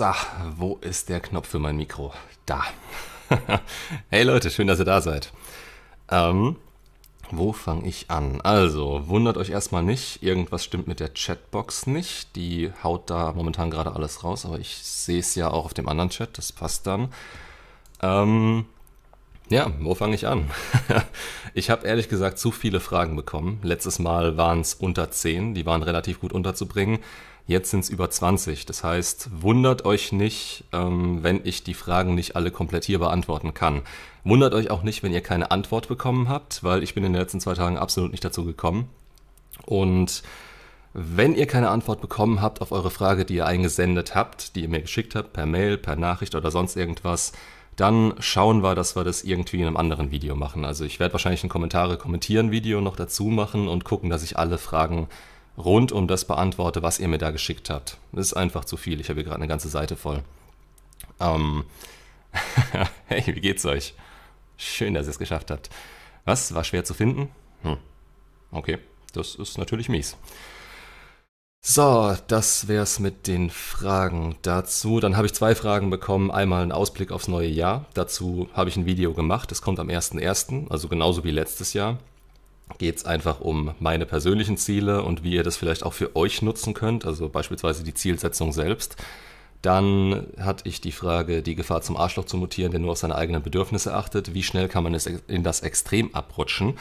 So, wo ist der Knopf für mein Mikro? Da. hey Leute, schön, dass ihr da seid. Ähm, wo fange ich an? Also, wundert euch erstmal nicht, irgendwas stimmt mit der Chatbox nicht. Die haut da momentan gerade alles raus, aber ich sehe es ja auch auf dem anderen Chat, das passt dann. Ähm, ja, wo fange ich an? ich habe ehrlich gesagt zu viele Fragen bekommen. Letztes Mal waren es unter 10, die waren relativ gut unterzubringen. Jetzt sind es über 20. Das heißt, wundert euch nicht, ähm, wenn ich die Fragen nicht alle komplett hier beantworten kann. Wundert euch auch nicht, wenn ihr keine Antwort bekommen habt, weil ich bin in den letzten zwei Tagen absolut nicht dazu gekommen. Und wenn ihr keine Antwort bekommen habt auf eure Frage, die ihr eingesendet habt, die ihr mir geschickt habt, per Mail, per Nachricht oder sonst irgendwas, dann schauen wir, dass wir das irgendwie in einem anderen Video machen. Also ich werde wahrscheinlich ein Kommentare kommentieren Video noch dazu machen und gucken, dass ich alle Fragen rund um das beantworte, was ihr mir da geschickt habt. Das ist einfach zu viel. Ich habe hier gerade eine ganze Seite voll. Ähm hey, wie geht's euch? Schön, dass ihr es geschafft habt. Was? War schwer zu finden? Hm. Okay, das ist natürlich mies. So, das wär's mit den Fragen dazu. Dann habe ich zwei Fragen bekommen. Einmal einen Ausblick aufs neue Jahr. Dazu habe ich ein Video gemacht. Das kommt am 1.1., also genauso wie letztes Jahr geht es einfach um meine persönlichen Ziele und wie ihr das vielleicht auch für euch nutzen könnt, also beispielsweise die Zielsetzung selbst. Dann hatte ich die Frage, die Gefahr zum Arschloch zu mutieren, der nur auf seine eigenen Bedürfnisse achtet. Wie schnell kann man es in das Extrem abrutschen?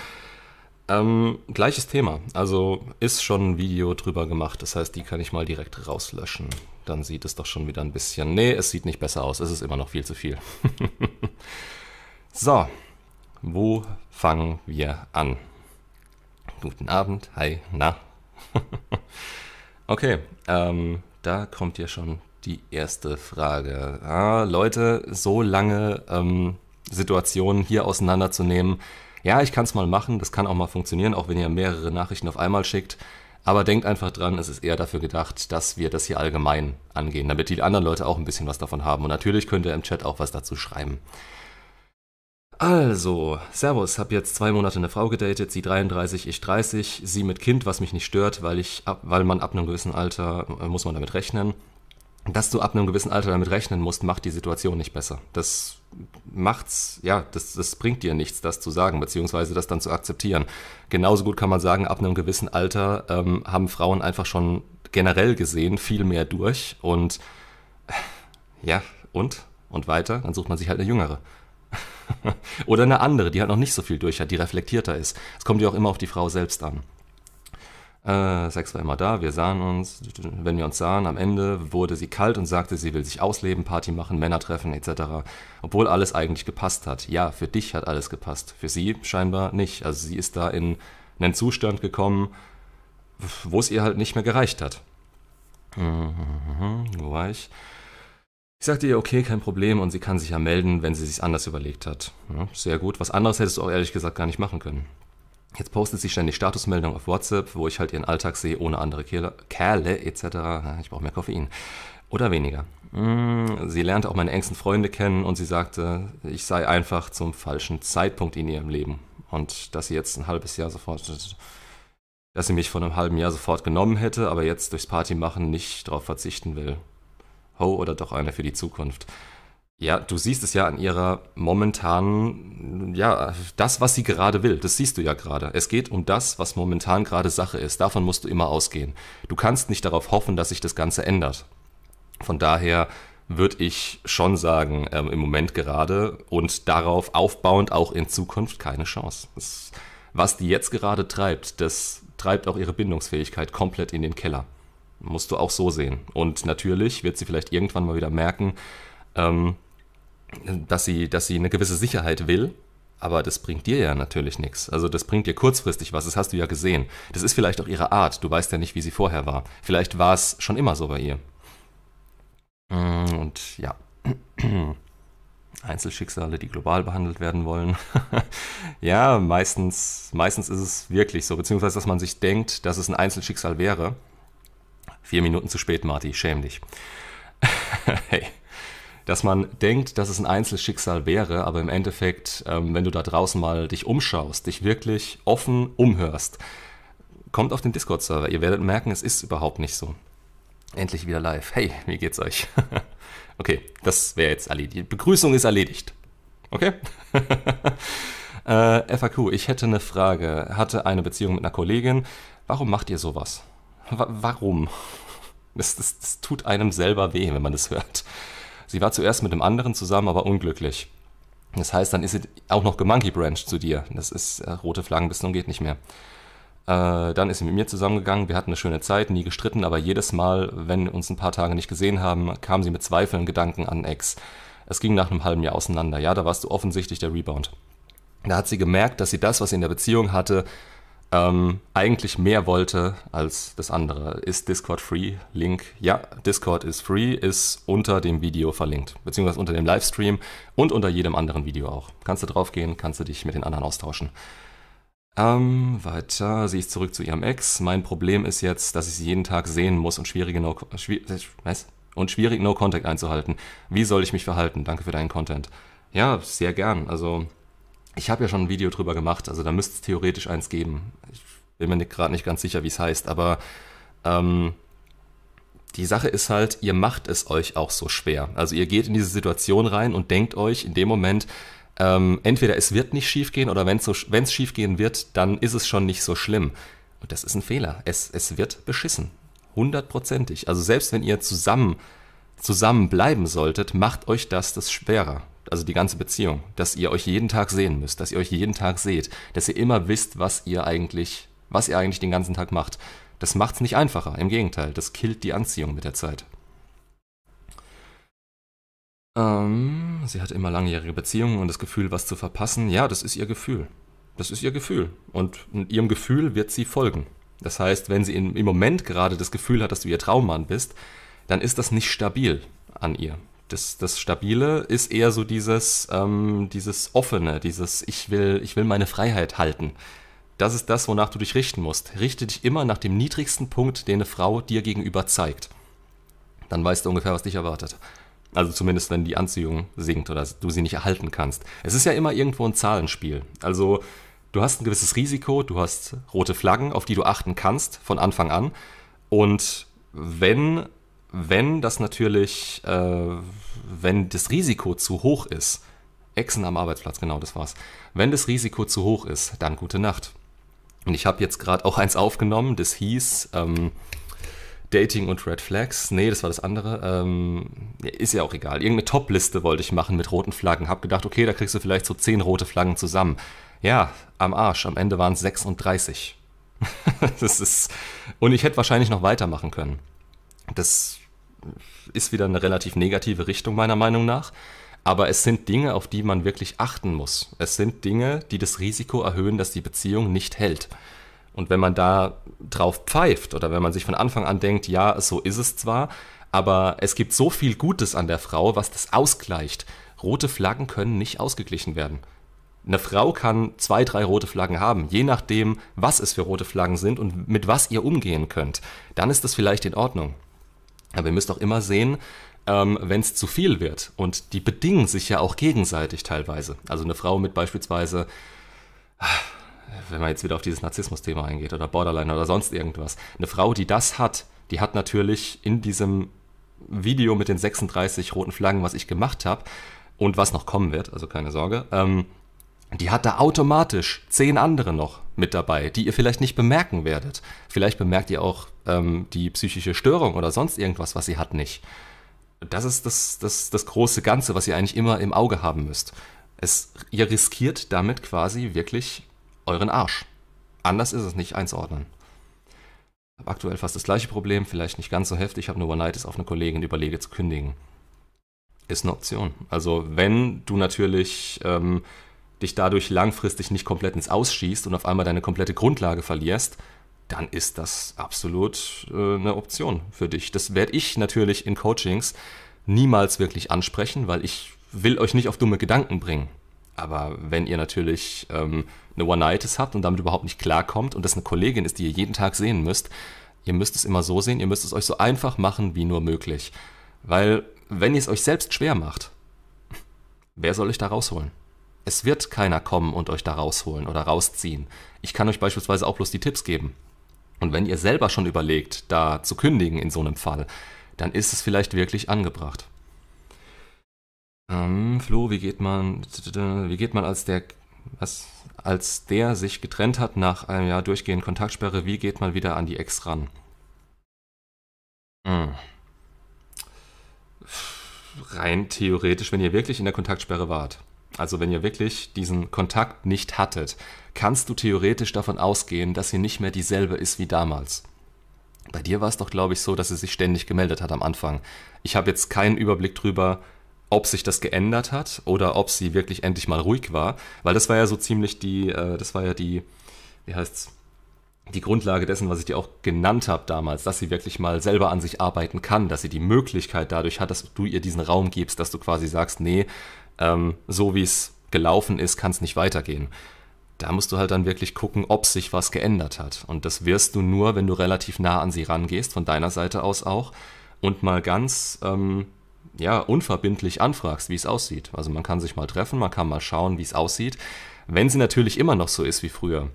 Ähm, gleiches Thema. Also ist schon ein Video drüber gemacht. Das heißt, die kann ich mal direkt rauslöschen. Dann sieht es doch schon wieder ein bisschen. Nee, es sieht nicht besser aus. Es ist immer noch viel zu viel. so, wo fangen wir an? Guten Abend, hi, na. okay, ähm, da kommt ja schon die erste Frage. Ah, Leute, so lange ähm, Situationen hier auseinanderzunehmen, ja, ich kann es mal machen, das kann auch mal funktionieren, auch wenn ihr mehrere Nachrichten auf einmal schickt. Aber denkt einfach dran, es ist eher dafür gedacht, dass wir das hier allgemein angehen, damit die anderen Leute auch ein bisschen was davon haben. Und natürlich könnt ihr im Chat auch was dazu schreiben. Also, Servus, hab jetzt zwei Monate eine Frau gedatet, sie 33, ich 30, sie mit Kind, was mich nicht stört, weil ich, weil man ab einem gewissen Alter, äh, muss man damit rechnen. Dass du ab einem gewissen Alter damit rechnen musst, macht die Situation nicht besser. Das macht's, ja, das, das bringt dir nichts, das zu sagen, beziehungsweise das dann zu akzeptieren. Genauso gut kann man sagen, ab einem gewissen Alter ähm, haben Frauen einfach schon generell gesehen viel mehr durch und ja, und? Und weiter, dann sucht man sich halt eine jüngere. Oder eine andere, die halt noch nicht so viel durch hat, die reflektierter ist. Es kommt ja auch immer auf die Frau selbst an. Äh, Sex war immer da, wir sahen uns. Wenn wir uns sahen, am Ende wurde sie kalt und sagte, sie will sich ausleben, Party machen, Männer treffen etc. Obwohl alles eigentlich gepasst hat. Ja, für dich hat alles gepasst. Für sie scheinbar nicht. Also sie ist da in einen Zustand gekommen, wo es ihr halt nicht mehr gereicht hat. Mhm, wo war ich? Ich sagte ihr, okay, kein Problem und sie kann sich ja melden, wenn sie sich anders überlegt hat. Ja, sehr gut. Was anderes hättest du auch ehrlich gesagt gar nicht machen können. Jetzt postet sie ständig Statusmeldungen auf WhatsApp, wo ich halt ihren Alltag sehe, ohne andere Kerle, Kerle etc. Ich brauche mehr Koffein. Oder weniger. Mm, sie lernte auch meine engsten Freunde kennen und sie sagte, ich sei einfach zum falschen Zeitpunkt in ihrem Leben. Und dass sie jetzt ein halbes Jahr sofort, dass sie mich vor einem halben Jahr sofort genommen hätte, aber jetzt durchs Party machen nicht darauf verzichten will. Ho oder doch eine für die Zukunft. Ja, du siehst es ja an ihrer momentanen, ja, das, was sie gerade will, das siehst du ja gerade. Es geht um das, was momentan gerade Sache ist. Davon musst du immer ausgehen. Du kannst nicht darauf hoffen, dass sich das Ganze ändert. Von daher würde ich schon sagen, ähm, im Moment gerade und darauf aufbauend auch in Zukunft keine Chance. Das, was die jetzt gerade treibt, das treibt auch ihre Bindungsfähigkeit komplett in den Keller. Musst du auch so sehen. Und natürlich wird sie vielleicht irgendwann mal wieder merken, ähm, dass, sie, dass sie eine gewisse Sicherheit will, aber das bringt dir ja natürlich nichts. Also das bringt dir kurzfristig was, das hast du ja gesehen. Das ist vielleicht auch ihre Art, du weißt ja nicht, wie sie vorher war. Vielleicht war es schon immer so bei ihr. Mm, und ja. Einzelschicksale, die global behandelt werden wollen. ja, meistens, meistens ist es wirklich so, beziehungsweise dass man sich denkt, dass es ein Einzelschicksal wäre Vier Minuten zu spät, Marty, schäm dich. hey. Dass man denkt, dass es ein Einzelschicksal wäre, aber im Endeffekt, ähm, wenn du da draußen mal dich umschaust, dich wirklich offen umhörst, kommt auf den Discord-Server. Ihr werdet merken, es ist überhaupt nicht so. Endlich wieder live. Hey, wie geht's euch? okay, das wäre jetzt erledigt. Die Begrüßung ist erledigt. Okay? äh, FAQ, ich hätte eine Frage. Hatte eine Beziehung mit einer Kollegin. Warum macht ihr sowas? Warum? Das, das, das tut einem selber weh, wenn man das hört. Sie war zuerst mit einem anderen zusammen, aber unglücklich. Das heißt, dann ist sie auch noch gemonkey Branch zu dir. Das ist äh, rote Flaggen bis nun geht nicht mehr. Äh, dann ist sie mit mir zusammengegangen. Wir hatten eine schöne Zeit, nie gestritten, aber jedes Mal, wenn wir uns ein paar Tage nicht gesehen haben, kam sie mit Zweifeln, Gedanken an Ex. Es ging nach einem halben Jahr auseinander. Ja, da warst du offensichtlich der Rebound. Da hat sie gemerkt, dass sie das, was sie in der Beziehung hatte, ähm, eigentlich mehr wollte als das andere. Ist Discord free? Link, ja, Discord ist free, ist unter dem Video verlinkt, beziehungsweise unter dem Livestream und unter jedem anderen Video auch. Kannst du draufgehen, kannst du dich mit den anderen austauschen. Ähm, weiter, sie ist zurück zu ihrem Ex. Mein Problem ist jetzt, dass ich sie jeden Tag sehen muss und schwierige no, was? und schwierig No Contact einzuhalten. Wie soll ich mich verhalten? Danke für deinen Content. Ja, sehr gern. Also, ich habe ja schon ein Video drüber gemacht, also da müsste es theoretisch eins geben. Ich bin mir gerade nicht ganz sicher, wie es heißt, aber ähm, die Sache ist halt, ihr macht es euch auch so schwer. Also ihr geht in diese Situation rein und denkt euch in dem Moment, ähm, entweder es wird nicht schiefgehen oder wenn es so, wenn's schiefgehen wird, dann ist es schon nicht so schlimm. Und das ist ein Fehler. Es, es wird beschissen. Hundertprozentig. Also selbst wenn ihr zusammen, zusammen bleiben solltet, macht euch das das schwerer. Also die ganze Beziehung. Dass ihr euch jeden Tag sehen müsst, dass ihr euch jeden Tag seht, dass ihr immer wisst, was ihr eigentlich, was ihr eigentlich den ganzen Tag macht. Das macht's nicht einfacher. Im Gegenteil, das killt die Anziehung mit der Zeit. Ähm, sie hatte immer langjährige Beziehungen und das Gefühl, was zu verpassen. Ja, das ist ihr Gefühl. Das ist ihr Gefühl. Und ihrem Gefühl wird sie folgen. Das heißt, wenn sie im Moment gerade das Gefühl hat, dass du ihr Traummann bist, dann ist das nicht stabil an ihr. Das, das Stabile ist eher so dieses, ähm, dieses Offene, dieses Ich will, ich will meine Freiheit halten. Das ist das, wonach du dich richten musst. Richte dich immer nach dem niedrigsten Punkt, den eine Frau dir gegenüber zeigt. Dann weißt du ungefähr, was dich erwartet. Also zumindest, wenn die Anziehung sinkt oder du sie nicht erhalten kannst. Es ist ja immer irgendwo ein Zahlenspiel. Also du hast ein gewisses Risiko, du hast rote Flaggen, auf die du achten kannst von Anfang an. Und wenn, wenn das natürlich, äh, wenn das Risiko zu hoch ist, Echsen am Arbeitsplatz, genau das war's. Wenn das Risiko zu hoch ist, dann gute Nacht. Und ich habe jetzt gerade auch eins aufgenommen, das hieß, ähm, Dating und Red Flags. Nee, das war das andere. Ähm, ist ja auch egal. Irgendeine Top-Liste wollte ich machen mit roten Flaggen. Hab gedacht, okay, da kriegst du vielleicht so zehn rote Flaggen zusammen. Ja, am Arsch. Am Ende waren es 36. das ist. Und ich hätte wahrscheinlich noch weitermachen können. Das ist wieder eine relativ negative Richtung, meiner Meinung nach. Aber es sind Dinge, auf die man wirklich achten muss. Es sind Dinge, die das Risiko erhöhen, dass die Beziehung nicht hält. Und wenn man da drauf pfeift oder wenn man sich von Anfang an denkt, ja, so ist es zwar, aber es gibt so viel Gutes an der Frau, was das ausgleicht. Rote Flaggen können nicht ausgeglichen werden. Eine Frau kann zwei, drei rote Flaggen haben, je nachdem, was es für rote Flaggen sind und mit was ihr umgehen könnt. Dann ist das vielleicht in Ordnung. Aber ihr müsst auch immer sehen, ähm, wenn es zu viel wird. Und die bedingen sich ja auch gegenseitig teilweise. Also eine Frau mit beispielsweise wenn man jetzt wieder auf dieses Narzissmus-Thema eingeht oder Borderline oder sonst irgendwas, eine Frau, die das hat, die hat natürlich in diesem Video mit den 36 roten Flaggen, was ich gemacht habe und was noch kommen wird, also keine Sorge, ähm, die hat da automatisch zehn andere noch mit dabei, die ihr vielleicht nicht bemerken werdet. Vielleicht bemerkt ihr auch ähm, die psychische Störung oder sonst irgendwas, was sie hat, nicht. Das ist das, das, das große Ganze, was ihr eigentlich immer im Auge haben müsst. Es, ihr riskiert damit quasi wirklich euren Arsch. Anders ist es nicht einzuordnen. Ich habe aktuell fast das gleiche Problem, vielleicht nicht ganz so heftig, ich habe nur One-Night auf eine Kollegin überlege zu kündigen. Ist eine Option. Also wenn du natürlich ähm, dich dadurch langfristig nicht komplett ins Ausschießt und auf einmal deine komplette Grundlage verlierst, dann ist das absolut äh, eine Option für dich. Das werde ich natürlich in Coachings niemals wirklich ansprechen, weil ich will euch nicht auf dumme Gedanken bringen. Aber wenn ihr natürlich ähm, eine One-Nights habt und damit überhaupt nicht klarkommt und das eine Kollegin ist, die ihr jeden Tag sehen müsst, ihr müsst es immer so sehen, ihr müsst es euch so einfach machen wie nur möglich. Weil wenn ihr es euch selbst schwer macht, wer soll euch da rausholen? Es wird keiner kommen und euch da rausholen oder rausziehen. Ich kann euch beispielsweise auch bloß die Tipps geben. Und wenn ihr selber schon überlegt, da zu kündigen in so einem Fall, dann ist es vielleicht wirklich angebracht. Ähm, Flo, wie geht man, wie geht man als der, was, als der sich getrennt hat nach einem Jahr durchgehenden Kontaktsperre, wie geht man wieder an die Ex ran? Hm. Rein theoretisch, wenn ihr wirklich in der Kontaktsperre wart, also wenn ihr wirklich diesen Kontakt nicht hattet, kannst du theoretisch davon ausgehen, dass sie nicht mehr dieselbe ist wie damals. Bei dir war es doch, glaube ich, so, dass sie sich ständig gemeldet hat am Anfang. Ich habe jetzt keinen Überblick drüber, ob sich das geändert hat oder ob sie wirklich endlich mal ruhig war, weil das war ja so ziemlich die, äh, das war ja die, wie heißt's, die Grundlage dessen, was ich dir auch genannt habe damals, dass sie wirklich mal selber an sich arbeiten kann, dass sie die Möglichkeit dadurch hat, dass du ihr diesen Raum gibst, dass du quasi sagst, nee, ähm, so wie es gelaufen ist, kann es nicht weitergehen. Da musst du halt dann wirklich gucken, ob sich was geändert hat. Und das wirst du nur, wenn du relativ nah an sie rangehst, von deiner Seite aus auch, und mal ganz ähm, ja, unverbindlich anfragst, wie es aussieht. Also man kann sich mal treffen, man kann mal schauen, wie es aussieht. Wenn sie natürlich immer noch so ist wie früher,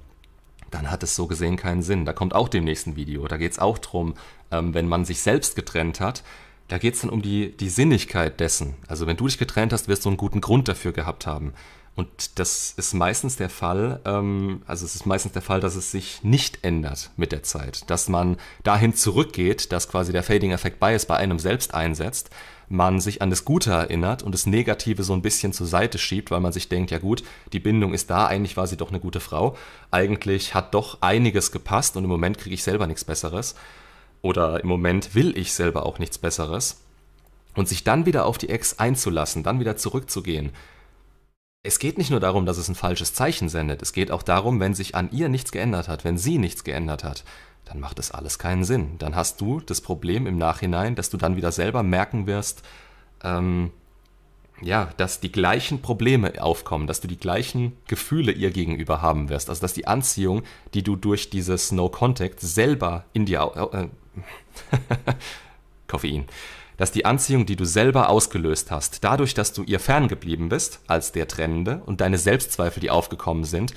dann hat es so gesehen keinen Sinn. Da kommt auch dem nächsten Video. Da geht es auch drum, ähm, wenn man sich selbst getrennt hat, da geht es dann um die, die Sinnigkeit dessen. Also wenn du dich getrennt hast, wirst du einen guten Grund dafür gehabt haben. Und das ist meistens der Fall, ähm, also es ist meistens der Fall, dass es sich nicht ändert mit der Zeit. Dass man dahin zurückgeht, dass quasi der Fading-Effekt Bias bei einem selbst einsetzt, man sich an das Gute erinnert und das Negative so ein bisschen zur Seite schiebt, weil man sich denkt, ja gut, die Bindung ist da, eigentlich war sie doch eine gute Frau. Eigentlich hat doch einiges gepasst und im Moment kriege ich selber nichts Besseres oder im Moment will ich selber auch nichts Besseres und sich dann wieder auf die Ex einzulassen, dann wieder zurückzugehen. Es geht nicht nur darum, dass es ein falsches Zeichen sendet, es geht auch darum, wenn sich an ihr nichts geändert hat, wenn sie nichts geändert hat, dann macht das alles keinen Sinn. Dann hast du das Problem im Nachhinein, dass du dann wieder selber merken wirst, ähm, ja, dass die gleichen Probleme aufkommen, dass du die gleichen Gefühle ihr gegenüber haben wirst. Also dass die Anziehung, die du durch dieses No Contact selber in dir äh, Koffein. Dass die Anziehung, die du selber ausgelöst hast, dadurch, dass du ihr ferngeblieben bist, als der Trennende, und deine Selbstzweifel, die aufgekommen sind,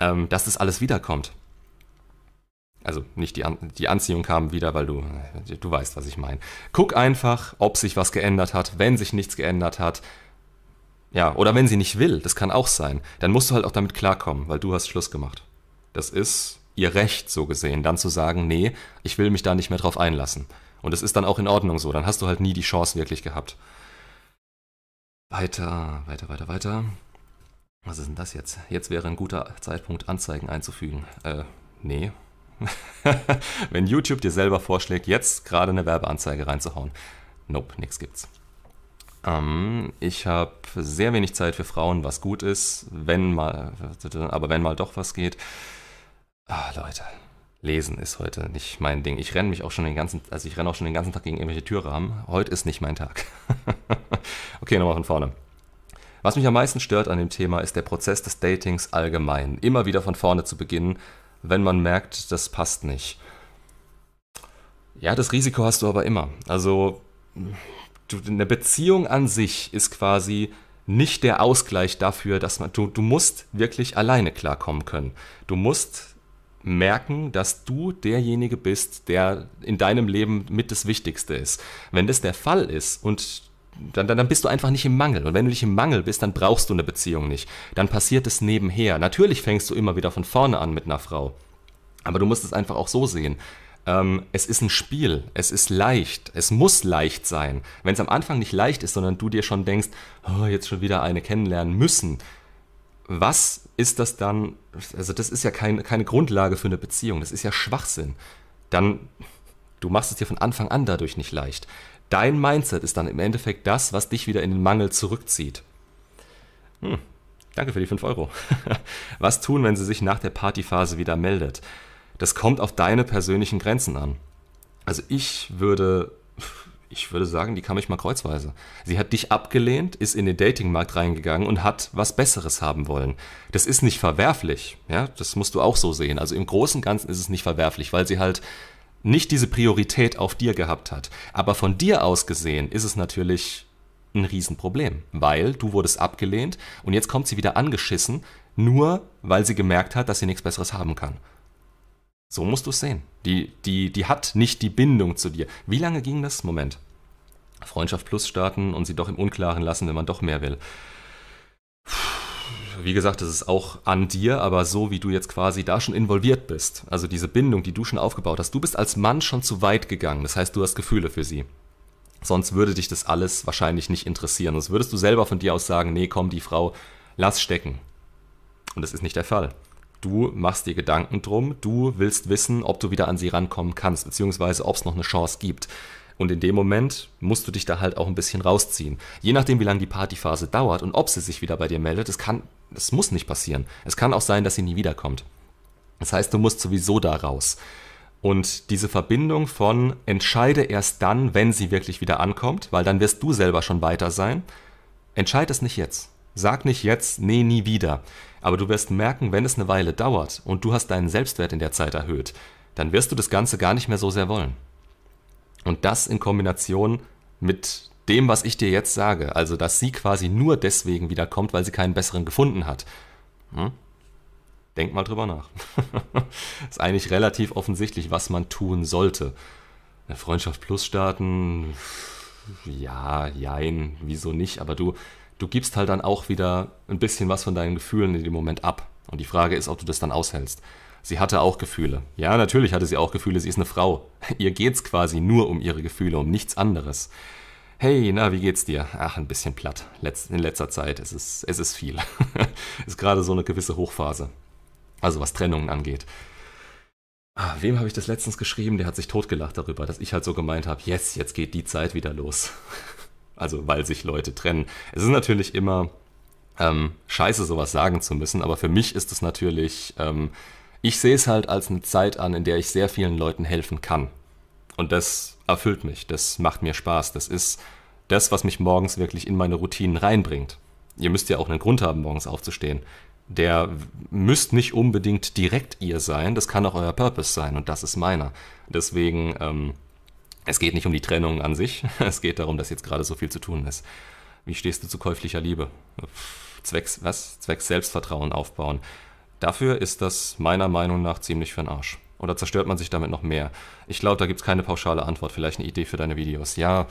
ähm, dass das alles wiederkommt. Also nicht die, An die Anziehung kam wieder, weil du, du weißt, was ich meine. Guck einfach, ob sich was geändert hat. Wenn sich nichts geändert hat, ja, oder wenn sie nicht will, das kann auch sein, dann musst du halt auch damit klarkommen, weil du hast Schluss gemacht. Das ist ihr Recht, so gesehen, dann zu sagen, nee, ich will mich da nicht mehr drauf einlassen. Und es ist dann auch in Ordnung so, dann hast du halt nie die Chance wirklich gehabt. Weiter, weiter, weiter, weiter. Was ist denn das jetzt? Jetzt wäre ein guter Zeitpunkt, Anzeigen einzufügen. Äh, nee. Wenn YouTube dir selber vorschlägt, jetzt gerade eine Werbeanzeige reinzuhauen. Nope, nix gibt's. Ähm, ich habe sehr wenig Zeit für Frauen, was gut ist, wenn mal, aber wenn mal doch was geht, Ah, Leute. Lesen ist heute nicht mein Ding. Ich renne mich auch schon den ganzen, also ich renne auch schon den ganzen Tag gegen irgendwelche Türrahmen. Heute ist nicht mein Tag. okay, nochmal von vorne. Was mich am meisten stört an dem Thema ist der Prozess des Datings allgemein. Immer wieder von vorne zu beginnen, wenn man merkt, das passt nicht. Ja, das Risiko hast du aber immer. Also eine Beziehung an sich ist quasi nicht der Ausgleich dafür, dass man du, du musst wirklich alleine klarkommen können. Du musst merken, dass du derjenige bist, der in deinem Leben mit das Wichtigste ist. Wenn das der Fall ist und dann, dann, bist du einfach nicht im Mangel. Und wenn du nicht im Mangel bist, dann brauchst du eine Beziehung nicht. Dann passiert es nebenher. Natürlich fängst du immer wieder von vorne an mit einer Frau. Aber du musst es einfach auch so sehen. Ähm, es ist ein Spiel. Es ist leicht. Es muss leicht sein. Wenn es am Anfang nicht leicht ist, sondern du dir schon denkst, oh, jetzt schon wieder eine kennenlernen müssen, was ist das dann, also das ist ja kein, keine Grundlage für eine Beziehung, das ist ja Schwachsinn. Dann, du machst es dir von Anfang an dadurch nicht leicht. Dein Mindset ist dann im Endeffekt das, was dich wieder in den Mangel zurückzieht. Hm, danke für die 5 Euro. was tun, wenn sie sich nach der Partyphase wieder meldet? Das kommt auf deine persönlichen Grenzen an. Also ich würde ich würde sagen, die kam ich mal kreuzweise. Sie hat dich abgelehnt, ist in den Datingmarkt reingegangen und hat was Besseres haben wollen. Das ist nicht verwerflich, ja, das musst du auch so sehen. Also im Großen und Ganzen ist es nicht verwerflich, weil sie halt nicht diese Priorität auf dir gehabt hat. Aber von dir aus gesehen ist es natürlich ein Riesenproblem, weil du wurdest abgelehnt und jetzt kommt sie wieder angeschissen, nur weil sie gemerkt hat, dass sie nichts Besseres haben kann. So musst du es sehen. Die, die, die hat nicht die Bindung zu dir. Wie lange ging das? Moment. Freundschaft plus starten und sie doch im Unklaren lassen, wenn man doch mehr will. Wie gesagt, das ist auch an dir, aber so wie du jetzt quasi da schon involviert bist, also diese Bindung, die du schon aufgebaut hast, du bist als Mann schon zu weit gegangen. Das heißt, du hast Gefühle für sie. Sonst würde dich das alles wahrscheinlich nicht interessieren. Sonst würdest du selber von dir aus sagen, nee, komm, die Frau, lass stecken. Und das ist nicht der Fall. Du machst dir Gedanken drum, du willst wissen, ob du wieder an sie rankommen kannst, beziehungsweise ob es noch eine Chance gibt. Und in dem Moment musst du dich da halt auch ein bisschen rausziehen. Je nachdem, wie lange die Partyphase dauert und ob sie sich wieder bei dir meldet, es kann, es muss nicht passieren. Es kann auch sein, dass sie nie wiederkommt. Das heißt, du musst sowieso da raus. Und diese Verbindung von entscheide erst dann, wenn sie wirklich wieder ankommt, weil dann wirst du selber schon weiter sein. Entscheide es nicht jetzt. Sag nicht jetzt, nee, nie wieder. Aber du wirst merken, wenn es eine Weile dauert und du hast deinen Selbstwert in der Zeit erhöht, dann wirst du das Ganze gar nicht mehr so sehr wollen. Und das in Kombination mit dem, was ich dir jetzt sage, also dass sie quasi nur deswegen wiederkommt, weil sie keinen besseren gefunden hat. Hm? Denk mal drüber nach. ist eigentlich relativ offensichtlich, was man tun sollte. Eine Freundschaft plus starten, ja, jein, wieso nicht, aber du, du gibst halt dann auch wieder ein bisschen was von deinen Gefühlen in dem Moment ab. Und die Frage ist, ob du das dann aushältst. Sie hatte auch Gefühle. Ja, natürlich hatte sie auch Gefühle, sie ist eine Frau. Ihr geht's quasi nur um ihre Gefühle, um nichts anderes. Hey, na, wie geht's dir? Ach, ein bisschen platt. in letzter Zeit. Es ist, es ist viel. ist gerade so eine gewisse Hochphase. Also was Trennungen angeht. Ah, wem habe ich das letztens geschrieben? Der hat sich totgelacht darüber, dass ich halt so gemeint habe, yes, jetzt geht die Zeit wieder los. also weil sich Leute trennen. Es ist natürlich immer ähm, scheiße, sowas sagen zu müssen, aber für mich ist es natürlich, ähm, ich sehe es halt als eine Zeit an, in der ich sehr vielen Leuten helfen kann. Und das erfüllt mich, das macht mir Spaß, das ist das, was mich morgens wirklich in meine Routinen reinbringt. Ihr müsst ja auch einen Grund haben, morgens aufzustehen der müsst nicht unbedingt direkt ihr sein, das kann auch euer Purpose sein und das ist meiner. Deswegen, ähm, es geht nicht um die Trennung an sich, es geht darum, dass jetzt gerade so viel zu tun ist. Wie stehst du zu käuflicher Liebe? Zwecks, was? Zwecks Selbstvertrauen aufbauen. Dafür ist das meiner Meinung nach ziemlich für den Arsch. Oder zerstört man sich damit noch mehr? Ich glaube, da gibt es keine pauschale Antwort. Vielleicht eine Idee für deine Videos. Ja,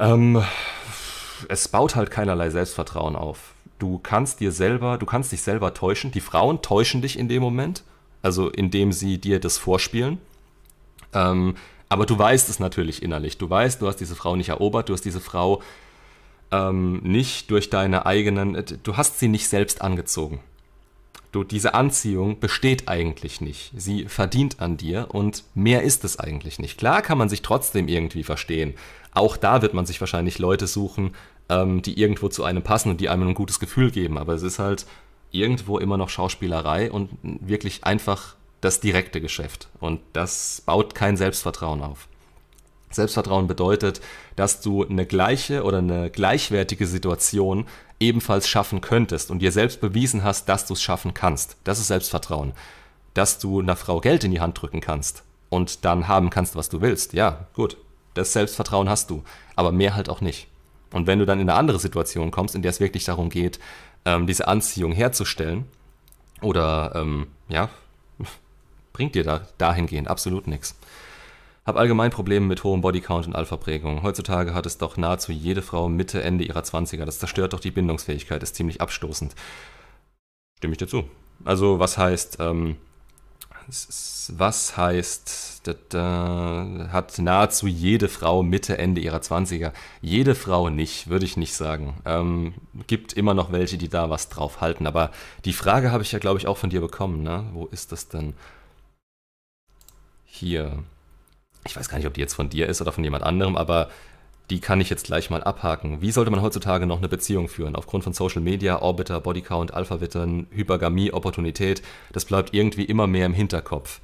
ähm, es baut halt keinerlei Selbstvertrauen auf du kannst dir selber, du kannst dich selber täuschen. Die Frauen täuschen dich in dem Moment, also indem sie dir das vorspielen. Ähm, aber du weißt es natürlich innerlich. Du weißt, du hast diese Frau nicht erobert, du hast diese Frau ähm, nicht durch deine eigenen, du hast sie nicht selbst angezogen. Du, diese Anziehung besteht eigentlich nicht. Sie verdient an dir und mehr ist es eigentlich nicht. Klar kann man sich trotzdem irgendwie verstehen. Auch da wird man sich wahrscheinlich Leute suchen, ähm, die irgendwo zu einem passen und die einem ein gutes Gefühl geben. Aber es ist halt irgendwo immer noch Schauspielerei und wirklich einfach das direkte Geschäft. Und das baut kein Selbstvertrauen auf. Selbstvertrauen bedeutet, dass du eine gleiche oder eine gleichwertige Situation ebenfalls schaffen könntest und dir selbst bewiesen hast, dass du es schaffen kannst. Das ist Selbstvertrauen. Dass du einer Frau Geld in die Hand drücken kannst und dann haben kannst, was du willst. Ja, gut. Das Selbstvertrauen hast du. Aber mehr halt auch nicht. Und wenn du dann in eine andere Situation kommst, in der es wirklich darum geht, ähm, diese Anziehung herzustellen, oder ähm, ja, bringt dir da dahingehend absolut nichts. Hab allgemein Probleme mit hohem Bodycount und Alpha-Prägung. Heutzutage hat es doch nahezu jede Frau Mitte, Ende ihrer 20er. Das zerstört doch die Bindungsfähigkeit, ist ziemlich abstoßend. Stimme ich dir zu. Also, was heißt, ähm, was heißt, das, äh, hat nahezu jede Frau Mitte, Ende ihrer 20er. Jede Frau nicht, würde ich nicht sagen. Ähm, gibt immer noch welche, die da was drauf halten. Aber die Frage habe ich ja, glaube ich, auch von dir bekommen. Ne? Wo ist das denn? Hier. Ich weiß gar nicht, ob die jetzt von dir ist oder von jemand anderem, aber die kann ich jetzt gleich mal abhaken. Wie sollte man heutzutage noch eine Beziehung führen? Aufgrund von Social Media, Orbiter, Bodycount, Alpha-Wittern, Hypergamie, Opportunität, das bleibt irgendwie immer mehr im Hinterkopf.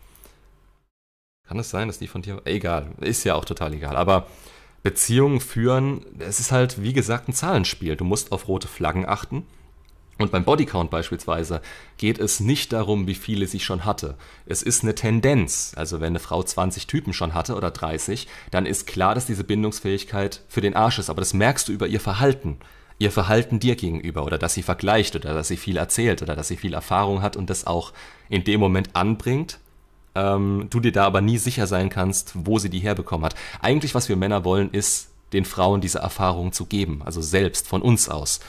Kann es sein, dass die von dir. Egal, ist ja auch total egal. Aber Beziehungen führen, es ist halt, wie gesagt, ein Zahlenspiel. Du musst auf rote Flaggen achten. Und beim Bodycount beispielsweise geht es nicht darum, wie viele sie schon hatte. Es ist eine Tendenz. Also wenn eine Frau 20 Typen schon hatte oder 30, dann ist klar, dass diese Bindungsfähigkeit für den Arsch ist. Aber das merkst du über ihr Verhalten. Ihr Verhalten dir gegenüber oder dass sie vergleicht oder dass sie viel erzählt oder dass sie viel Erfahrung hat und das auch in dem Moment anbringt, ähm, du dir da aber nie sicher sein kannst, wo sie die herbekommen hat. Eigentlich, was wir Männer wollen, ist, den Frauen diese Erfahrung zu geben, also selbst von uns aus.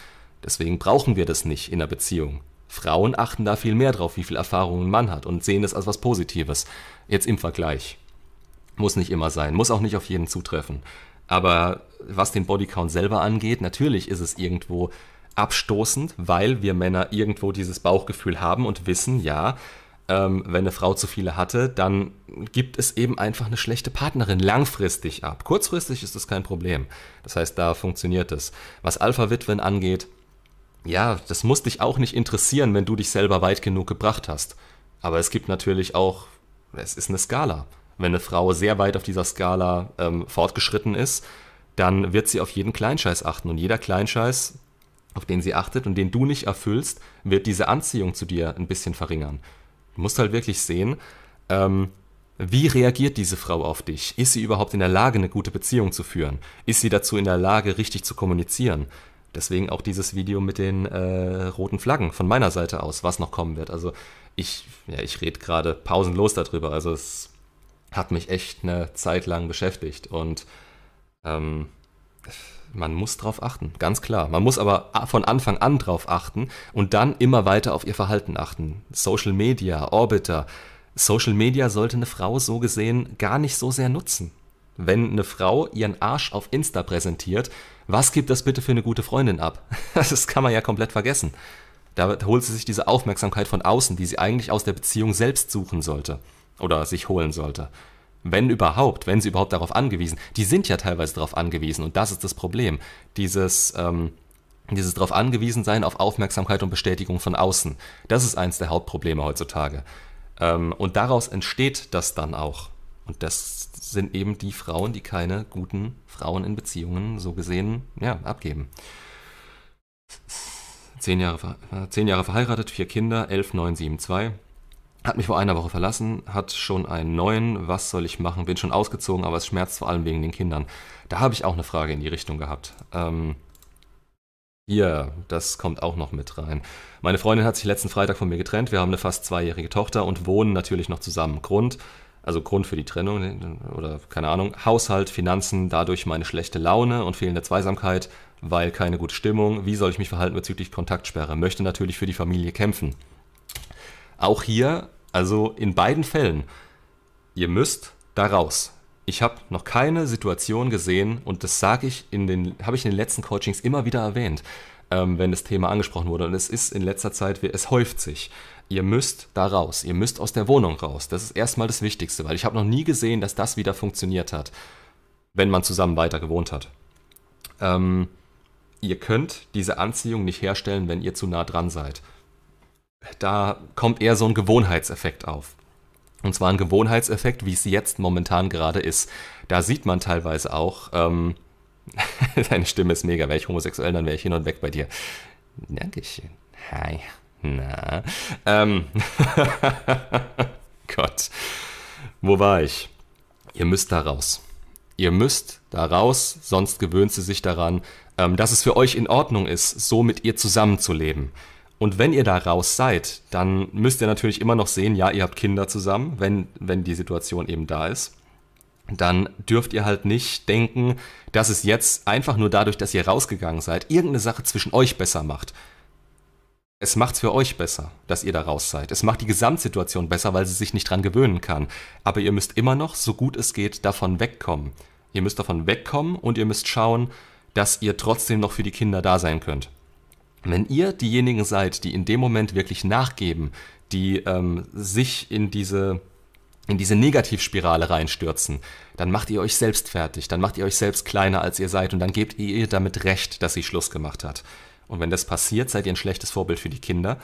Deswegen brauchen wir das nicht in einer Beziehung. Frauen achten da viel mehr drauf, wie viel Erfahrung ein Mann hat und sehen es als was Positives. Jetzt im Vergleich. Muss nicht immer sein, muss auch nicht auf jeden zutreffen. Aber was den Bodycount selber angeht, natürlich ist es irgendwo abstoßend, weil wir Männer irgendwo dieses Bauchgefühl haben und wissen, ja, ähm, wenn eine Frau zu viele hatte, dann gibt es eben einfach eine schlechte Partnerin langfristig ab. Kurzfristig ist das kein Problem. Das heißt, da funktioniert es. Was Alpha-Witwen angeht, ja, das muss dich auch nicht interessieren, wenn du dich selber weit genug gebracht hast. Aber es gibt natürlich auch, es ist eine Skala. Wenn eine Frau sehr weit auf dieser Skala ähm, fortgeschritten ist, dann wird sie auf jeden Kleinscheiß achten. Und jeder Kleinscheiß, auf den sie achtet und den du nicht erfüllst, wird diese Anziehung zu dir ein bisschen verringern. Du musst halt wirklich sehen, ähm, wie reagiert diese Frau auf dich? Ist sie überhaupt in der Lage, eine gute Beziehung zu führen? Ist sie dazu in der Lage, richtig zu kommunizieren? Deswegen auch dieses Video mit den äh, roten Flaggen von meiner Seite aus, was noch kommen wird. Also ich, ja, ich rede gerade pausenlos darüber. Also es hat mich echt eine Zeit lang beschäftigt und ähm, man muss drauf achten, ganz klar. Man muss aber von Anfang an drauf achten und dann immer weiter auf ihr Verhalten achten. Social Media, Orbiter. Social Media sollte eine Frau so gesehen gar nicht so sehr nutzen. Wenn eine Frau ihren Arsch auf Insta präsentiert, was gibt das bitte für eine gute Freundin ab? Das kann man ja komplett vergessen. Da holt sie sich diese Aufmerksamkeit von außen, die sie eigentlich aus der Beziehung selbst suchen sollte oder sich holen sollte. Wenn überhaupt, wenn sie überhaupt darauf angewiesen. Die sind ja teilweise darauf angewiesen und das ist das Problem. Dieses, ähm, dieses darauf angewiesen sein auf Aufmerksamkeit und Bestätigung von außen. Das ist eins der Hauptprobleme heutzutage. Ähm, und daraus entsteht das dann auch. Und das sind eben die Frauen, die keine guten Frauen in Beziehungen so gesehen ja, abgeben. Zehn Jahre, zehn Jahre verheiratet, vier Kinder, 11, 9, 7, 2. Hat mich vor einer Woche verlassen, hat schon einen neuen. Was soll ich machen? Bin schon ausgezogen, aber es schmerzt vor allem wegen den Kindern. Da habe ich auch eine Frage in die Richtung gehabt. Ähm, hier, das kommt auch noch mit rein. Meine Freundin hat sich letzten Freitag von mir getrennt. Wir haben eine fast zweijährige Tochter und wohnen natürlich noch zusammen. Grund, also Grund für die Trennung oder keine Ahnung, Haushalt, Finanzen, dadurch meine schlechte Laune und fehlende Zweisamkeit, weil keine gute Stimmung. Wie soll ich mich verhalten bezüglich Kontaktsperre? Möchte natürlich für die Familie kämpfen. Auch hier, also in beiden Fällen, ihr müsst da raus. Ich habe noch keine Situation gesehen und das sage ich in den, habe ich in den letzten Coachings immer wieder erwähnt, ähm, wenn das Thema angesprochen wurde. Und es ist in letzter Zeit, es häuft sich. Ihr müsst da raus. Ihr müsst aus der Wohnung raus. Das ist erstmal das Wichtigste, weil ich habe noch nie gesehen, dass das wieder funktioniert hat, wenn man zusammen weiter gewohnt hat. Ähm, ihr könnt diese Anziehung nicht herstellen, wenn ihr zu nah dran seid da kommt eher so ein Gewohnheitseffekt auf. Und zwar ein Gewohnheitseffekt, wie es jetzt momentan gerade ist. Da sieht man teilweise auch, ähm, deine Stimme ist mega, wäre ich homosexuell, dann wäre ich hin und weg bei dir. Dankeschön. Hi. Na. Ähm. Gott. Wo war ich? Ihr müsst da raus. Ihr müsst da raus, sonst gewöhnt sie sich daran, ähm, dass es für euch in Ordnung ist, so mit ihr zusammenzuleben. Und wenn ihr da raus seid, dann müsst ihr natürlich immer noch sehen, ja, ihr habt Kinder zusammen, wenn, wenn die Situation eben da ist. Dann dürft ihr halt nicht denken, dass es jetzt einfach nur dadurch, dass ihr rausgegangen seid, irgendeine Sache zwischen euch besser macht. Es macht's für euch besser, dass ihr da raus seid. Es macht die Gesamtsituation besser, weil sie sich nicht dran gewöhnen kann. Aber ihr müsst immer noch, so gut es geht, davon wegkommen. Ihr müsst davon wegkommen und ihr müsst schauen, dass ihr trotzdem noch für die Kinder da sein könnt. Wenn ihr diejenigen seid, die in dem Moment wirklich nachgeben, die ähm, sich in diese in diese Negativspirale reinstürzen, dann macht ihr euch selbst fertig, dann macht ihr euch selbst kleiner, als ihr seid und dann gebt ihr ihr damit recht, dass sie Schluss gemacht hat. Und wenn das passiert, seid ihr ein schlechtes Vorbild für die Kinder.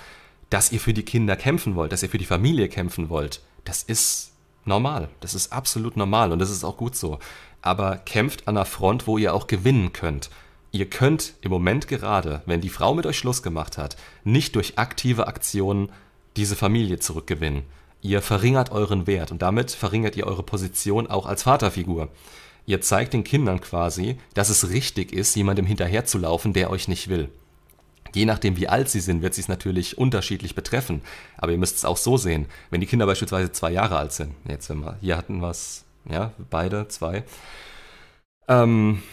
Dass ihr für die Kinder kämpfen wollt, dass ihr für die Familie kämpfen wollt, das ist normal. Das ist absolut normal und das ist auch gut so. Aber kämpft an einer Front, wo ihr auch gewinnen könnt ihr könnt im Moment gerade, wenn die Frau mit euch Schluss gemacht hat, nicht durch aktive Aktionen diese Familie zurückgewinnen. Ihr verringert euren Wert und damit verringert ihr eure Position auch als Vaterfigur. Ihr zeigt den Kindern quasi, dass es richtig ist, jemandem hinterherzulaufen, der euch nicht will. Je nachdem, wie alt sie sind, wird sie es natürlich unterschiedlich betreffen. Aber ihr müsst es auch so sehen. Wenn die Kinder beispielsweise zwei Jahre alt sind, jetzt wenn wir, hier hatten es, ja, beide, zwei, ähm,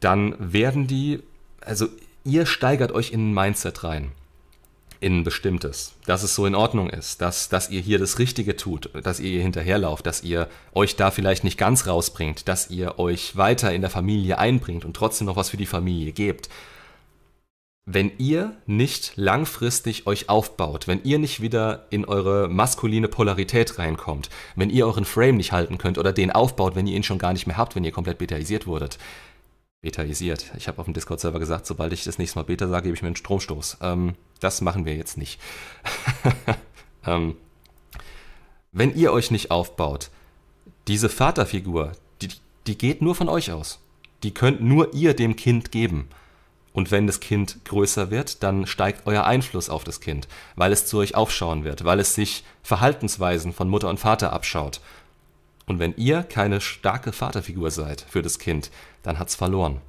dann werden die, also ihr steigert euch in ein Mindset rein in ein bestimmtes, dass es so in Ordnung ist, dass, dass ihr hier das Richtige tut, dass ihr hier hinterherlauft, dass ihr euch da vielleicht nicht ganz rausbringt, dass ihr euch weiter in der Familie einbringt und trotzdem noch was für die Familie gebt. Wenn ihr nicht langfristig euch aufbaut, wenn ihr nicht wieder in eure maskuline Polarität reinkommt, wenn ihr euren Frame nicht halten könnt oder den aufbaut, wenn ihr ihn schon gar nicht mehr habt, wenn ihr komplett betaisiert wurdet, betaisiert. Ich habe auf dem Discord-Server gesagt, sobald ich das nächste Mal Beta sage, gebe ich mir einen Stromstoß. Ähm, das machen wir jetzt nicht. ähm, wenn ihr euch nicht aufbaut, diese Vaterfigur, die, die geht nur von euch aus. Die könnt nur ihr dem Kind geben. Und wenn das Kind größer wird, dann steigt euer Einfluss auf das Kind, weil es zu euch aufschauen wird, weil es sich Verhaltensweisen von Mutter und Vater abschaut. Und wenn ihr keine starke Vaterfigur seid für das Kind, dann hat's verloren.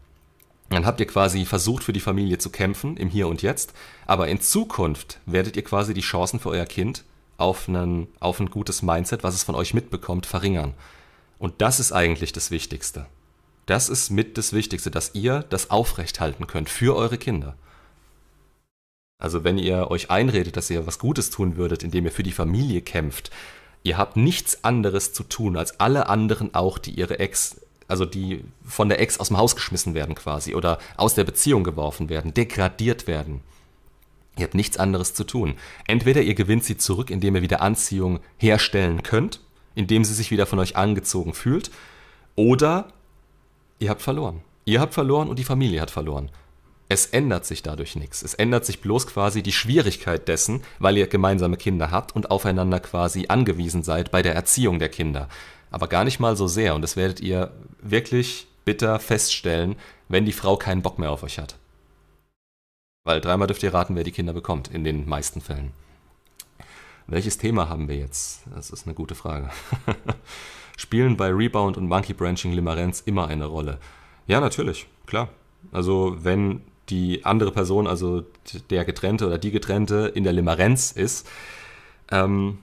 Dann habt ihr quasi versucht, für die Familie zu kämpfen, im Hier und Jetzt, aber in Zukunft werdet ihr quasi die Chancen für euer Kind auf, einen, auf ein gutes Mindset, was es von euch mitbekommt, verringern. Und das ist eigentlich das Wichtigste. Das ist mit das Wichtigste, dass ihr das aufrechthalten könnt für eure Kinder. Also wenn ihr euch einredet, dass ihr was Gutes tun würdet, indem ihr für die Familie kämpft, ihr habt nichts anderes zu tun als alle anderen auch, die ihre Ex also die von der Ex aus dem Haus geschmissen werden quasi oder aus der Beziehung geworfen werden, degradiert werden. Ihr habt nichts anderes zu tun. Entweder ihr gewinnt sie zurück, indem ihr wieder Anziehung herstellen könnt, indem sie sich wieder von euch angezogen fühlt, oder ihr habt verloren. Ihr habt verloren und die Familie hat verloren. Es ändert sich dadurch nichts. Es ändert sich bloß quasi die Schwierigkeit dessen, weil ihr gemeinsame Kinder habt und aufeinander quasi angewiesen seid bei der Erziehung der Kinder aber gar nicht mal so sehr. Und das werdet ihr wirklich bitter feststellen, wenn die Frau keinen Bock mehr auf euch hat. Weil dreimal dürft ihr raten, wer die Kinder bekommt, in den meisten Fällen. Welches Thema haben wir jetzt? Das ist eine gute Frage. Spielen bei Rebound und Monkey Branching Limerenz immer eine Rolle? Ja, natürlich, klar. Also wenn die andere Person, also der Getrennte oder die Getrennte in der Limerenz ist, ähm,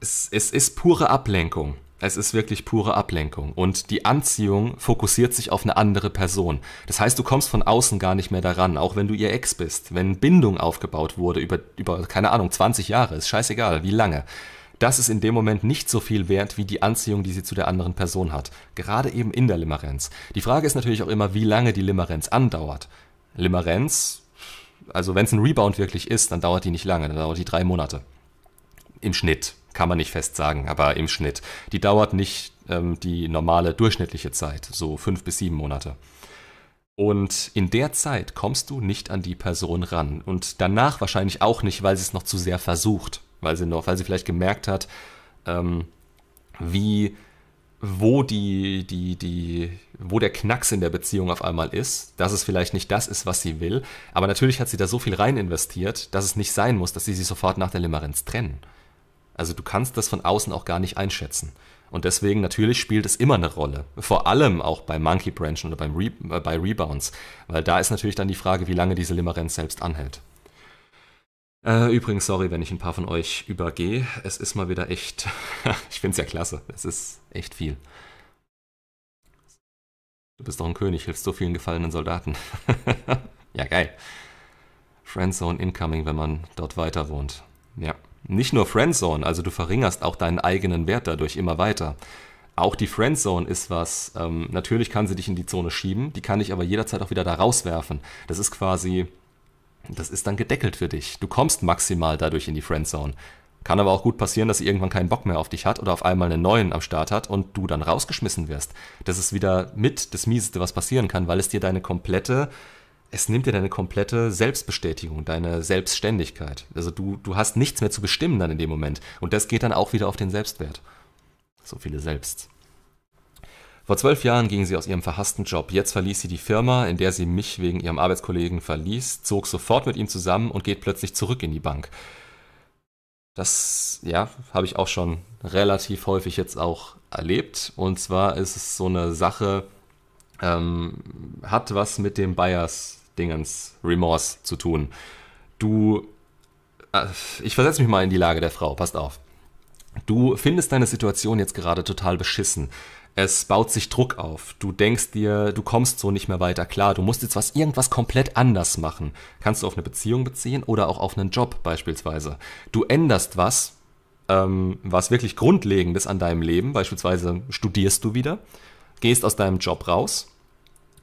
es, es ist pure Ablenkung. Es ist wirklich pure Ablenkung. Und die Anziehung fokussiert sich auf eine andere Person. Das heißt, du kommst von außen gar nicht mehr daran, auch wenn du ihr Ex bist. Wenn Bindung aufgebaut wurde über, über, keine Ahnung, 20 Jahre, ist scheißegal, wie lange. Das ist in dem Moment nicht so viel wert wie die Anziehung, die sie zu der anderen Person hat. Gerade eben in der Limerenz. Die Frage ist natürlich auch immer, wie lange die Limerenz andauert. Limerenz, also wenn es ein Rebound wirklich ist, dann dauert die nicht lange, dann dauert die drei Monate. Im Schnitt kann man nicht fest sagen, aber im Schnitt. Die dauert nicht ähm, die normale durchschnittliche Zeit, so fünf bis sieben Monate. Und in der Zeit kommst du nicht an die Person ran. Und danach wahrscheinlich auch nicht, weil sie es noch zu sehr versucht. Weil sie noch, weil sie vielleicht gemerkt hat, ähm, wie, wo die, die, die, wo der Knacks in der Beziehung auf einmal ist, dass es vielleicht nicht das ist, was sie will. Aber natürlich hat sie da so viel rein investiert, dass es nicht sein muss, dass sie sich sofort nach der Limerenz trennen. Also du kannst das von außen auch gar nicht einschätzen. Und deswegen natürlich spielt es immer eine Rolle. Vor allem auch bei Monkey Branchen oder beim Re äh, bei Rebounds. Weil da ist natürlich dann die Frage, wie lange diese Limerenz selbst anhält. Äh, übrigens, sorry, wenn ich ein paar von euch übergehe. Es ist mal wieder echt. ich finde es ja klasse. Es ist echt viel. Du bist doch ein König, hilfst so vielen gefallenen Soldaten. ja, geil. Friendzone incoming, wenn man dort weiter wohnt. Ja. Nicht nur Friendzone, also du verringerst auch deinen eigenen Wert dadurch immer weiter. Auch die Friendzone ist was, ähm, natürlich kann sie dich in die Zone schieben, die kann dich aber jederzeit auch wieder da rauswerfen. Das ist quasi, das ist dann gedeckelt für dich. Du kommst maximal dadurch in die Friendzone. Kann aber auch gut passieren, dass sie irgendwann keinen Bock mehr auf dich hat oder auf einmal einen neuen am Start hat und du dann rausgeschmissen wirst. Das ist wieder mit das Mieseste, was passieren kann, weil es dir deine komplette es nimmt dir deine komplette Selbstbestätigung, deine Selbstständigkeit. Also du, du hast nichts mehr zu bestimmen dann in dem Moment. Und das geht dann auch wieder auf den Selbstwert. So viele Selbst. Vor zwölf Jahren ging sie aus ihrem verhassten Job. Jetzt verließ sie die Firma, in der sie mich wegen ihrem Arbeitskollegen verließ, zog sofort mit ihm zusammen und geht plötzlich zurück in die Bank. Das, ja, habe ich auch schon relativ häufig jetzt auch erlebt. Und zwar ist es so eine Sache, ähm, hat was mit dem Bias Dingens Remorse zu tun. Du, äh, ich versetze mich mal in die Lage der Frau, passt auf. Du findest deine Situation jetzt gerade total beschissen. Es baut sich Druck auf. Du denkst dir, du kommst so nicht mehr weiter klar. Du musst jetzt was, irgendwas komplett anders machen. Kannst du auf eine Beziehung beziehen oder auch auf einen Job beispielsweise. Du änderst was, ähm, was wirklich grundlegend ist an deinem Leben. Beispielsweise studierst du wieder, gehst aus deinem Job raus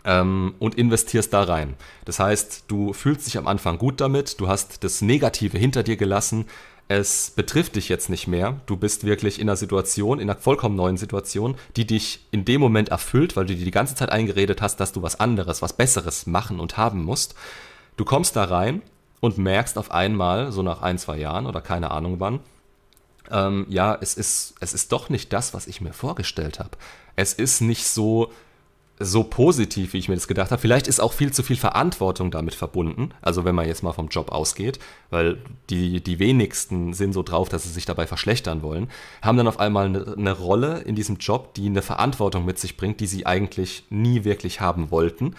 ähm, und investierst da rein. Das heißt, du fühlst dich am Anfang gut damit, du hast das Negative hinter dir gelassen, es betrifft dich jetzt nicht mehr. Du bist wirklich in einer Situation, in einer vollkommen neuen Situation, die dich in dem Moment erfüllt, weil du dir die ganze Zeit eingeredet hast, dass du was anderes, was Besseres machen und haben musst. Du kommst da rein und merkst auf einmal, so nach ein, zwei Jahren oder keine Ahnung wann, ähm, ja, es ist, es ist doch nicht das, was ich mir vorgestellt habe. Es ist nicht so, so positiv, wie ich mir das gedacht habe. Vielleicht ist auch viel zu viel Verantwortung damit verbunden. Also wenn man jetzt mal vom Job ausgeht, weil die, die wenigsten sind so drauf, dass sie sich dabei verschlechtern wollen, haben dann auf einmal eine, eine Rolle in diesem Job, die eine Verantwortung mit sich bringt, die sie eigentlich nie wirklich haben wollten.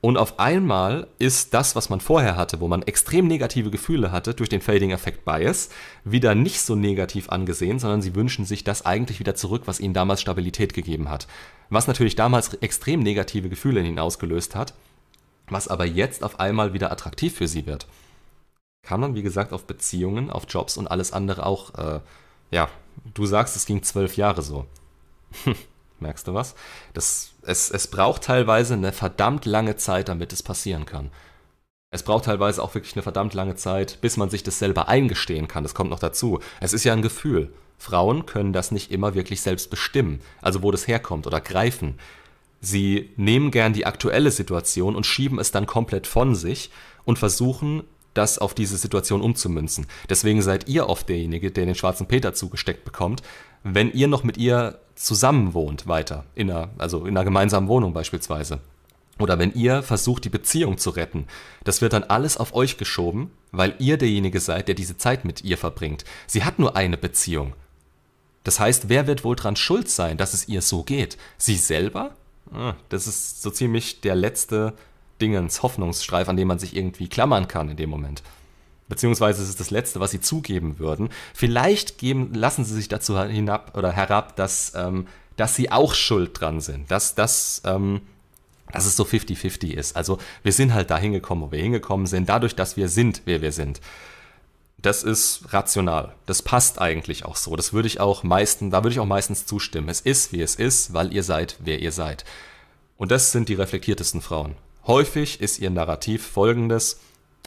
Und auf einmal ist das, was man vorher hatte, wo man extrem negative Gefühle hatte, durch den Fading Effect Bias, wieder nicht so negativ angesehen, sondern sie wünschen sich das eigentlich wieder zurück, was ihnen damals Stabilität gegeben hat. Was natürlich damals extrem negative Gefühle in ihnen ausgelöst hat, was aber jetzt auf einmal wieder attraktiv für sie wird. Kann man, wie gesagt, auf Beziehungen, auf Jobs und alles andere auch, äh, ja, du sagst, es ging zwölf Jahre so. Merkst du was? Das, es, es braucht teilweise eine verdammt lange Zeit, damit es passieren kann. Es braucht teilweise auch wirklich eine verdammt lange Zeit, bis man sich das selber eingestehen kann. Das kommt noch dazu. Es ist ja ein Gefühl. Frauen können das nicht immer wirklich selbst bestimmen, also wo das herkommt oder greifen. Sie nehmen gern die aktuelle Situation und schieben es dann komplett von sich und versuchen, das auf diese Situation umzumünzen. Deswegen seid ihr oft derjenige, der den schwarzen Peter zugesteckt bekommt, wenn ihr noch mit ihr zusammen wohnt weiter, in einer, also in einer gemeinsamen Wohnung beispielsweise. Oder wenn ihr versucht, die Beziehung zu retten, das wird dann alles auf euch geschoben, weil ihr derjenige seid, der diese Zeit mit ihr verbringt. Sie hat nur eine Beziehung. Das heißt, wer wird wohl dran schuld sein, dass es ihr so geht? Sie selber? Ah, das ist so ziemlich der letzte Dingens, Hoffnungsstreif, an dem man sich irgendwie klammern kann in dem Moment. Beziehungsweise es ist das Letzte, was sie zugeben würden. Vielleicht geben, lassen sie sich dazu hinab oder herab, dass, ähm, dass sie auch schuld dran sind. Dass, dass, ähm, dass es so 50-50 ist. Also wir sind halt da hingekommen, wo wir hingekommen sind, dadurch, dass wir sind, wer wir sind. Das ist rational. Das passt eigentlich auch so. Das würde ich auch meistens, da würde ich auch meistens zustimmen. Es ist, wie es ist, weil ihr seid, wer ihr seid. Und das sind die reflektiertesten Frauen. Häufig ist ihr Narrativ folgendes,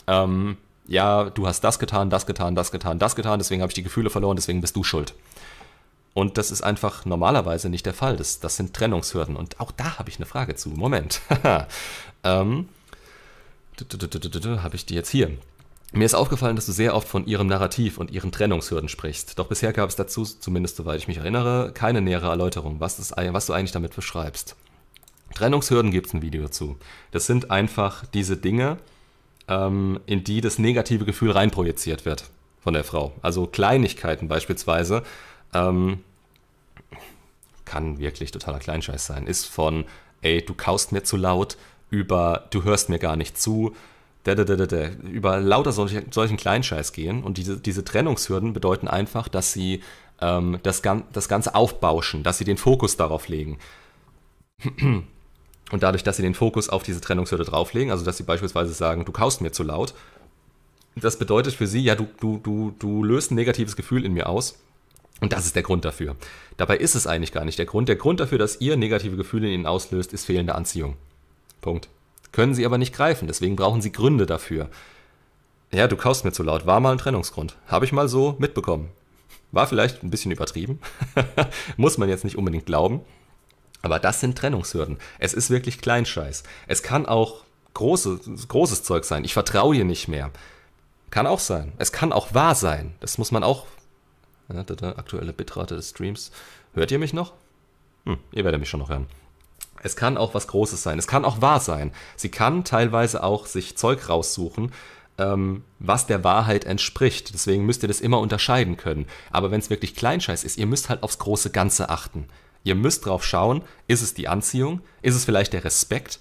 ähm, ja, du hast das getan, das getan, das getan, das getan, deswegen habe ich die Gefühle verloren, deswegen bist du schuld. Und das ist einfach normalerweise nicht der Fall. Das, das sind Trennungshürden. Und auch da habe ich eine Frage zu. Moment. ähm, habe ich die jetzt hier. Mir ist aufgefallen, dass du sehr oft von ihrem Narrativ und ihren Trennungshürden sprichst. Doch bisher gab es dazu, zumindest soweit ich mich erinnere, keine nähere Erläuterung, was, das, was du eigentlich damit beschreibst. Trennungshürden gibt es ein Video dazu. Das sind einfach diese Dinge, ähm, in die das negative Gefühl reinprojiziert wird von der Frau. Also Kleinigkeiten beispielsweise ähm, kann wirklich totaler Kleinscheiß sein. Ist von, ey, du kaust mir zu laut, über, du hörst mir gar nicht zu, über lauter solche, solchen Kleinscheiß gehen. Und diese, diese Trennungshürden bedeuten einfach, dass sie ähm, das, das Ganze aufbauschen, dass sie den Fokus darauf legen. Und dadurch, dass sie den Fokus auf diese Trennungshürde drauflegen, also dass sie beispielsweise sagen, du kaust mir zu laut, das bedeutet für sie, ja, du, du, du, du löst ein negatives Gefühl in mir aus. Und das ist der Grund dafür. Dabei ist es eigentlich gar nicht der Grund. Der Grund dafür, dass ihr negative Gefühle in ihnen auslöst, ist fehlende Anziehung. Punkt. Können sie aber nicht greifen, deswegen brauchen sie Gründe dafür. Ja, du kaust mir zu laut, war mal ein Trennungsgrund. Habe ich mal so mitbekommen. War vielleicht ein bisschen übertrieben. Muss man jetzt nicht unbedingt glauben. Aber das sind Trennungshürden. Es ist wirklich Kleinscheiß. Es kann auch große, großes Zeug sein. Ich vertraue dir nicht mehr. Kann auch sein. Es kann auch wahr sein. Das muss man auch. Aktuelle Bitrate des Streams. Hört ihr mich noch? Hm, ihr werdet mich schon noch hören. Es kann auch was Großes sein. Es kann auch wahr sein. Sie kann teilweise auch sich Zeug raussuchen, ähm, was der Wahrheit entspricht. Deswegen müsst ihr das immer unterscheiden können. Aber wenn es wirklich Kleinscheiß ist, ihr müsst halt aufs große Ganze achten. Ihr müsst drauf schauen, ist es die Anziehung? Ist es vielleicht der Respekt?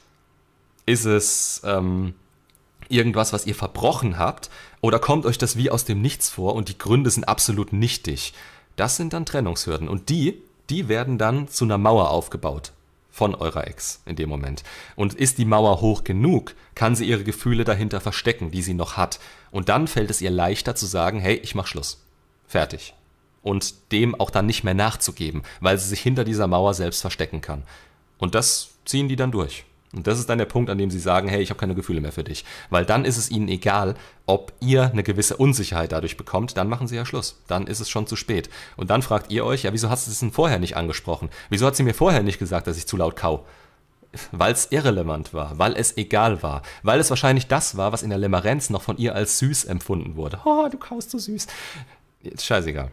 Ist es, ähm, irgendwas, was ihr verbrochen habt? Oder kommt euch das wie aus dem Nichts vor und die Gründe sind absolut nichtig? Das sind dann Trennungshürden. Und die, die werden dann zu einer Mauer aufgebaut von eurer Ex in dem Moment. Und ist die Mauer hoch genug, kann sie ihre Gefühle dahinter verstecken, die sie noch hat. Und dann fällt es ihr leichter zu sagen, hey, ich mach Schluss. Fertig. Und dem auch dann nicht mehr nachzugeben, weil sie sich hinter dieser Mauer selbst verstecken kann. Und das ziehen die dann durch. Und das ist dann der Punkt, an dem sie sagen, hey, ich habe keine Gefühle mehr für dich. Weil dann ist es ihnen egal, ob ihr eine gewisse Unsicherheit dadurch bekommt, dann machen sie ja Schluss. Dann ist es schon zu spät. Und dann fragt ihr euch, ja, wieso hast du es denn vorher nicht angesprochen? Wieso hat sie mir vorher nicht gesagt, dass ich zu laut kau? Weil es irrelevant war, weil es egal war, weil es wahrscheinlich das war, was in der Limerenz noch von ihr als süß empfunden wurde. Oh, du kaust so süß. Scheißegal.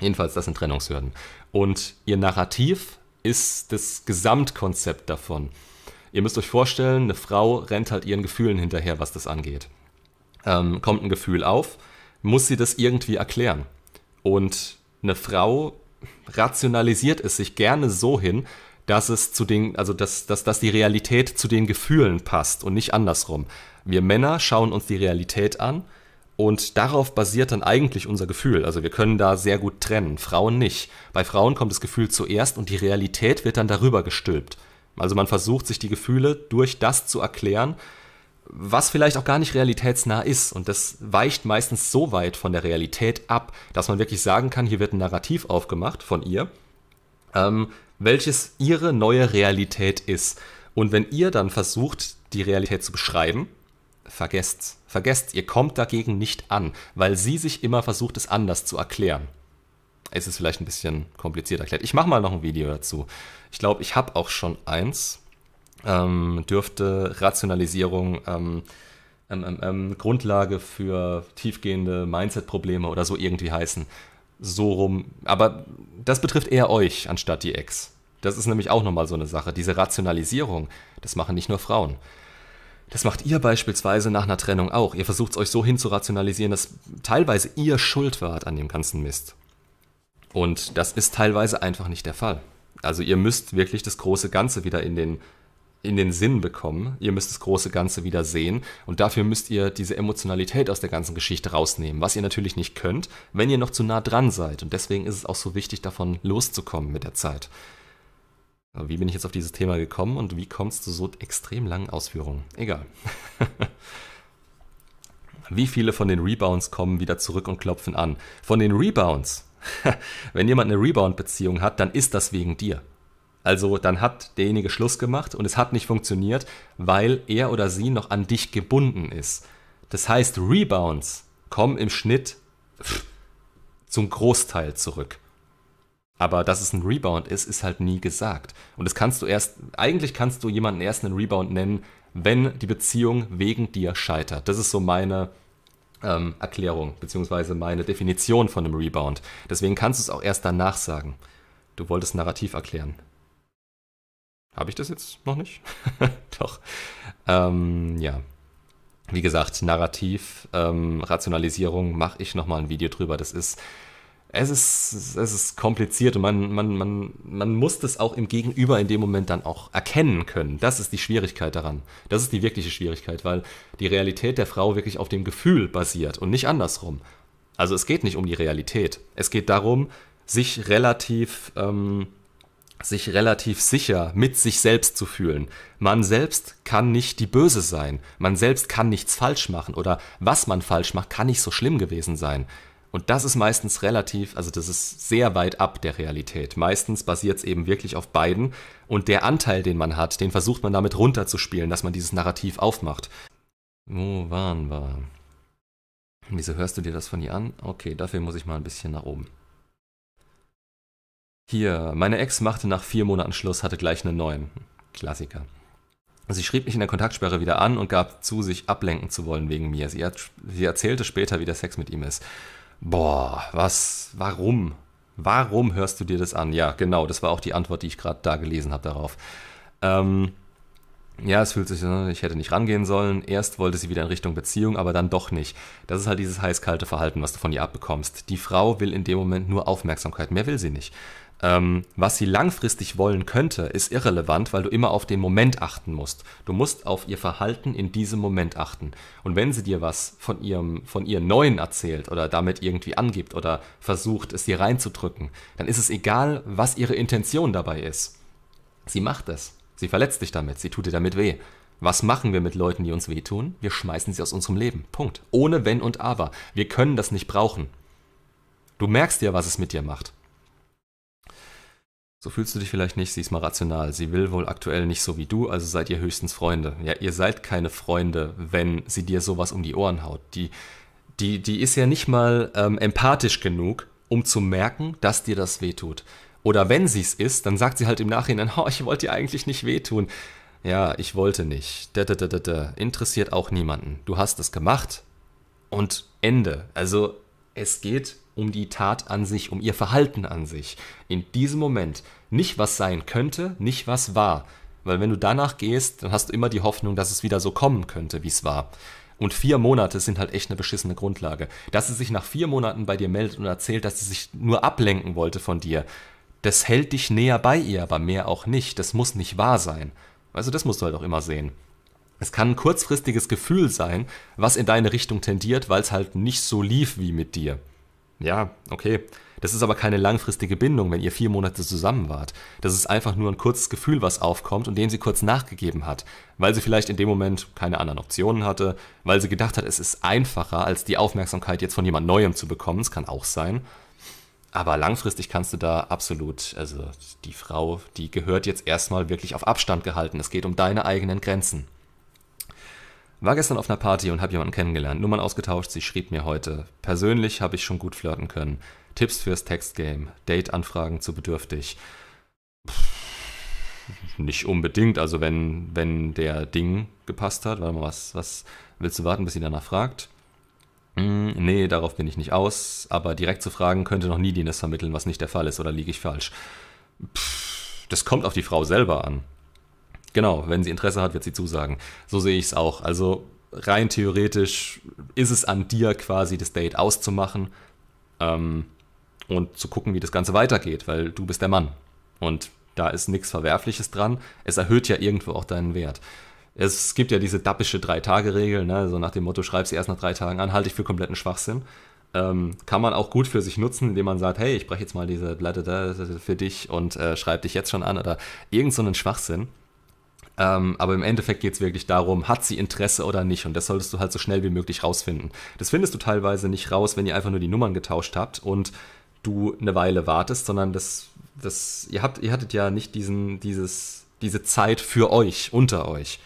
Jedenfalls, das sind Trennungshürden. Und ihr Narrativ ist das Gesamtkonzept davon. Ihr müsst euch vorstellen, eine Frau rennt halt ihren Gefühlen hinterher, was das angeht. Ähm, kommt ein Gefühl auf, muss sie das irgendwie erklären. Und eine Frau rationalisiert es sich gerne so hin, dass es zu den, also dass, dass, dass die Realität zu den Gefühlen passt und nicht andersrum. Wir Männer schauen uns die Realität an und darauf basiert dann eigentlich unser Gefühl. Also wir können da sehr gut trennen, Frauen nicht. Bei Frauen kommt das Gefühl zuerst und die Realität wird dann darüber gestülpt. Also man versucht sich die Gefühle durch das zu erklären, was vielleicht auch gar nicht realitätsnah ist. Und das weicht meistens so weit von der Realität ab, dass man wirklich sagen kann, hier wird ein Narrativ aufgemacht von ihr, ähm, welches ihre neue Realität ist. Und wenn ihr dann versucht, die Realität zu beschreiben, vergesst's. Vergesst, ihr kommt dagegen nicht an, weil sie sich immer versucht, es anders zu erklären. Es ist vielleicht ein bisschen kompliziert erklärt. Ich mache mal noch ein Video dazu. Ich glaube, ich habe auch schon eins. Ähm, dürfte Rationalisierung ähm, ähm, ähm, ähm Grundlage für tiefgehende Mindset-Probleme oder so irgendwie heißen. So rum. Aber das betrifft eher euch anstatt die Ex. Das ist nämlich auch nochmal so eine Sache. Diese Rationalisierung, das machen nicht nur Frauen. Das macht ihr beispielsweise nach einer Trennung auch. Ihr versucht es euch so hinzurationalisieren, dass teilweise ihr schuld wart an dem ganzen Mist. Und das ist teilweise einfach nicht der Fall. Also ihr müsst wirklich das große Ganze wieder in den, in den Sinn bekommen. Ihr müsst das große Ganze wieder sehen. Und dafür müsst ihr diese Emotionalität aus der ganzen Geschichte rausnehmen, was ihr natürlich nicht könnt, wenn ihr noch zu nah dran seid. Und deswegen ist es auch so wichtig, davon loszukommen mit der Zeit. Wie bin ich jetzt auf dieses Thema gekommen und wie kommst du so extrem langen Ausführungen? Egal. wie viele von den Rebounds kommen wieder zurück und klopfen an? Von den Rebounds. Wenn jemand eine Rebound-Beziehung hat, dann ist das wegen dir. Also dann hat derjenige Schluss gemacht und es hat nicht funktioniert, weil er oder sie noch an dich gebunden ist. Das heißt, Rebounds kommen im Schnitt zum Großteil zurück. Aber dass es ein Rebound ist, ist halt nie gesagt. Und das kannst du erst, eigentlich kannst du jemanden erst einen Rebound nennen, wenn die Beziehung wegen dir scheitert. Das ist so meine ähm, Erklärung, beziehungsweise meine Definition von einem Rebound. Deswegen kannst du es auch erst danach sagen. Du wolltest Narrativ erklären. Habe ich das jetzt noch nicht? Doch. Ähm, ja. Wie gesagt, Narrativ, ähm, Rationalisierung, mache ich nochmal ein Video drüber. Das ist es ist, es ist kompliziert und man, man, man, man muss das auch im Gegenüber in dem Moment dann auch erkennen können. Das ist die Schwierigkeit daran. Das ist die wirkliche Schwierigkeit, weil die Realität der Frau wirklich auf dem Gefühl basiert und nicht andersrum. Also es geht nicht um die Realität. Es geht darum, sich relativ, ähm, sich relativ sicher mit sich selbst zu fühlen. Man selbst kann nicht die Böse sein. Man selbst kann nichts falsch machen oder was man falsch macht, kann nicht so schlimm gewesen sein. Und das ist meistens relativ, also das ist sehr weit ab der Realität. Meistens basiert es eben wirklich auf beiden. Und der Anteil, den man hat, den versucht man damit runterzuspielen, dass man dieses Narrativ aufmacht. Wo waren wir? Wieso hörst du dir das von ihr an? Okay, dafür muss ich mal ein bisschen nach oben. Hier, meine Ex machte nach vier Monaten Schluss, hatte gleich einen neuen. Klassiker. Sie schrieb mich in der Kontaktsperre wieder an und gab zu, sich ablenken zu wollen wegen mir. Sie, hat, sie erzählte später, wie der Sex mit ihm ist. Boah, was, warum? Warum hörst du dir das an? Ja, genau, das war auch die Antwort, die ich gerade da gelesen habe darauf. Ähm, ja, es fühlt sich, ne, ich hätte nicht rangehen sollen. Erst wollte sie wieder in Richtung Beziehung, aber dann doch nicht. Das ist halt dieses heiß-kalte Verhalten, was du von ihr abbekommst. Die Frau will in dem Moment nur Aufmerksamkeit, mehr will sie nicht. Ähm, was sie langfristig wollen könnte, ist irrelevant, weil du immer auf den Moment achten musst. Du musst auf ihr Verhalten in diesem Moment achten. Und wenn sie dir was von ihrem, von ihren Neuen erzählt oder damit irgendwie angibt oder versucht, es dir reinzudrücken, dann ist es egal, was ihre Intention dabei ist. Sie macht es. Sie verletzt dich damit. Sie tut dir damit weh. Was machen wir mit Leuten, die uns wehtun? Wir schmeißen sie aus unserem Leben. Punkt. Ohne Wenn und Aber. Wir können das nicht brauchen. Du merkst ja, was es mit dir macht. So fühlst du dich vielleicht nicht, sie ist mal rational. Sie will wohl aktuell nicht so wie du, also seid ihr höchstens Freunde. Ja, ihr seid keine Freunde, wenn sie dir sowas um die Ohren haut. Die, die, die ist ja nicht mal ähm, empathisch genug, um zu merken, dass dir das wehtut. Oder wenn sie es ist, dann sagt sie halt im Nachhinein, oh, ich wollte dir eigentlich nicht wehtun. Ja, ich wollte nicht. Da, da, da, da, da. Interessiert auch niemanden. Du hast es gemacht und Ende. Also es geht um die Tat an sich, um ihr Verhalten an sich. In diesem Moment. Nicht was sein könnte, nicht was war. Weil wenn du danach gehst, dann hast du immer die Hoffnung, dass es wieder so kommen könnte, wie es war. Und vier Monate sind halt echt eine beschissene Grundlage. Dass sie sich nach vier Monaten bei dir meldet und erzählt, dass sie sich nur ablenken wollte von dir, das hält dich näher bei ihr, aber mehr auch nicht. Das muss nicht wahr sein. Also das musst du halt auch immer sehen. Es kann ein kurzfristiges Gefühl sein, was in deine Richtung tendiert, weil es halt nicht so lief wie mit dir. Ja, okay. Das ist aber keine langfristige Bindung, wenn ihr vier Monate zusammen wart. Das ist einfach nur ein kurzes Gefühl, was aufkommt und dem sie kurz nachgegeben hat. Weil sie vielleicht in dem Moment keine anderen Optionen hatte, weil sie gedacht hat, es ist einfacher, als die Aufmerksamkeit jetzt von jemand Neuem zu bekommen. Es kann auch sein. Aber langfristig kannst du da absolut, also die Frau, die gehört jetzt erstmal wirklich auf Abstand gehalten. Es geht um deine eigenen Grenzen. War gestern auf einer Party und habe jemanden kennengelernt, Nummern ausgetauscht, sie schrieb mir heute. Persönlich habe ich schon gut flirten können. Tipps fürs Textgame, Date-Anfragen zu bedürftig. Pff, nicht unbedingt, also wenn, wenn der Ding gepasst hat, warte mal, was, was willst du warten, bis sie danach fragt? Hm, nee, darauf bin ich nicht aus, aber direkt zu fragen könnte noch nie Dienes vermitteln, was nicht der Fall ist, oder liege ich falsch? Pff, das kommt auf die Frau selber an. Genau, wenn sie Interesse hat, wird sie zusagen. So sehe ich es auch. Also rein theoretisch ist es an dir quasi das Date auszumachen ähm, und zu gucken, wie das Ganze weitergeht, weil du bist der Mann. Und da ist nichts Verwerfliches dran. Es erhöht ja irgendwo auch deinen Wert. Es gibt ja diese dappische Drei-Tage-Regel, ne? so nach dem Motto, schreib sie erst nach drei Tagen an, halte ich für kompletten Schwachsinn. Ähm, kann man auch gut für sich nutzen, indem man sagt, hey, ich breche jetzt mal diese Blätter für dich und äh, schreib dich jetzt schon an oder irgend so einen Schwachsinn. Ähm, aber im Endeffekt geht es wirklich darum, hat sie Interesse oder nicht. Und das solltest du halt so schnell wie möglich rausfinden. Das findest du teilweise nicht raus, wenn ihr einfach nur die Nummern getauscht habt und du eine Weile wartest, sondern das, das, ihr, habt, ihr hattet ja nicht diesen, dieses, diese Zeit für euch, unter euch.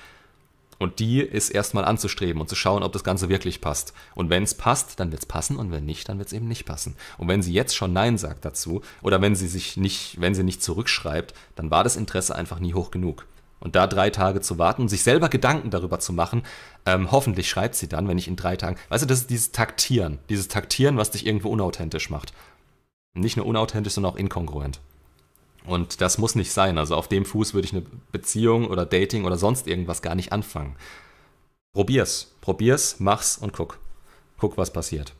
Und die ist erstmal anzustreben und zu schauen, ob das Ganze wirklich passt. Und wenn es passt, dann wird es passen und wenn nicht, dann wird es eben nicht passen. Und wenn sie jetzt schon Nein sagt dazu oder wenn sie sich nicht, wenn sie nicht zurückschreibt, dann war das Interesse einfach nie hoch genug. Und da drei Tage zu warten und sich selber Gedanken darüber zu machen, ähm, hoffentlich schreibt sie dann, wenn ich in drei Tagen. Weißt du, das ist dieses Taktieren. Dieses Taktieren, was dich irgendwo unauthentisch macht. Nicht nur unauthentisch, sondern auch inkongruent. Und das muss nicht sein. Also auf dem Fuß würde ich eine Beziehung oder Dating oder sonst irgendwas gar nicht anfangen. Probier's. Probier's, mach's und guck. Guck, was passiert.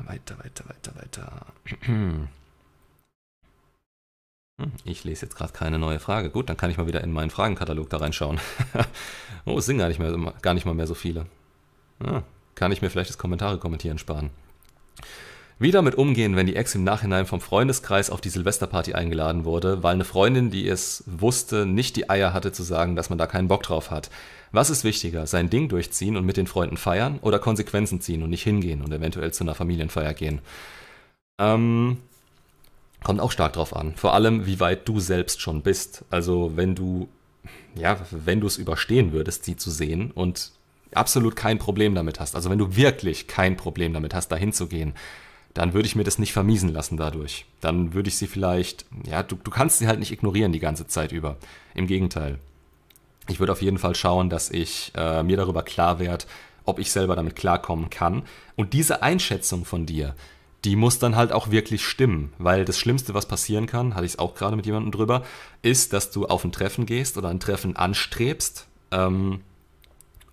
Weiter, weiter, weiter, weiter. Hm, ich lese jetzt gerade keine neue Frage. Gut, dann kann ich mal wieder in meinen Fragenkatalog da reinschauen. oh, es sind gar nicht, mehr, gar nicht mal mehr so viele. Ah, kann ich mir vielleicht das Kommentare kommentieren sparen. Wie damit umgehen, wenn die Ex im Nachhinein vom Freundeskreis auf die Silvesterparty eingeladen wurde, weil eine Freundin, die es wusste, nicht die Eier hatte zu sagen, dass man da keinen Bock drauf hat. Was ist wichtiger, sein Ding durchziehen und mit den Freunden feiern oder Konsequenzen ziehen und nicht hingehen und eventuell zu einer Familienfeier gehen? Ähm, Kommt auch stark drauf an. Vor allem, wie weit du selbst schon bist. Also, wenn du, ja, wenn du es überstehen würdest, sie zu sehen und absolut kein Problem damit hast, also wenn du wirklich kein Problem damit hast, dahin zu gehen, dann würde ich mir das nicht vermiesen lassen dadurch. Dann würde ich sie vielleicht, ja, du, du kannst sie halt nicht ignorieren die ganze Zeit über. Im Gegenteil. Ich würde auf jeden Fall schauen, dass ich äh, mir darüber klar werde, ob ich selber damit klarkommen kann. Und diese Einschätzung von dir, die muss dann halt auch wirklich stimmen, weil das Schlimmste, was passieren kann, hatte ich es auch gerade mit jemandem drüber, ist, dass du auf ein Treffen gehst oder ein Treffen anstrebst ähm,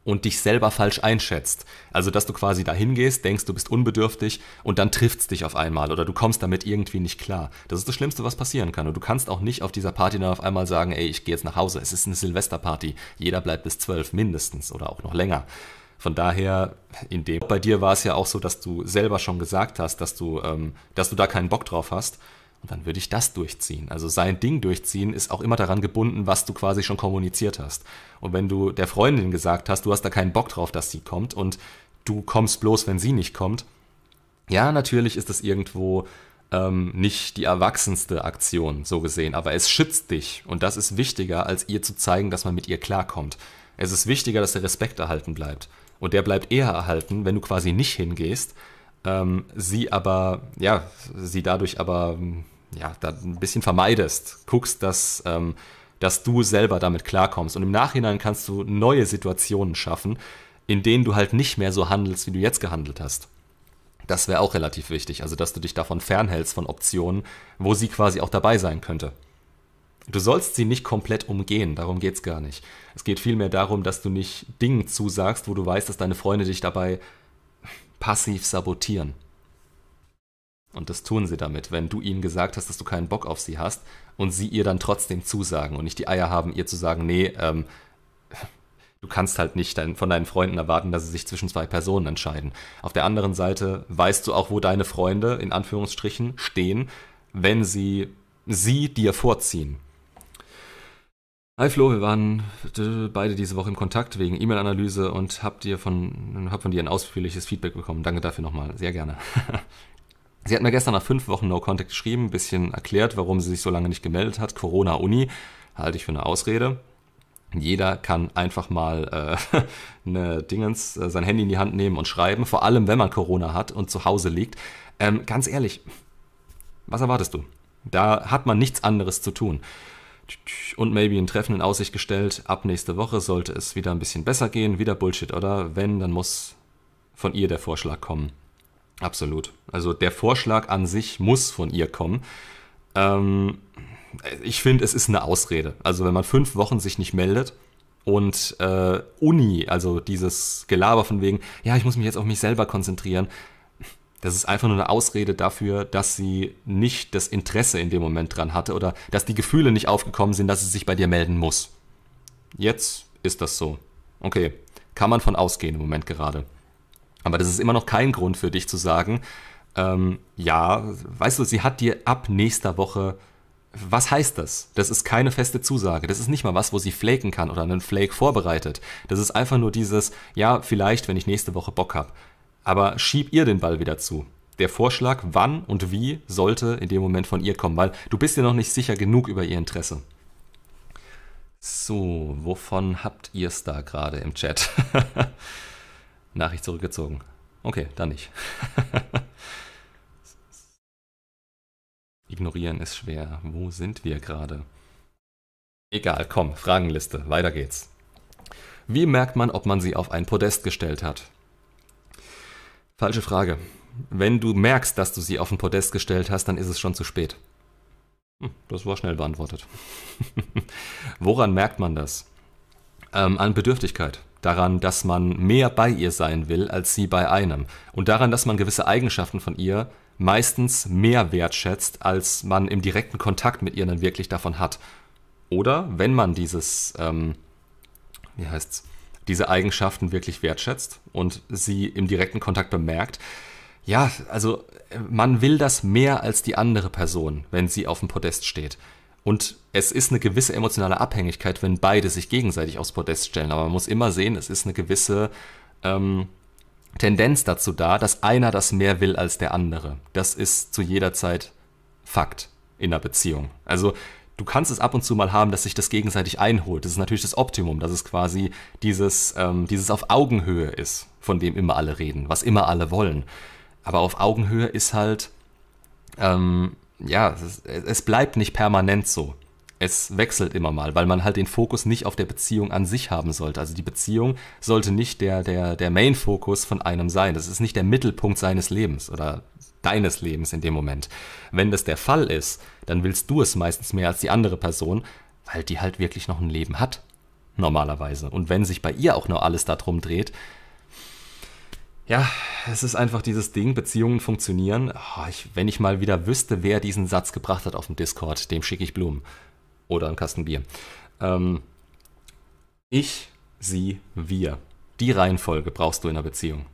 und dich selber falsch einschätzt. Also, dass du quasi dahin gehst, denkst, du bist unbedürftig und dann trifft's dich auf einmal oder du kommst damit irgendwie nicht klar. Das ist das Schlimmste, was passieren kann. Und du kannst auch nicht auf dieser Party dann auf einmal sagen, ey, ich gehe jetzt nach Hause. Es ist eine Silvesterparty. Jeder bleibt bis zwölf mindestens oder auch noch länger. Von daher, in dem bei dir war es ja auch so, dass du selber schon gesagt hast, dass du, ähm, dass du da keinen Bock drauf hast. Und dann würde ich das durchziehen. Also sein Ding durchziehen ist auch immer daran gebunden, was du quasi schon kommuniziert hast. Und wenn du der Freundin gesagt hast, du hast da keinen Bock drauf, dass sie kommt und du kommst bloß, wenn sie nicht kommt, ja, natürlich ist das irgendwo ähm, nicht die erwachsenste Aktion, so gesehen, aber es schützt dich und das ist wichtiger, als ihr zu zeigen, dass man mit ihr klarkommt. Es ist wichtiger, dass der Respekt erhalten bleibt. Und der bleibt eher erhalten, wenn du quasi nicht hingehst, ähm, sie aber, ja, sie dadurch aber ja, da ein bisschen vermeidest, guckst, dass, ähm, dass du selber damit klarkommst. Und im Nachhinein kannst du neue Situationen schaffen, in denen du halt nicht mehr so handelst, wie du jetzt gehandelt hast. Das wäre auch relativ wichtig, also dass du dich davon fernhältst von Optionen, wo sie quasi auch dabei sein könnte. Du sollst sie nicht komplett umgehen, darum geht es gar nicht. Es geht vielmehr darum, dass du nicht Dingen zusagst, wo du weißt, dass deine Freunde dich dabei passiv sabotieren. Und das tun sie damit, wenn du ihnen gesagt hast, dass du keinen Bock auf sie hast und sie ihr dann trotzdem zusagen und nicht die Eier haben, ihr zu sagen, nee, ähm, du kannst halt nicht dein, von deinen Freunden erwarten, dass sie sich zwischen zwei Personen entscheiden. Auf der anderen Seite weißt du auch, wo deine Freunde in Anführungsstrichen stehen, wenn sie sie dir vorziehen. Hi Flo, wir waren beide diese Woche im Kontakt wegen E-Mail-Analyse und hab dir von, hab von dir ein ausführliches Feedback bekommen. Danke dafür nochmal, sehr gerne. Sie hat mir gestern nach fünf Wochen No Contact geschrieben, ein bisschen erklärt, warum sie sich so lange nicht gemeldet hat. Corona-Uni halte ich für eine Ausrede. Jeder kann einfach mal äh, eine Dingens, äh, sein Handy in die Hand nehmen und schreiben, vor allem wenn man Corona hat und zu Hause liegt. Ähm, ganz ehrlich, was erwartest du? Da hat man nichts anderes zu tun. Und maybe ein Treffen in Aussicht gestellt. Ab nächste Woche sollte es wieder ein bisschen besser gehen. Wieder Bullshit, oder? Wenn, dann muss von ihr der Vorschlag kommen. Absolut. Also der Vorschlag an sich muss von ihr kommen. Ähm, ich finde, es ist eine Ausrede. Also wenn man fünf Wochen sich nicht meldet und äh, Uni, also dieses Gelaber von wegen, ja, ich muss mich jetzt auf mich selber konzentrieren, das ist einfach nur eine Ausrede dafür, dass sie nicht das Interesse in dem Moment dran hatte oder dass die Gefühle nicht aufgekommen sind, dass sie sich bei dir melden muss. Jetzt ist das so. Okay, kann man von ausgehen im Moment gerade. Aber das ist immer noch kein Grund für dich zu sagen, ähm, ja, weißt du, sie hat dir ab nächster Woche, was heißt das? Das ist keine feste Zusage. Das ist nicht mal was, wo sie flaken kann oder einen Flake vorbereitet. Das ist einfach nur dieses, ja, vielleicht, wenn ich nächste Woche Bock habe. Aber schieb ihr den Ball wieder zu. Der Vorschlag, wann und wie, sollte in dem Moment von ihr kommen, weil du bist dir noch nicht sicher genug über ihr Interesse. So, wovon habt ihr es da gerade im Chat? Nachricht zurückgezogen. Okay, dann nicht. Ignorieren ist schwer. Wo sind wir gerade? Egal, komm, Fragenliste, weiter geht's. Wie merkt man, ob man sie auf ein Podest gestellt hat? Falsche Frage. Wenn du merkst, dass du sie auf ein Podest gestellt hast, dann ist es schon zu spät. Hm, das war schnell beantwortet. Woran merkt man das? Ähm, an Bedürftigkeit daran, dass man mehr bei ihr sein will als sie bei einem und daran, dass man gewisse Eigenschaften von ihr meistens mehr wertschätzt, als man im direkten Kontakt mit ihr dann wirklich davon hat. Oder wenn man dieses, ähm, wie heißt's, diese Eigenschaften wirklich wertschätzt und sie im direkten Kontakt bemerkt, ja, also man will das mehr als die andere Person, wenn sie auf dem Podest steht. Und es ist eine gewisse emotionale Abhängigkeit, wenn beide sich gegenseitig aufs Podest stellen. Aber man muss immer sehen, es ist eine gewisse ähm, Tendenz dazu da, dass einer das mehr will als der andere. Das ist zu jeder Zeit Fakt in einer Beziehung. Also du kannst es ab und zu mal haben, dass sich das gegenseitig einholt. Das ist natürlich das Optimum, dass es quasi dieses, ähm, dieses auf Augenhöhe ist, von dem immer alle reden, was immer alle wollen. Aber auf Augenhöhe ist halt, ähm, ja, es, es bleibt nicht permanent so. Es wechselt immer mal, weil man halt den Fokus nicht auf der Beziehung an sich haben sollte. Also die Beziehung sollte nicht der, der, der Main-Fokus von einem sein. Das ist nicht der Mittelpunkt seines Lebens oder deines Lebens in dem Moment. Wenn das der Fall ist, dann willst du es meistens mehr als die andere Person, weil die halt wirklich noch ein Leben hat. normalerweise. Und wenn sich bei ihr auch nur alles darum dreht, ja, es ist einfach dieses Ding, Beziehungen funktionieren. Oh, ich, wenn ich mal wieder wüsste, wer diesen Satz gebracht hat auf dem Discord, dem schicke ich Blumen. Oder einen Kasten Bier. Ähm, ich, sie, wir. Die Reihenfolge brauchst du in einer Beziehung.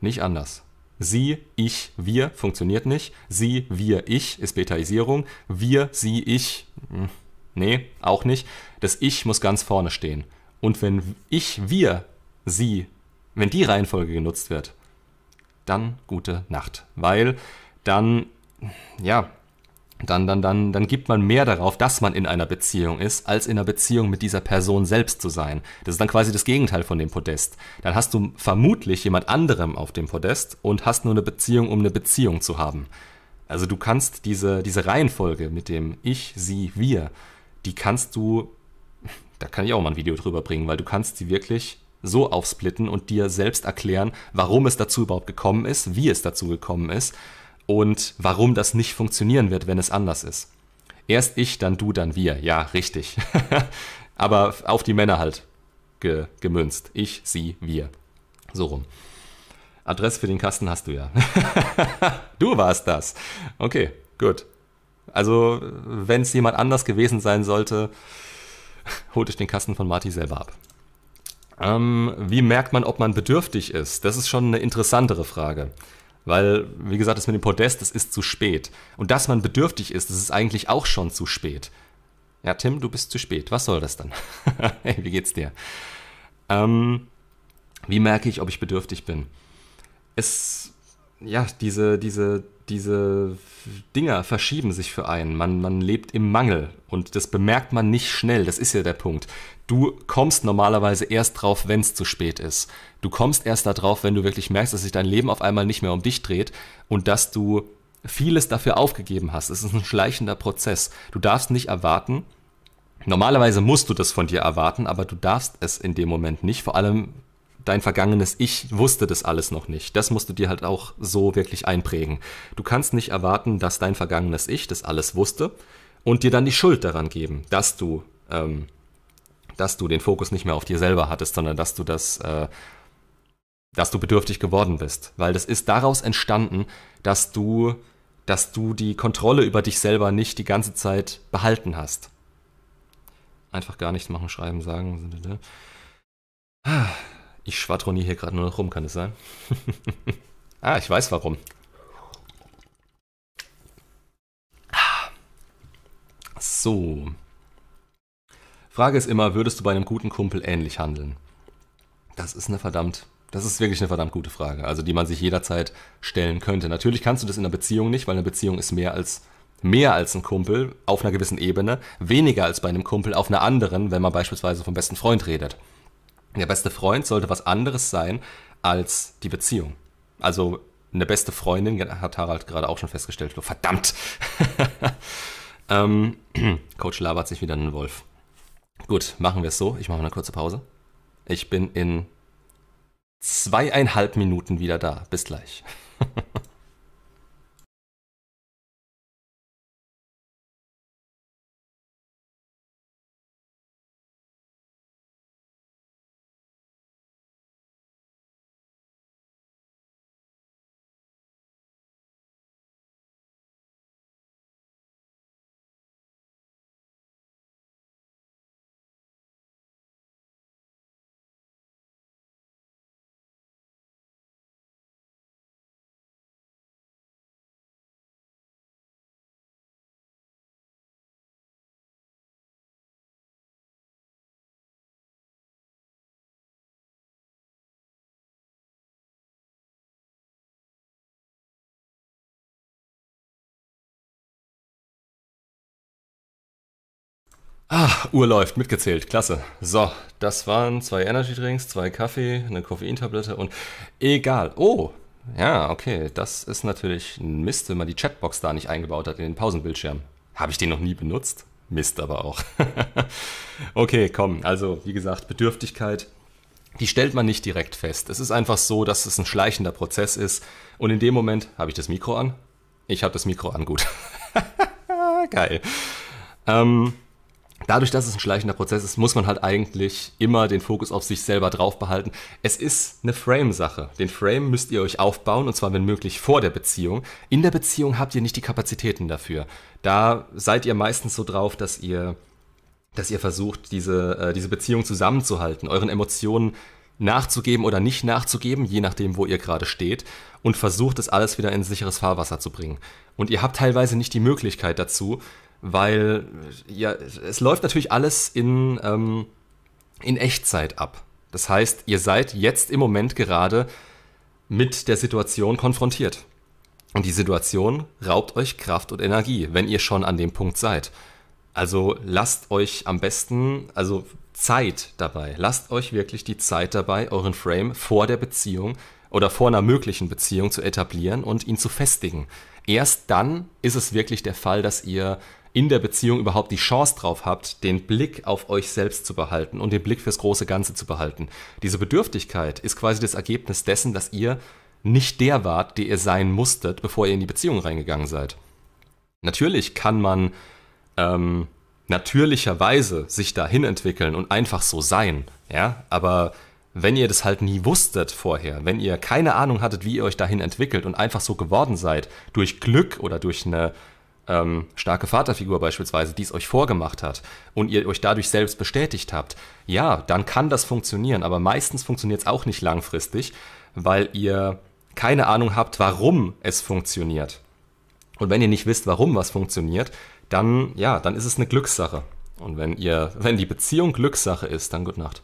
Nicht anders. Sie, ich, wir funktioniert nicht. Sie, wir, ich ist Betaisierung. Wir, sie, ich. Hm, nee, auch nicht. Das Ich muss ganz vorne stehen. Und wenn ich, wir, sie wenn die Reihenfolge genutzt wird, dann gute Nacht. Weil dann, ja, dann, dann, dann, dann gibt man mehr darauf, dass man in einer Beziehung ist, als in einer Beziehung mit dieser Person selbst zu sein. Das ist dann quasi das Gegenteil von dem Podest. Dann hast du vermutlich jemand anderem auf dem Podest und hast nur eine Beziehung, um eine Beziehung zu haben. Also du kannst diese, diese Reihenfolge mit dem Ich, Sie, Wir, die kannst du, da kann ich auch mal ein Video drüber bringen, weil du kannst sie wirklich so aufsplitten und dir selbst erklären, warum es dazu überhaupt gekommen ist, wie es dazu gekommen ist und warum das nicht funktionieren wird, wenn es anders ist. Erst ich, dann du, dann wir. Ja, richtig. Aber auf die Männer halt ge gemünzt. Ich, sie, wir. So rum. Adresse für den Kasten hast du ja. du warst das. Okay, gut. Also, wenn es jemand anders gewesen sein sollte, holt euch den Kasten von Marty selber ab. Ähm, wie merkt man, ob man bedürftig ist? Das ist schon eine interessantere Frage. Weil, wie gesagt, das mit dem Podest, das ist zu spät. Und dass man bedürftig ist, das ist eigentlich auch schon zu spät. Ja, Tim, du bist zu spät. Was soll das dann? hey, wie geht's dir? Ähm, wie merke ich, ob ich bedürftig bin? Es, ja, diese, diese diese Dinger verschieben sich für einen. Man, man lebt im Mangel und das bemerkt man nicht schnell. Das ist ja der Punkt. Du kommst normalerweise erst drauf, wenn es zu spät ist. Du kommst erst darauf, wenn du wirklich merkst, dass sich dein Leben auf einmal nicht mehr um dich dreht und dass du vieles dafür aufgegeben hast. Es ist ein schleichender Prozess. Du darfst nicht erwarten, Normalerweise musst du das von dir erwarten, aber du darfst es in dem Moment nicht. Vor allem dein vergangenes Ich wusste das alles noch nicht. Das musst du dir halt auch so wirklich einprägen. Du kannst nicht erwarten, dass dein vergangenes Ich das alles wusste und dir dann die Schuld daran geben, dass du, ähm, dass du den Fokus nicht mehr auf dir selber hattest, sondern dass du das, äh, dass du bedürftig geworden bist. Weil das ist daraus entstanden, dass du, dass du die Kontrolle über dich selber nicht die ganze Zeit behalten hast. Einfach gar nichts machen, schreiben, sagen. Ich schwadroniere hier gerade nur noch rum, kann es sein? ah, ich weiß warum. So. Frage ist immer, würdest du bei einem guten Kumpel ähnlich handeln? Das ist eine verdammt, das ist wirklich eine verdammt gute Frage, also die man sich jederzeit stellen könnte. Natürlich kannst du das in einer Beziehung nicht, weil eine Beziehung ist mehr als mehr als ein Kumpel auf einer gewissen Ebene, weniger als bei einem Kumpel auf einer anderen, wenn man beispielsweise vom besten Freund redet der beste Freund sollte was anderes sein als die Beziehung. Also eine beste Freundin, hat Harald gerade auch schon festgestellt. Verdammt! ähm, Coach labert sich wieder einen Wolf. Gut, machen wir es so. Ich mache eine kurze Pause. Ich bin in zweieinhalb Minuten wieder da. Bis gleich. Ah, Uhr läuft, mitgezählt, klasse. So, das waren zwei Energy Drinks, zwei Kaffee, eine Koffeintablette und egal. Oh, ja, okay, das ist natürlich ein Mist, wenn man die Chatbox da nicht eingebaut hat in den Pausenbildschirm. Habe ich den noch nie benutzt? Mist aber auch. okay, komm, also wie gesagt, Bedürftigkeit, die stellt man nicht direkt fest. Es ist einfach so, dass es ein schleichender Prozess ist und in dem Moment habe ich das Mikro an. Ich habe das Mikro an, gut. Geil. Ähm, dadurch, dass es ein schleichender Prozess ist, muss man halt eigentlich immer den Fokus auf sich selber drauf behalten. Es ist eine Frame-Sache. Den Frame müsst ihr euch aufbauen und zwar, wenn möglich, vor der Beziehung. In der Beziehung habt ihr nicht die Kapazitäten dafür. Da seid ihr meistens so drauf, dass ihr, dass ihr versucht, diese, äh, diese Beziehung zusammenzuhalten, euren Emotionen nachzugeben oder nicht nachzugeben, je nachdem, wo ihr gerade steht, und versucht es alles wieder in sicheres Fahrwasser zu bringen. Und ihr habt teilweise nicht die Möglichkeit dazu, weil ja, es läuft natürlich alles in, ähm, in Echtzeit ab. Das heißt, ihr seid jetzt im Moment gerade mit der Situation konfrontiert. Und die Situation raubt euch Kraft und Energie, wenn ihr schon an dem Punkt seid. Also lasst euch am besten, also Zeit dabei. Lasst euch wirklich die Zeit dabei, euren Frame vor der Beziehung oder vor einer möglichen Beziehung zu etablieren und ihn zu festigen. Erst dann ist es wirklich der Fall, dass ihr in der Beziehung überhaupt die Chance drauf habt, den Blick auf euch selbst zu behalten und den Blick fürs große Ganze zu behalten. Diese Bedürftigkeit ist quasi das Ergebnis dessen, dass ihr nicht der wart, der ihr sein musstet, bevor ihr in die Beziehung reingegangen seid. Natürlich kann man ähm, natürlicherweise sich dahin entwickeln und einfach so sein, ja, aber wenn ihr das halt nie wusstet vorher, wenn ihr keine Ahnung hattet, wie ihr euch dahin entwickelt und einfach so geworden seid, durch Glück oder durch eine ähm, starke Vaterfigur beispielsweise, die es euch vorgemacht hat und ihr euch dadurch selbst bestätigt habt, ja, dann kann das funktionieren, aber meistens funktioniert es auch nicht langfristig, weil ihr keine Ahnung habt, warum es funktioniert. Und wenn ihr nicht wisst, warum was funktioniert, dann, ja, dann ist es eine Glückssache. Und wenn ihr, wenn die Beziehung Glückssache ist, dann gute Nacht.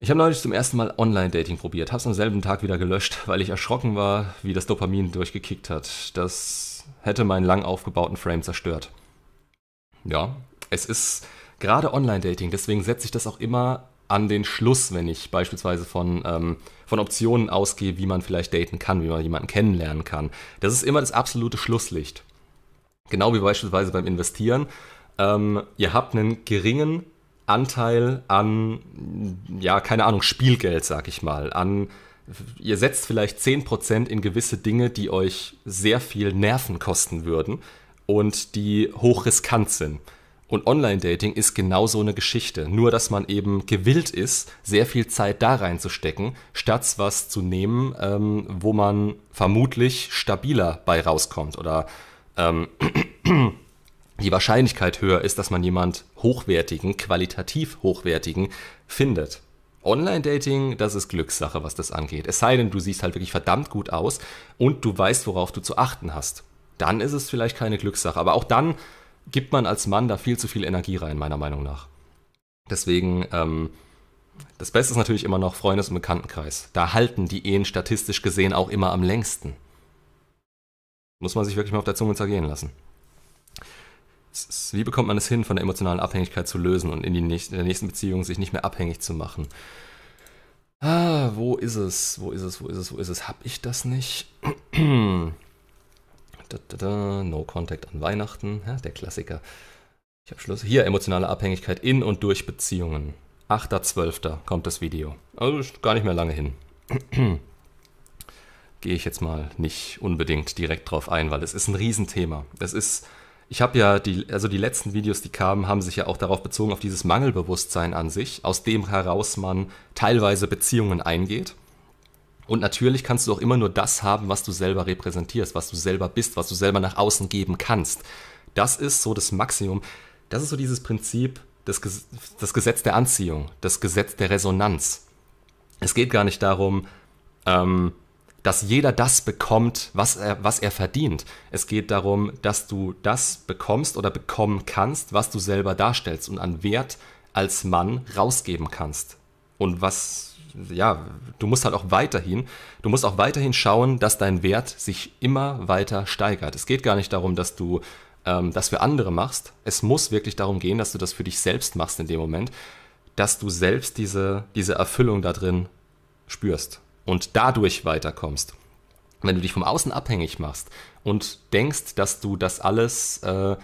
Ich habe neulich zum ersten Mal Online-Dating probiert, habe es am selben Tag wieder gelöscht, weil ich erschrocken war, wie das Dopamin durchgekickt hat. Das hätte meinen lang aufgebauten Frame zerstört. Ja, es ist gerade Online-Dating, deswegen setze ich das auch immer an den Schluss, wenn ich beispielsweise von, ähm, von Optionen ausgehe, wie man vielleicht daten kann, wie man jemanden kennenlernen kann. Das ist immer das absolute Schlusslicht. Genau wie beispielsweise beim Investieren. Ähm, ihr habt einen geringen Anteil an, ja, keine Ahnung, Spielgeld, sag ich mal, an ihr setzt vielleicht 10% in gewisse Dinge, die euch sehr viel Nerven kosten würden und die hochriskant sind. Und Online-Dating ist genau so eine Geschichte. Nur, dass man eben gewillt ist, sehr viel Zeit da reinzustecken, statt was zu nehmen, ähm, wo man vermutlich stabiler bei rauskommt oder ähm, die Wahrscheinlichkeit höher ist, dass man jemand hochwertigen, qualitativ hochwertigen findet. Online-Dating, das ist Glückssache, was das angeht. Es sei denn, du siehst halt wirklich verdammt gut aus und du weißt, worauf du zu achten hast. Dann ist es vielleicht keine Glückssache. Aber auch dann gibt man als Mann da viel zu viel Energie rein, meiner Meinung nach. Deswegen, ähm, das Beste ist natürlich immer noch Freundes- und Bekanntenkreis. Da halten die Ehen statistisch gesehen auch immer am längsten. Muss man sich wirklich mal auf der Zunge zergehen lassen. Wie bekommt man es hin, von der emotionalen Abhängigkeit zu lösen und in, die nächste, in der nächsten Beziehung sich nicht mehr abhängig zu machen? Ah, wo ist es? Wo ist es? Wo ist es? Wo ist es? Hab ich das nicht? da, da, da. No Contact an Weihnachten. Ja, der Klassiker. Ich habe Schluss. Hier, emotionale Abhängigkeit in und durch Beziehungen. 8.12. kommt das Video. Also gar nicht mehr lange hin. Gehe ich jetzt mal nicht unbedingt direkt drauf ein, weil es ist ein Riesenthema. Es ist ich habe ja die, also die letzten Videos, die kamen, haben sich ja auch darauf bezogen, auf dieses Mangelbewusstsein an sich, aus dem heraus man teilweise Beziehungen eingeht. Und natürlich kannst du auch immer nur das haben, was du selber repräsentierst, was du selber bist, was du selber nach außen geben kannst. Das ist so das Maximum. Das ist so dieses Prinzip, das, das Gesetz der Anziehung, das Gesetz der Resonanz. Es geht gar nicht darum, ähm, dass jeder das bekommt, was er, was er verdient. Es geht darum, dass du das bekommst oder bekommen kannst, was du selber darstellst und an Wert als Mann rausgeben kannst. Und was, ja, du musst halt auch weiterhin, du musst auch weiterhin schauen, dass dein Wert sich immer weiter steigert. Es geht gar nicht darum, dass du ähm, das für andere machst. Es muss wirklich darum gehen, dass du das für dich selbst machst in dem Moment, dass du selbst diese, diese Erfüllung da drin spürst und dadurch weiterkommst. Wenn du dich vom Außen abhängig machst und denkst, dass du das alles, äh,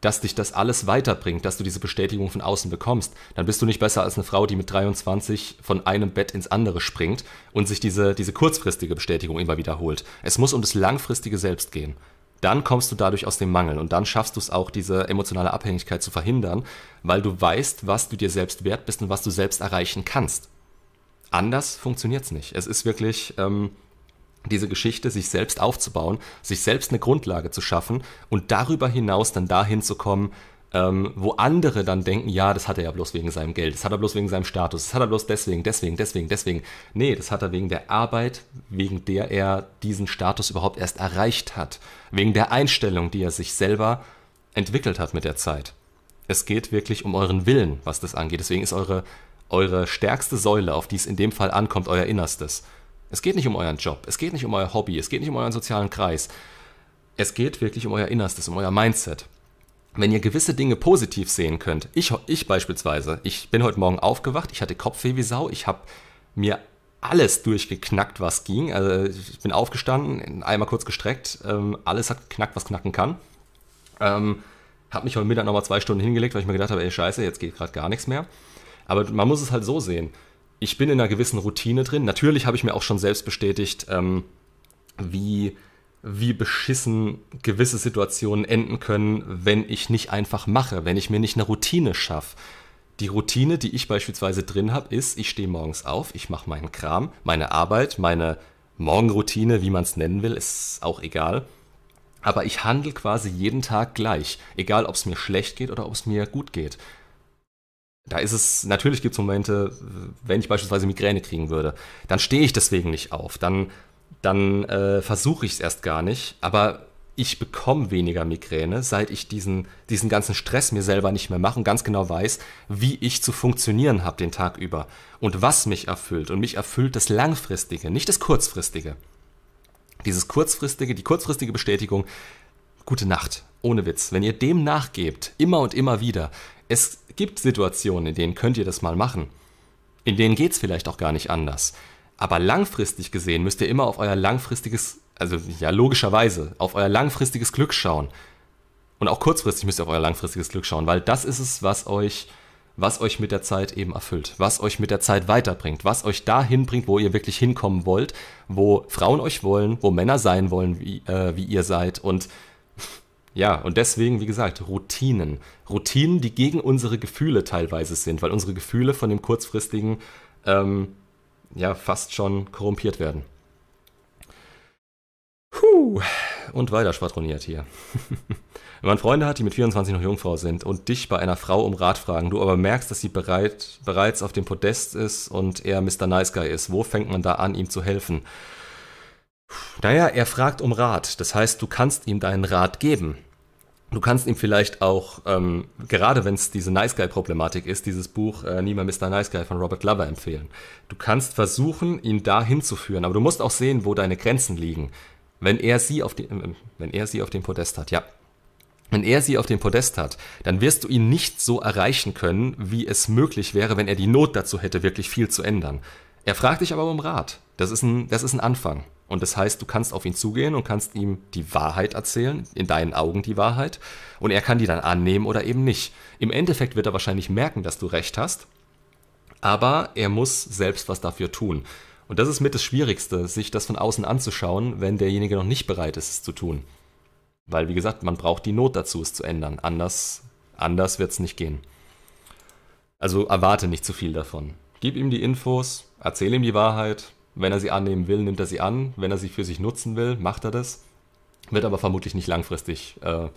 dass dich das alles weiterbringt, dass du diese Bestätigung von außen bekommst, dann bist du nicht besser als eine Frau, die mit 23 von einem Bett ins andere springt und sich diese, diese kurzfristige Bestätigung immer wiederholt. Es muss um das langfristige Selbst gehen. dann kommst du dadurch aus dem Mangel und dann schaffst du es auch, diese emotionale Abhängigkeit zu verhindern, weil du weißt, was du dir selbst wert bist und was du selbst erreichen kannst. Anders funktioniert es nicht. Es ist wirklich ähm, diese Geschichte, sich selbst aufzubauen, sich selbst eine Grundlage zu schaffen und darüber hinaus dann dahin zu kommen, ähm, wo andere dann denken, ja, das hat er ja bloß wegen seinem Geld, das hat er bloß wegen seinem Status, das hat er bloß deswegen, deswegen, deswegen, deswegen. Nee, das hat er wegen der Arbeit, wegen der er diesen Status überhaupt erst erreicht hat, wegen der Einstellung, die er sich selber entwickelt hat mit der Zeit. Es geht wirklich um euren Willen, was das angeht. Deswegen ist eure, eure stärkste Säule, auf die es in dem Fall ankommt, euer Innerstes. Es geht nicht um euren Job, es geht nicht um euer Hobby, es geht nicht um euren sozialen Kreis. Es geht wirklich um euer Innerstes, um euer Mindset wenn ihr gewisse Dinge positiv sehen könnt, ich, ich beispielsweise, ich bin heute Morgen aufgewacht, ich hatte Kopfweh wie Sau, ich habe mir alles durchgeknackt, was ging. Also ich bin aufgestanden, einmal kurz gestreckt, ähm, alles hat geknackt, was knacken kann. Ähm, habe mich heute Mittag nochmal zwei Stunden hingelegt, weil ich mir gedacht habe, ey scheiße, jetzt geht gerade gar nichts mehr. Aber man muss es halt so sehen. Ich bin in einer gewissen Routine drin. Natürlich habe ich mir auch schon selbst bestätigt, ähm, wie wie beschissen gewisse Situationen enden können, wenn ich nicht einfach mache, wenn ich mir nicht eine Routine schaffe. Die Routine, die ich beispielsweise drin habe, ist, ich stehe morgens auf, ich mache meinen Kram, meine Arbeit, meine Morgenroutine, wie man es nennen will, ist auch egal. Aber ich handle quasi jeden Tag gleich, egal ob es mir schlecht geht oder ob es mir gut geht. Da ist es, natürlich gibt es Momente, wenn ich beispielsweise Migräne kriegen würde, dann stehe ich deswegen nicht auf. Dann dann äh, versuche ich es erst gar nicht. Aber ich bekomme weniger Migräne, seit ich diesen, diesen ganzen Stress mir selber nicht mehr mache und ganz genau weiß, wie ich zu funktionieren habe den Tag über und was mich erfüllt. Und mich erfüllt das Langfristige, nicht das Kurzfristige. Dieses kurzfristige, die kurzfristige Bestätigung, gute Nacht, ohne Witz. Wenn ihr dem nachgebt, immer und immer wieder, es gibt Situationen, in denen könnt ihr das mal machen. In denen geht es vielleicht auch gar nicht anders. Aber langfristig gesehen müsst ihr immer auf euer langfristiges, also ja, logischerweise, auf euer langfristiges Glück schauen. Und auch kurzfristig müsst ihr auf euer langfristiges Glück schauen, weil das ist es, was euch, was euch mit der Zeit eben erfüllt, was euch mit der Zeit weiterbringt, was euch dahin bringt, wo ihr wirklich hinkommen wollt, wo Frauen euch wollen, wo Männer sein wollen, wie, äh, wie ihr seid. Und ja, und deswegen, wie gesagt, Routinen. Routinen, die gegen unsere Gefühle teilweise sind, weil unsere Gefühle von dem kurzfristigen ähm, ja fast schon korrumpiert werden. Puh, und weiter schwadroniert hier. Wenn man Freunde hat, die mit 24 noch Jungfrau sind und dich bei einer Frau um Rat fragen, du aber merkst, dass sie bereit, bereits auf dem Podest ist und er Mr. Nice Guy ist, wo fängt man da an, ihm zu helfen? Naja, er fragt um Rat. Das heißt, du kannst ihm deinen Rat geben. Du kannst ihm vielleicht auch, ähm, gerade wenn es diese Nice Guy-Problematik ist, dieses Buch äh, Niemand Mr. Nice Guy von Robert Glover empfehlen. Du kannst versuchen, ihn da hinzuführen, aber du musst auch sehen, wo deine Grenzen liegen. Wenn er sie auf, den, äh, wenn er sie auf dem Podest hat, ja. Wenn er sie auf dem Podest hat, dann wirst du ihn nicht so erreichen können, wie es möglich wäre, wenn er die Not dazu hätte, wirklich viel zu ändern. Er fragt dich aber um Rat. Das ist ein, das ist ein Anfang. Und das heißt, du kannst auf ihn zugehen und kannst ihm die Wahrheit erzählen, in deinen Augen die Wahrheit, und er kann die dann annehmen oder eben nicht. Im Endeffekt wird er wahrscheinlich merken, dass du recht hast, aber er muss selbst was dafür tun. Und das ist mit das Schwierigste, sich das von außen anzuschauen, wenn derjenige noch nicht bereit ist, es zu tun. Weil, wie gesagt, man braucht die Not dazu, es zu ändern. Anders, anders wird es nicht gehen. Also erwarte nicht zu viel davon. Gib ihm die Infos, erzähl ihm die Wahrheit, wenn er sie annehmen will, nimmt er sie an. Wenn er sie für sich nutzen will, macht er das. Wird aber vermutlich nicht langfristig äh,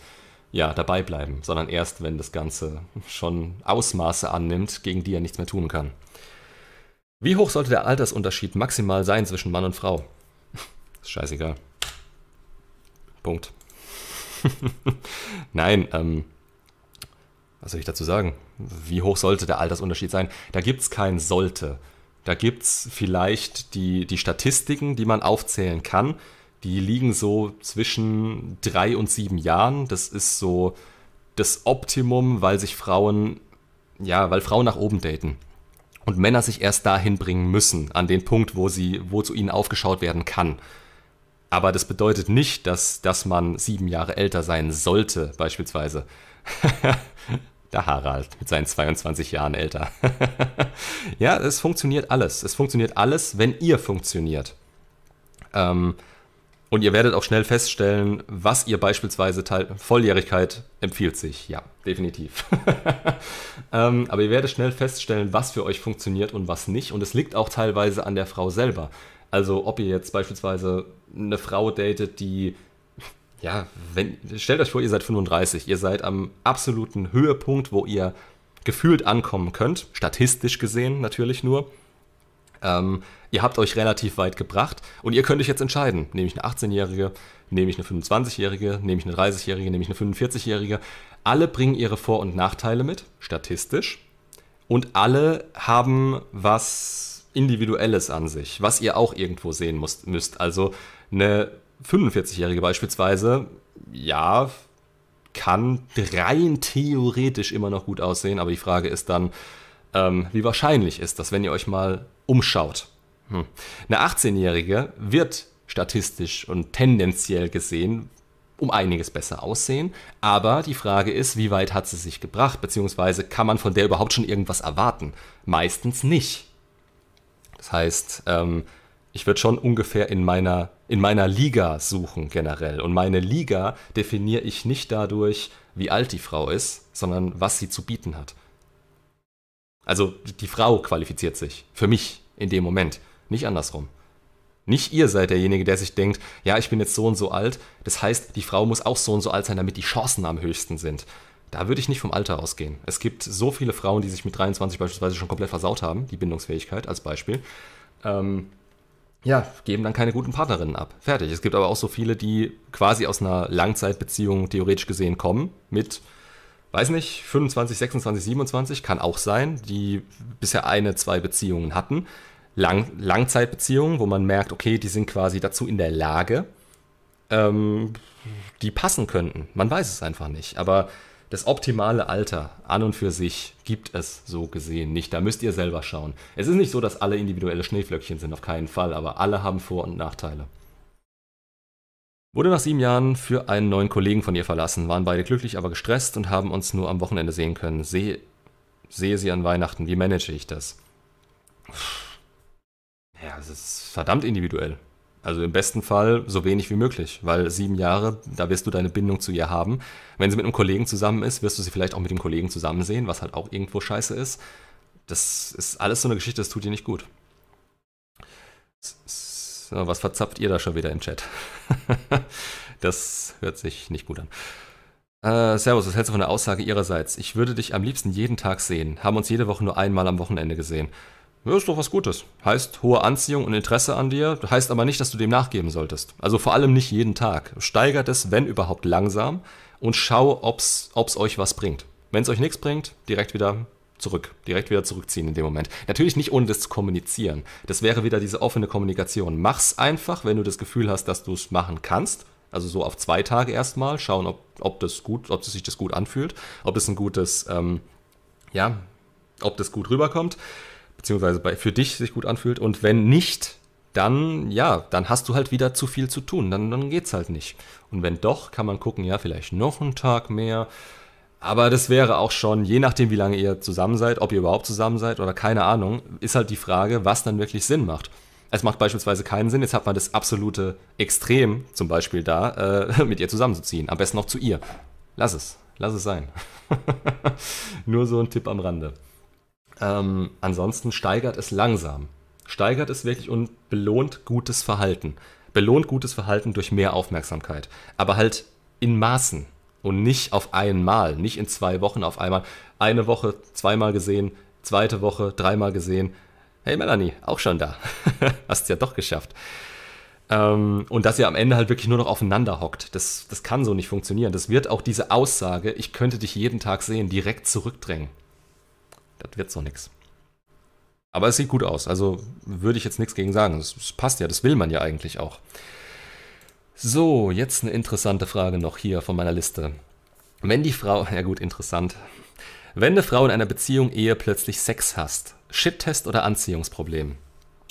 ja, dabei bleiben, sondern erst, wenn das Ganze schon Ausmaße annimmt, gegen die er nichts mehr tun kann. Wie hoch sollte der Altersunterschied maximal sein zwischen Mann und Frau? Ist scheißegal. Punkt. Nein, ähm, was soll ich dazu sagen? Wie hoch sollte der Altersunterschied sein? Da gibt es kein sollte. Da gibt es vielleicht die, die Statistiken, die man aufzählen kann. Die liegen so zwischen drei und sieben Jahren. Das ist so das Optimum, weil sich Frauen, ja, weil Frauen nach oben daten. Und Männer sich erst dahin bringen müssen, an den Punkt, wo sie, wo zu ihnen aufgeschaut werden kann. Aber das bedeutet nicht, dass, dass man sieben Jahre älter sein sollte, beispielsweise. Der Harald mit seinen 22 Jahren älter. ja, es funktioniert alles. Es funktioniert alles, wenn ihr funktioniert. Ähm, Und ihr werdet auch schnell feststellen, was ihr beispielsweise teil Volljährigkeit empfiehlt sich. Ja, definitiv. ähm, aber ihr werdet schnell feststellen, was für euch funktioniert und was nicht. Und es liegt auch teilweise an der Frau selber. Also ob ihr jetzt beispielsweise eine Frau datet, die ja, wenn, stellt euch vor, ihr seid 35, ihr seid am absoluten Höhepunkt, wo ihr gefühlt ankommen könnt, statistisch gesehen natürlich nur. Ähm, ihr habt euch relativ weit gebracht und ihr könnt euch jetzt entscheiden, nehme ich eine 18-Jährige, nehme ich eine 25-Jährige, nehme ich eine 30-Jährige, nehme ich eine 45-Jährige. Alle bringen ihre Vor- und Nachteile mit, statistisch. Und alle haben was Individuelles an sich, was ihr auch irgendwo sehen müsst. Also eine 45-Jährige beispielsweise, ja, kann rein theoretisch immer noch gut aussehen, aber die Frage ist dann, ähm, wie wahrscheinlich ist das, wenn ihr euch mal umschaut? Hm. Eine 18-Jährige wird statistisch und tendenziell gesehen um einiges besser aussehen, aber die Frage ist, wie weit hat sie sich gebracht, beziehungsweise kann man von der überhaupt schon irgendwas erwarten? Meistens nicht. Das heißt, ähm, ich würde schon ungefähr in meiner, in meiner Liga suchen generell. Und meine Liga definiere ich nicht dadurch, wie alt die Frau ist, sondern was sie zu bieten hat. Also die Frau qualifiziert sich. Für mich in dem Moment. Nicht andersrum. Nicht ihr seid derjenige, der sich denkt, ja, ich bin jetzt so und so alt. Das heißt, die Frau muss auch so und so alt sein, damit die Chancen am höchsten sind. Da würde ich nicht vom Alter ausgehen. Es gibt so viele Frauen, die sich mit 23 beispielsweise schon komplett versaut haben, die Bindungsfähigkeit als Beispiel. Ähm, ja, geben dann keine guten Partnerinnen ab. Fertig. Es gibt aber auch so viele, die quasi aus einer Langzeitbeziehung theoretisch gesehen kommen, mit, weiß nicht, 25, 26, 27, kann auch sein, die bisher eine, zwei Beziehungen hatten. Lang Langzeitbeziehungen, wo man merkt, okay, die sind quasi dazu in der Lage, ähm, die passen könnten. Man weiß es einfach nicht. Aber das optimale Alter an und für sich gibt es so gesehen nicht. Da müsst ihr selber schauen. Es ist nicht so, dass alle individuelle Schneeflöckchen sind, auf keinen Fall, aber alle haben Vor- und Nachteile. Wurde nach sieben Jahren für einen neuen Kollegen von ihr verlassen, waren beide glücklich, aber gestresst und haben uns nur am Wochenende sehen können. Sehe, sehe sie an Weihnachten. Wie manage ich das? Ja, es ist verdammt individuell. Also im besten Fall so wenig wie möglich, weil sieben Jahre, da wirst du deine Bindung zu ihr haben. Wenn sie mit einem Kollegen zusammen ist, wirst du sie vielleicht auch mit dem Kollegen zusammen sehen, was halt auch irgendwo scheiße ist. Das ist alles so eine Geschichte, das tut dir nicht gut. So, was verzapft ihr da schon wieder im Chat? das hört sich nicht gut an. Äh, servus, was hältst du von der Aussage ihrerseits? Ich würde dich am liebsten jeden Tag sehen. Haben uns jede Woche nur einmal am Wochenende gesehen. Ja, ist doch was Gutes. Heißt hohe Anziehung und Interesse an dir, heißt aber nicht, dass du dem nachgeben solltest. Also vor allem nicht jeden Tag. Steigert es, wenn überhaupt, langsam und schau, ob's, ob's euch was bringt. Wenn es euch nichts bringt, direkt wieder zurück. Direkt wieder zurückziehen in dem Moment. Natürlich nicht ohne das zu kommunizieren. Das wäre wieder diese offene Kommunikation. Mach's einfach, wenn du das Gefühl hast, dass du es machen kannst. Also so auf zwei Tage erstmal, schauen, ob, ob das gut, ob sich das gut anfühlt, ob das ein gutes, ähm, ja, ob das gut rüberkommt beziehungsweise bei, für dich sich gut anfühlt. Und wenn nicht, dann, ja, dann hast du halt wieder zu viel zu tun. Dann, dann geht's halt nicht. Und wenn doch, kann man gucken, ja, vielleicht noch einen Tag mehr. Aber das wäre auch schon, je nachdem, wie lange ihr zusammen seid, ob ihr überhaupt zusammen seid oder keine Ahnung, ist halt die Frage, was dann wirklich Sinn macht. Es macht beispielsweise keinen Sinn, jetzt hat man das absolute Extrem zum Beispiel da, äh, mit ihr zusammenzuziehen. Am besten noch zu ihr. Lass es, lass es sein. Nur so ein Tipp am Rande. Ähm, ansonsten steigert es langsam. Steigert es wirklich und belohnt gutes Verhalten. Belohnt gutes Verhalten durch mehr Aufmerksamkeit. Aber halt in Maßen und nicht auf einmal, nicht in zwei Wochen auf einmal. Eine Woche zweimal gesehen, zweite Woche dreimal gesehen. Hey Melanie, auch schon da. Hast es ja doch geschafft. Ähm, und dass ihr am Ende halt wirklich nur noch aufeinander hockt. Das, das kann so nicht funktionieren. Das wird auch diese Aussage, ich könnte dich jeden Tag sehen, direkt zurückdrängen. Das wird so nichts. Aber es sieht gut aus. Also würde ich jetzt nichts gegen sagen. Es passt ja, das will man ja eigentlich auch. So, jetzt eine interessante Frage noch hier von meiner Liste. Wenn die Frau, ja gut, interessant. Wenn eine Frau in einer Beziehung Ehe plötzlich Sex hast, Shit-Test oder Anziehungsproblem?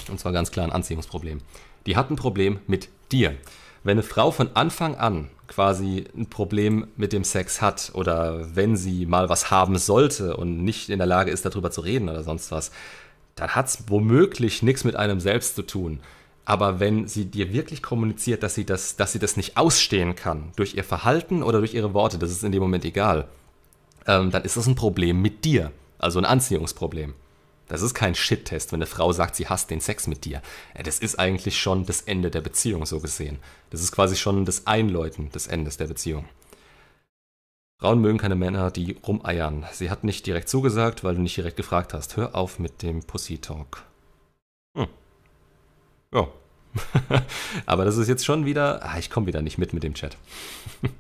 Und zwar ganz klar ein Anziehungsproblem. Die hat ein Problem mit dir. Wenn eine Frau von Anfang an quasi ein Problem mit dem Sex hat oder wenn sie mal was haben sollte und nicht in der Lage ist, darüber zu reden oder sonst was, dann hat es womöglich nichts mit einem selbst zu tun. Aber wenn sie dir wirklich kommuniziert, dass sie das, dass sie das nicht ausstehen kann, durch ihr Verhalten oder durch ihre Worte, das ist in dem Moment egal, ähm, dann ist das ein Problem mit dir. Also ein Anziehungsproblem. Das ist kein Shit-Test, wenn eine Frau sagt, sie hasst den Sex mit dir. Das ist eigentlich schon das Ende der Beziehung, so gesehen. Das ist quasi schon das Einläuten des Endes der Beziehung. Frauen mögen keine Männer, die rumeiern. Sie hat nicht direkt zugesagt, weil du nicht direkt gefragt hast. Hör auf mit dem Pussy-Talk. Hm. Ja. Aber das ist jetzt schon wieder. Ah, ich komme wieder nicht mit mit dem Chat.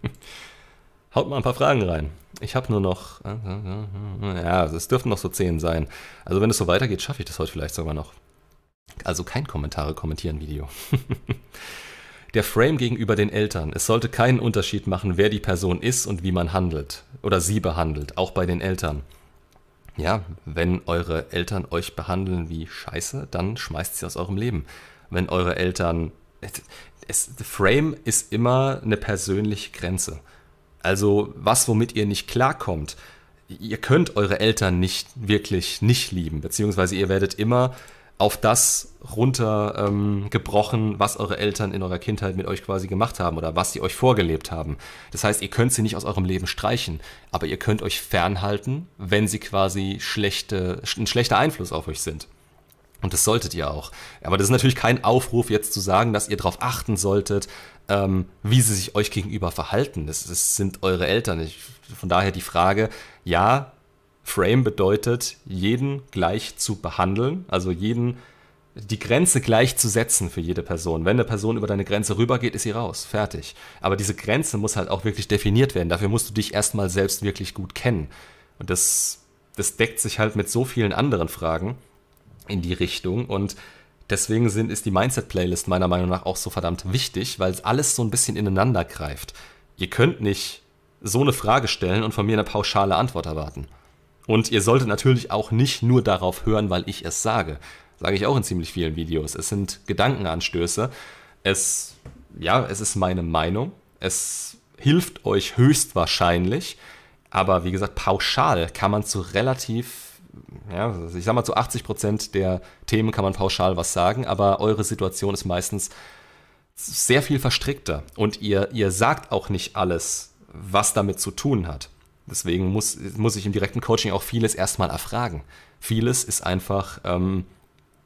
Haut mal ein paar Fragen rein. Ich habe nur noch. Ja, es dürften noch so zehn sein. Also, wenn es so weitergeht, schaffe ich das heute vielleicht sogar noch. Also kein Kommentare kommentieren Video. Der Frame gegenüber den Eltern. Es sollte keinen Unterschied machen, wer die Person ist und wie man handelt. Oder sie behandelt, auch bei den Eltern. Ja, wenn eure Eltern euch behandeln wie Scheiße, dann schmeißt sie aus eurem Leben. Wenn eure Eltern. Es, Frame ist immer eine persönliche Grenze. Also was, womit ihr nicht klarkommt. Ihr könnt eure Eltern nicht wirklich nicht lieben, beziehungsweise ihr werdet immer auf das runtergebrochen, ähm, was eure Eltern in eurer Kindheit mit euch quasi gemacht haben oder was sie euch vorgelebt haben. Das heißt, ihr könnt sie nicht aus eurem Leben streichen, aber ihr könnt euch fernhalten, wenn sie quasi schlechte, ein schlechter Einfluss auf euch sind. Und das solltet ihr auch. Aber das ist natürlich kein Aufruf, jetzt zu sagen, dass ihr darauf achten solltet, ähm, wie sie sich euch gegenüber verhalten. Das, das sind eure Eltern. Ich, von daher die Frage, ja, Frame bedeutet, jeden gleich zu behandeln, also jeden die Grenze gleich zu setzen für jede Person. Wenn eine Person über deine Grenze rübergeht, ist sie raus. Fertig. Aber diese Grenze muss halt auch wirklich definiert werden. Dafür musst du dich erstmal selbst wirklich gut kennen. Und das, das deckt sich halt mit so vielen anderen Fragen in die Richtung. Und deswegen sind, ist die Mindset-Playlist meiner Meinung nach auch so verdammt wichtig, weil es alles so ein bisschen ineinander greift. Ihr könnt nicht so eine Frage stellen und von mir eine pauschale Antwort erwarten. Und ihr solltet natürlich auch nicht nur darauf hören, weil ich es sage. Sage ich auch in ziemlich vielen Videos. Es sind Gedankenanstöße. Es, ja, es ist meine Meinung. Es hilft euch höchstwahrscheinlich. Aber wie gesagt, pauschal kann man zu relativ ja, ich sag mal, zu 80 Prozent der Themen kann man pauschal was sagen, aber eure Situation ist meistens sehr viel verstrickter und ihr, ihr sagt auch nicht alles, was damit zu tun hat. Deswegen muss, muss ich im direkten Coaching auch vieles erstmal erfragen. Vieles ist einfach ähm,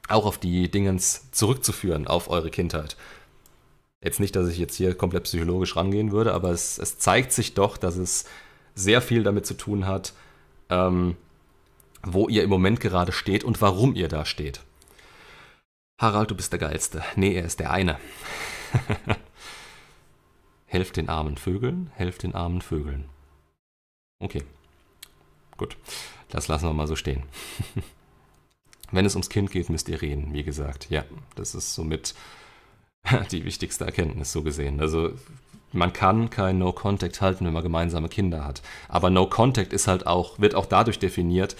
auch auf die Dingens zurückzuführen, auf eure Kindheit. Jetzt nicht, dass ich jetzt hier komplett psychologisch rangehen würde, aber es, es zeigt sich doch, dass es sehr viel damit zu tun hat, ähm, wo ihr im Moment gerade steht und warum ihr da steht. Harald, du bist der Geilste. Nee, er ist der eine. helft den armen Vögeln, helft den armen Vögeln. Okay, gut. Das lassen wir mal so stehen. Wenn es ums Kind geht, müsst ihr reden, wie gesagt. Ja, das ist somit die wichtigste Erkenntnis so gesehen. Also man kann kein No Contact halten, wenn man gemeinsame Kinder hat. Aber No Contact ist halt auch, wird auch dadurch definiert,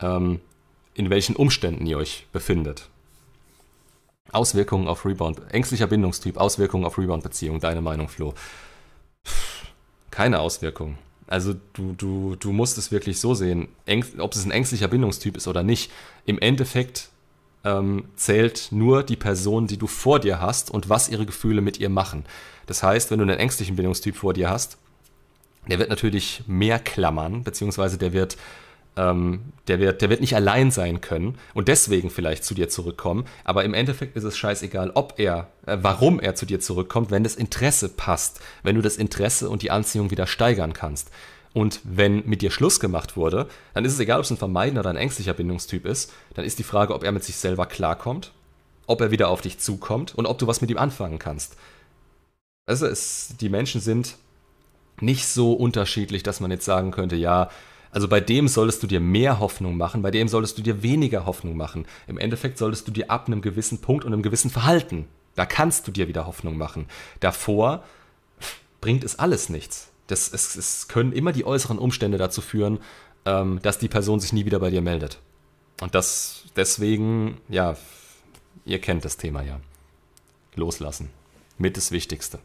ähm, in welchen Umständen ihr euch befindet. Auswirkungen auf Rebound, ängstlicher Bindungstyp, Auswirkungen auf Rebound-Beziehung, deine Meinung, Flo? Keine Auswirkungen. Also du, du, du musst es wirklich so sehen, ob es ein ängstlicher Bindungstyp ist oder nicht. Im Endeffekt ähm, zählt nur die Person, die du vor dir hast und was ihre Gefühle mit ihr machen. Das heißt, wenn du einen ängstlichen Bindungstyp vor dir hast, der wird natürlich mehr klammern, beziehungsweise der wird ähm, der, wird, der wird nicht allein sein können und deswegen vielleicht zu dir zurückkommen. Aber im Endeffekt ist es scheißegal, ob er, äh, warum er zu dir zurückkommt, wenn das Interesse passt, wenn du das Interesse und die Anziehung wieder steigern kannst. Und wenn mit dir Schluss gemacht wurde, dann ist es egal, ob es ein vermeidender oder ein ängstlicher Bindungstyp ist, dann ist die Frage, ob er mit sich selber klarkommt, ob er wieder auf dich zukommt und ob du was mit ihm anfangen kannst. Also es, die Menschen sind nicht so unterschiedlich, dass man jetzt sagen könnte, ja, also bei dem solltest du dir mehr Hoffnung machen, bei dem solltest du dir weniger Hoffnung machen. Im Endeffekt solltest du dir ab einem gewissen Punkt und einem gewissen Verhalten, da kannst du dir wieder Hoffnung machen. Davor bringt es alles nichts. Das, es, es können immer die äußeren Umstände dazu führen, ähm, dass die Person sich nie wieder bei dir meldet. Und das deswegen, ja, ihr kennt das Thema ja. Loslassen. Mit das Wichtigste.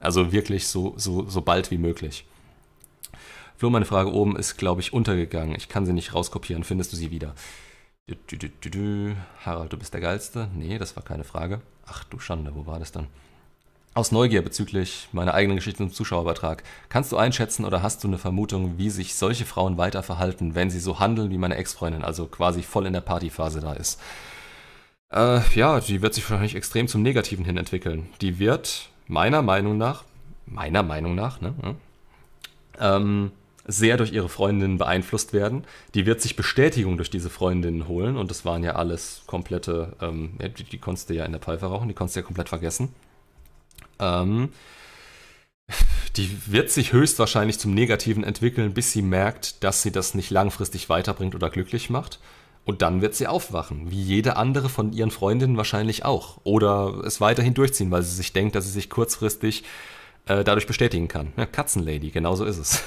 Also wirklich so, so, so bald wie möglich. Flo, meine Frage oben ist, glaube ich, untergegangen. Ich kann sie nicht rauskopieren. Findest du sie wieder? Harald, du bist der Geilste? Nee, das war keine Frage. Ach du Schande, wo war das dann? Aus Neugier bezüglich meiner eigenen Geschichte im Zuschauerbetrag. Kannst du einschätzen oder hast du eine Vermutung, wie sich solche Frauen weiter verhalten, wenn sie so handeln wie meine Ex-Freundin, also quasi voll in der Partyphase da ist? Äh, ja, die wird sich wahrscheinlich extrem zum Negativen hin entwickeln. Die wird meiner Meinung nach, meiner Meinung nach, ne, ähm, sehr durch ihre Freundinnen beeinflusst werden. Die wird sich Bestätigung durch diese Freundinnen holen und das waren ja alles komplette, ähm, die, die konntest du ja in der Pfeife rauchen, die konntest du ja komplett vergessen. Ähm, die wird sich höchstwahrscheinlich zum Negativen entwickeln, bis sie merkt, dass sie das nicht langfristig weiterbringt oder glücklich macht. Und dann wird sie aufwachen, wie jede andere von ihren Freundinnen wahrscheinlich auch. Oder es weiterhin durchziehen, weil sie sich denkt, dass sie sich kurzfristig äh, dadurch bestätigen kann. Ja, Katzenlady, genau so ist es.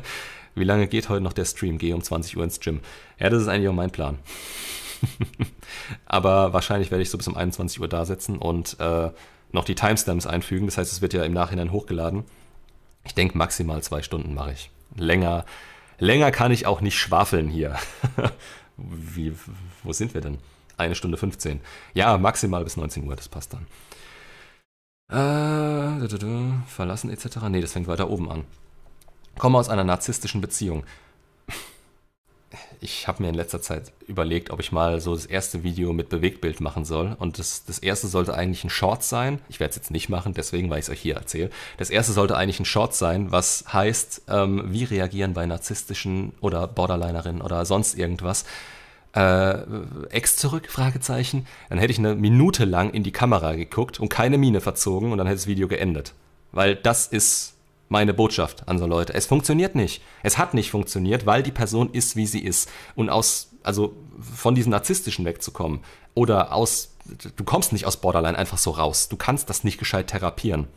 wie lange geht heute noch der Stream? Gehe um 20 Uhr ins Gym. Ja, das ist eigentlich auch mein Plan. Aber wahrscheinlich werde ich so bis um 21 Uhr da sitzen und äh, noch die Timestamps einfügen. Das heißt, es wird ja im Nachhinein hochgeladen. Ich denke, maximal zwei Stunden mache ich. Länger, länger kann ich auch nicht schwafeln hier. Wie, wo sind wir denn? Eine Stunde 15. Ja, maximal bis 19 Uhr, das passt dann. Äh, verlassen etc. Nee, das fängt weiter oben an. Komme aus einer narzisstischen Beziehung ich habe mir in letzter Zeit überlegt, ob ich mal so das erste Video mit Bewegtbild machen soll. Und das, das erste sollte eigentlich ein Short sein. Ich werde es jetzt nicht machen, deswegen, weil ich es euch hier erzähle. Das erste sollte eigentlich ein Short sein, was heißt, ähm, wie reagieren bei narzisstischen oder Borderlinerinnen oder sonst irgendwas. Äh, Ex zurück? Fragezeichen. Dann hätte ich eine Minute lang in die Kamera geguckt und keine Miene verzogen und dann hätte das Video geendet. Weil das ist meine Botschaft an so Leute. Es funktioniert nicht. Es hat nicht funktioniert, weil die Person ist, wie sie ist. Und aus, also von diesem Narzisstischen wegzukommen oder aus, du kommst nicht aus Borderline einfach so raus. Du kannst das nicht gescheit therapieren.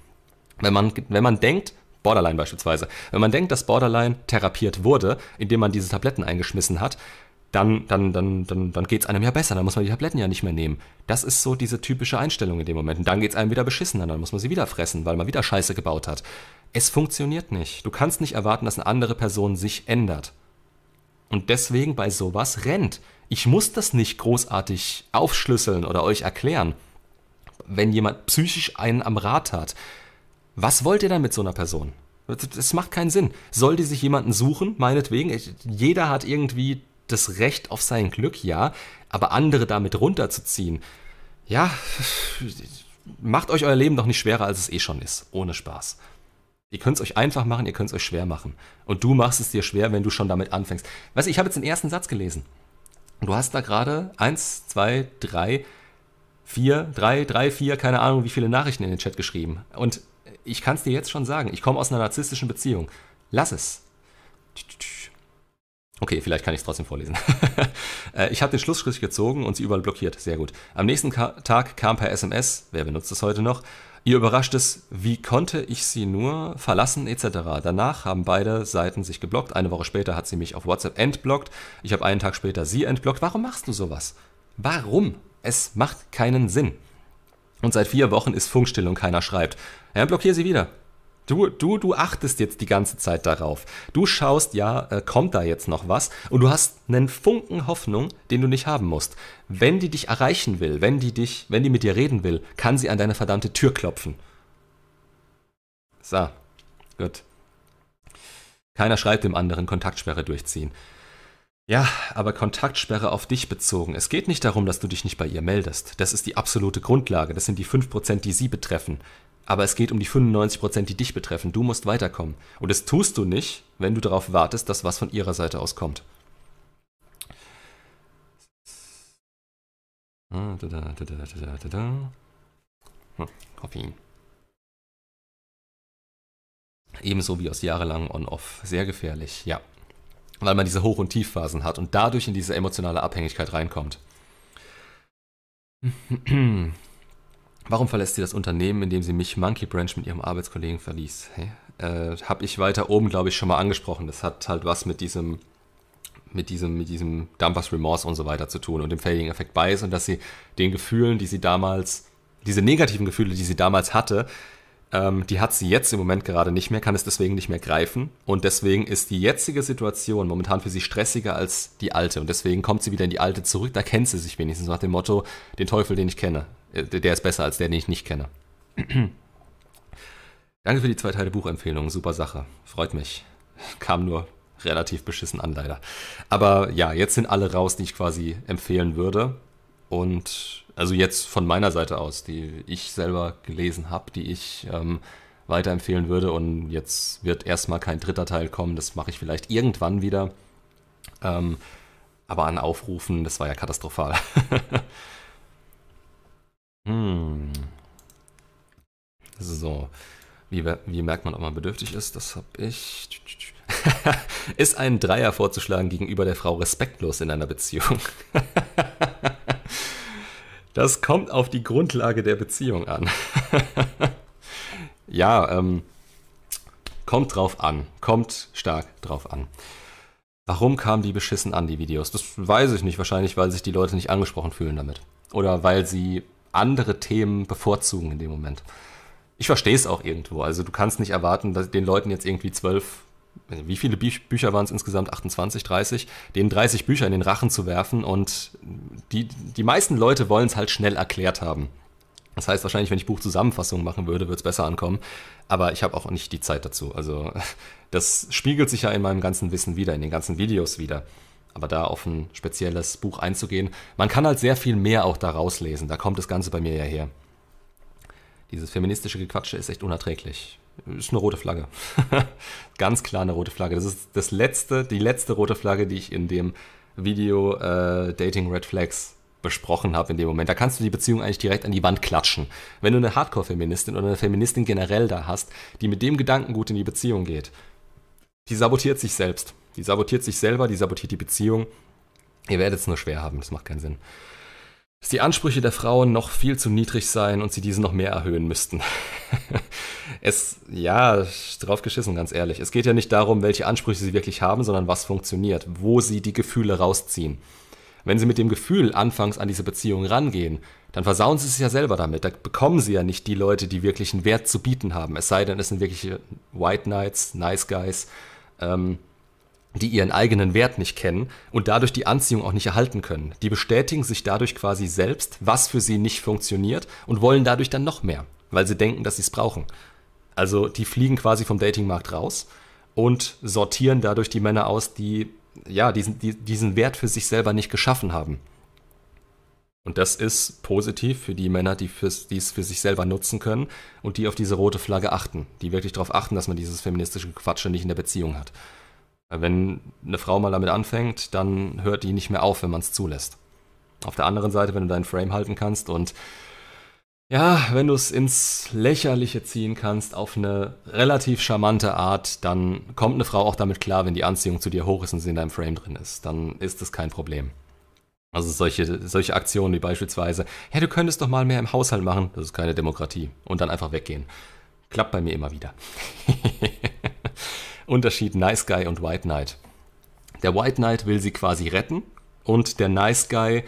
Wenn man, wenn man denkt, Borderline beispielsweise, wenn man denkt, dass Borderline therapiert wurde, indem man diese Tabletten eingeschmissen hat, dann, dann, dann, dann, dann geht es einem ja besser, dann muss man die Tabletten ja nicht mehr nehmen. Das ist so diese typische Einstellung in dem Moment. Und dann geht es einem wieder beschissener, dann muss man sie wieder fressen, weil man wieder Scheiße gebaut hat. Es funktioniert nicht. Du kannst nicht erwarten, dass eine andere Person sich ändert. Und deswegen bei sowas rennt. Ich muss das nicht großartig aufschlüsseln oder euch erklären. Wenn jemand psychisch einen am Rad hat, was wollt ihr dann mit so einer Person? Das macht keinen Sinn. Soll die sich jemanden suchen, meinetwegen? Jeder hat irgendwie das Recht auf sein Glück, ja, aber andere damit runterzuziehen, ja, macht euch euer Leben doch nicht schwerer, als es eh schon ist. Ohne Spaß. Ihr könnt es euch einfach machen, ihr könnt es euch schwer machen. Und du machst es dir schwer, wenn du schon damit anfängst. Weißt du, ich habe jetzt den ersten Satz gelesen. Du hast da gerade eins, zwei, drei, vier, drei, drei, vier, keine Ahnung, wie viele Nachrichten in den Chat geschrieben. Und ich kann es dir jetzt schon sagen, ich komme aus einer narzisstischen Beziehung. Lass es. Okay, vielleicht kann ich es trotzdem vorlesen. Äh, ich habe den Schlussstrich gezogen und sie überall blockiert. Sehr gut. Am nächsten Tag kam per SMS, wer benutzt das heute noch, ihr überraschtes, wie konnte ich sie nur verlassen etc. Danach haben beide Seiten sich geblockt. Eine Woche später hat sie mich auf WhatsApp entblockt. Ich habe einen Tag später sie entblockt. Warum machst du sowas? Warum? Es macht keinen Sinn. Und seit vier Wochen ist Funkstille und keiner schreibt. Ja, blockier sie wieder. Du, du, du achtest jetzt die ganze Zeit darauf. Du schaust, ja, äh, kommt da jetzt noch was? Und du hast einen Funken Hoffnung, den du nicht haben musst. Wenn die dich erreichen will, wenn die dich, wenn die mit dir reden will, kann sie an deine verdammte Tür klopfen. So, gut. Keiner schreibt dem anderen Kontaktsperre durchziehen. Ja, aber Kontaktsperre auf dich bezogen. Es geht nicht darum, dass du dich nicht bei ihr meldest. Das ist die absolute Grundlage. Das sind die 5%, die sie betreffen. Aber es geht um die 95%, die dich betreffen. Du musst weiterkommen. Und das tust du nicht, wenn du darauf wartest, dass was von ihrer Seite aus kommt. Hm, Koffein. Ebenso wie aus jahrelangem On-Off. Sehr gefährlich, ja. Weil man diese Hoch- und Tiefphasen hat und dadurch in diese emotionale Abhängigkeit reinkommt. Warum verlässt sie das Unternehmen, in dem sie mich Monkey Branch mit ihrem Arbeitskollegen verließ? Hey, äh, Habe ich weiter oben, glaube ich, schon mal angesprochen. Das hat halt was mit diesem, mit diesem, mit diesem Dumpers Remorse und so weiter zu tun und dem Fading-Effekt Bias und dass sie den Gefühlen, die sie damals, diese negativen Gefühle, die sie damals hatte, Ähm, die hat sie jetzt im Moment gerade nicht mehr, kann es deswegen nicht mehr greifen. Und deswegen ist die jetzige Situation momentan für sie stressiger als die alte. Und deswegen kommt sie wieder in die alte zurück. Da kennt sie sich wenigstens nach dem Motto, den Teufel, den ich kenne. Äh, der ist besser als der, den ich nicht kenne. Danke für die zwei Teile Buchempfehlung. Super Sache. Freut mich. Kam nur relativ beschissen an, leider. Aber ja, jetzt sind alle raus, die ich quasi empfehlen würde. Und also jetzt von meiner Seite aus, die ich selber gelesen habe, die ich ähm, weiterempfehlen würde. Und jetzt wird erstmal kein dritter Teil kommen. Das mache ich vielleicht irgendwann wieder. Ähm, aber an Aufrufen, das war ja katastrophal. hm. So. Wie, wie merkt man, ob man bedürftig ist? Das habe ich. ist ein Dreier vorzuschlagen gegenüber der Frau respektlos in einer Beziehung? das kommt auf die Grundlage der Beziehung an. ja, ähm, kommt drauf an. Kommt stark drauf an. Warum kamen die beschissen an, die Videos? Das weiß ich nicht. Wahrscheinlich, weil sich die Leute nicht angesprochen fühlen damit. Oder weil sie andere Themen bevorzugen in dem Moment ich verstehe es auch irgendwo. Also du kannst nicht erwarten, dass den Leuten jetzt irgendwie zwölf, wie viele Bü Bücher waren es insgesamt? 28, 30? Denen 30 Bücher in den Rachen zu werfen und die, die meisten Leute wollen es halt schnell erklärt haben. Das heißt, wahrscheinlich, wenn ich Buchzusammenfassungen machen würde, würde es besser ankommen. Aber ich habe auch nicht die Zeit dazu. Also das spiegelt sich ja in meinem ganzen Wissen wieder, in den ganzen Videos wieder. Aber da auf ein spezielles Buch einzugehen, man kann halt sehr viel mehr auch da rauslesen. Da kommt das Ganze bei mir ja her. Dieses feministische Gequatsche ist echt unerträglich. Ist eine rote Flagge. Ganz klar eine rote Flagge. Das ist das letzte, die letzte rote Flagge, die ich in dem Video äh, Dating Red Flags besprochen habe in dem Moment. Da kannst du die Beziehung eigentlich direkt an die Wand klatschen. Wenn du eine Hardcore-Feministin oder eine Feministin generell da hast, die mit dem Gedankengut in die Beziehung geht, die sabotiert sich selbst. Die sabotiert sich selber, die sabotiert die Beziehung. Ihr werdet es nur schwer haben, das macht keinen Sinn dass die Ansprüche der Frauen noch viel zu niedrig seien und sie diese noch mehr erhöhen müssten. es, ja, drauf geschissen, ganz ehrlich. Es geht ja nicht darum, welche Ansprüche sie wirklich haben, sondern was funktioniert, wo sie die Gefühle rausziehen. Wenn sie mit dem Gefühl anfangs an diese Beziehung rangehen, dann versauen sie es ja selber damit. Da bekommen sie ja nicht die Leute, die wirklich einen Wert zu bieten haben. Es sei denn, es sind wirkliche White Knights, Nice Guys, ähm, die ihren eigenen Wert nicht kennen und dadurch die Anziehung auch nicht erhalten können. Die bestätigen sich dadurch quasi selbst, was für sie nicht funktioniert und wollen dadurch dann noch mehr, weil sie denken, dass sie es brauchen. Also die fliegen quasi vom Datingmarkt raus und sortieren dadurch die Männer aus, die ja diesen, die, diesen Wert für sich selber nicht geschaffen haben. Und das ist positiv für die Männer, die, fürs, die es für sich selber nutzen können und die auf diese rote Flagge achten, die wirklich darauf achten, dass man dieses feministische Quatsche nicht in der Beziehung hat. Wenn eine Frau mal damit anfängt, dann hört die nicht mehr auf, wenn man es zulässt. Auf der anderen Seite, wenn du deinen Frame halten kannst und ja, wenn du es ins Lächerliche ziehen kannst, auf eine relativ charmante Art, dann kommt eine Frau auch damit klar, wenn die Anziehung zu dir hoch ist und sie in deinem Frame drin ist. Dann ist es kein Problem. Also solche, solche Aktionen wie beispielsweise, ja, du könntest doch mal mehr im Haushalt machen, das ist keine Demokratie. Und dann einfach weggehen. Klappt bei mir immer wieder. Unterschied Nice Guy und White Knight. Der White Knight will sie quasi retten und der Nice Guy,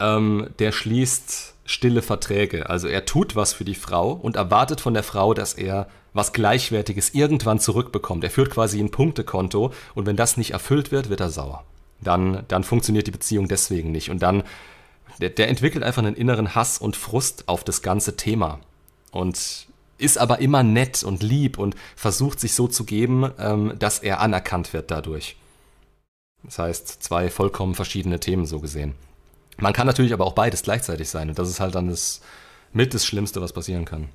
ähm, der schließt stille Verträge. Also er tut was für die Frau und erwartet von der Frau, dass er was Gleichwertiges irgendwann zurückbekommt. Er führt quasi ein Punktekonto und wenn das nicht erfüllt wird, wird er sauer. Dann, dann funktioniert die Beziehung deswegen nicht. Und dann, der, der entwickelt einfach einen inneren Hass und Frust auf das ganze Thema. Und ist aber immer nett und lieb und versucht sich so zu geben, ähm, dass er anerkannt wird dadurch. Das heißt, zwei vollkommen verschiedene Themen so gesehen. Man kann natürlich aber auch beides gleichzeitig sein und das ist halt dann das mit das Schlimmste, was passieren kann.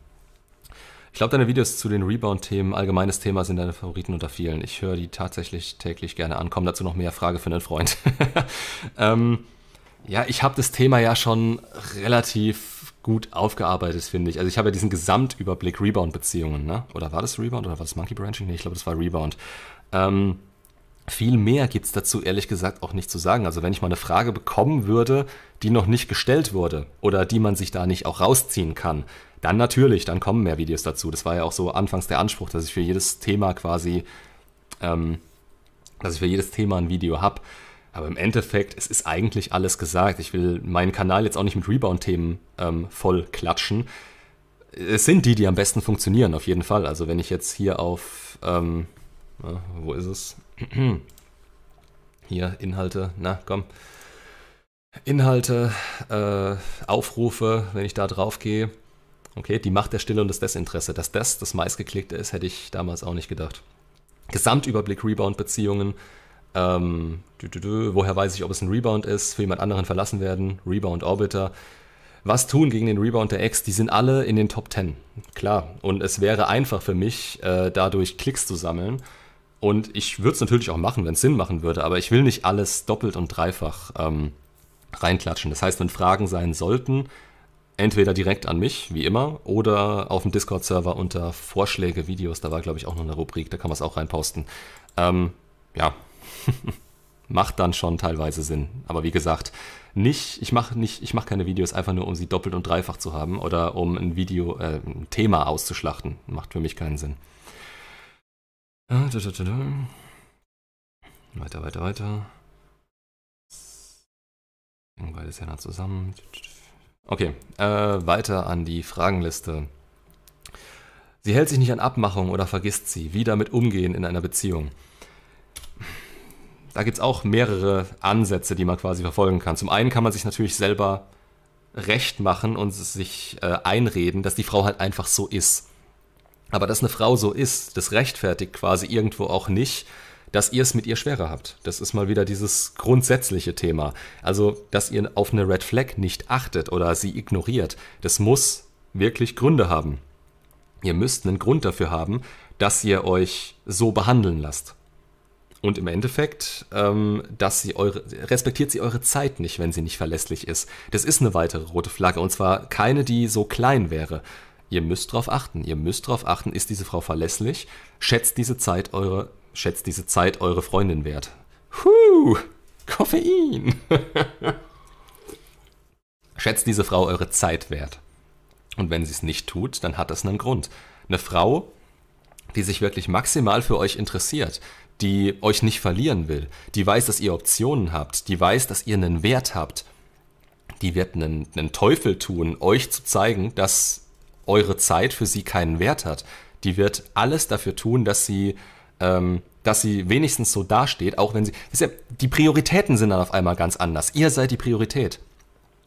Ich glaube, deine Videos zu den Rebound-Themen, allgemeines Thema, sind deine Favoriten unter vielen. Ich höre die tatsächlich täglich gerne an. Komm dazu noch mehr Frage für einen Freund. ähm, ja, ich habe das Thema ja schon relativ gut aufgearbeitet, finde ich. Also ich habe ja diesen Gesamtüberblick Rebound-Beziehungen, ne? Oder war das Rebound oder war das Monkey Branching? Nee, ich glaube, das war Rebound. Ähm, viel mehr gibt es dazu ehrlich gesagt auch nicht zu sagen. Also wenn ich mal eine Frage bekommen würde, die noch nicht gestellt wurde oder die man sich da nicht auch rausziehen kann, dann natürlich, dann kommen mehr Videos dazu. Das war ja auch so anfangs der Anspruch, dass ich für jedes Thema quasi, ähm, dass ich für jedes Thema ein Video habe. Aber im Endeffekt, es ist eigentlich alles gesagt. Ich will meinen Kanal jetzt auch nicht mit Rebound-Themen ähm, voll klatschen. es sind die, die am besten funktionieren, auf jeden Fall. Also wenn ich jetzt hier auf, ähm, na, wo ist es? hier, Inhalte, na komm. Inhalte, äh, Aufrufe, wenn ich da drauf gehe. Okay, die Macht der Stille und das Desinteresse. Dass das das meistgeklickte ist, hätte ich damals auch nicht gedacht. Gesamtüberblick Rebound-Beziehungen. Ähm, woher weiß ich, ob es ein Rebound ist? Für jemand anderen verlassen werden. Rebound Orbiter. Was tun gegen den Rebound der Ex? Die sind alle in den Top 10. Klar. Und es wäre einfach für mich, äh, dadurch Klicks zu sammeln. Und ich würde es natürlich auch machen, wenn es Sinn machen würde. Aber ich will nicht alles doppelt und dreifach ähm, reinklatschen. Das heißt, wenn Fragen sein sollten, entweder direkt an mich, wie immer, oder auf dem Discord-Server unter Vorschläge, Videos. Da war, glaube ich, auch noch eine Rubrik, da kann man es auch reinposten. Ähm, ja, macht dann schon teilweise Sinn. Aber wie gesagt, nicht, ich mache nicht, keine Videos einfach nur, um sie doppelt und dreifach zu haben oder um ein Video, äh, ein Thema auszuschlachten. Macht für mich keinen Sinn. Weiter, weiter, weiter. Beides ja nah zusammen. Okay, äh, weiter an die Fragenliste. Sie hält sich nicht an Abmachungen oder vergisst sie. Wie damit umgehen in einer Beziehung? Da gibt es auch mehrere Ansätze, die man quasi verfolgen kann. Zum einen kann man sich natürlich selber recht machen und sich äh, einreden, dass die Frau halt einfach so ist. Aber dass eine Frau so ist, das rechtfertigt quasi irgendwo auch nicht, dass ihr es mit ihr schwerer habt. Das ist mal wieder dieses grundsätzliche Thema. Also, dass ihr auf eine Red Flag nicht achtet oder sie ignoriert, das muss wirklich Gründe haben. Ihr müsst einen Grund dafür haben, dass ihr euch so behandeln lasst. Und im Endeffekt, ähm, dass sie eure, respektiert sie eure Zeit nicht, wenn sie nicht verlässlich ist. Das ist eine weitere rote Flagge und zwar keine, die so klein wäre. Ihr müsst darauf achten. Ihr müsst darauf achten, ist diese Frau verlässlich? Schätzt diese Zeit eure schätzt diese Zeit eure Freundin wert. Huh, Koffein. schätzt diese Frau eure Zeit wert. Und wenn sie es nicht tut, dann hat das einen Grund. Eine Frau, die sich wirklich maximal für euch interessiert, die euch nicht verlieren will, die weiß, dass ihr Optionen habt, die weiß, dass ihr einen Wert habt, die wird einen, einen Teufel tun, euch zu zeigen, dass eure Zeit für sie keinen Wert hat. Die wird alles dafür tun, dass sie ähm, dass sie wenigstens so dasteht, auch wenn sie. Ja, die Prioritäten sind dann auf einmal ganz anders. Ihr seid die Priorität.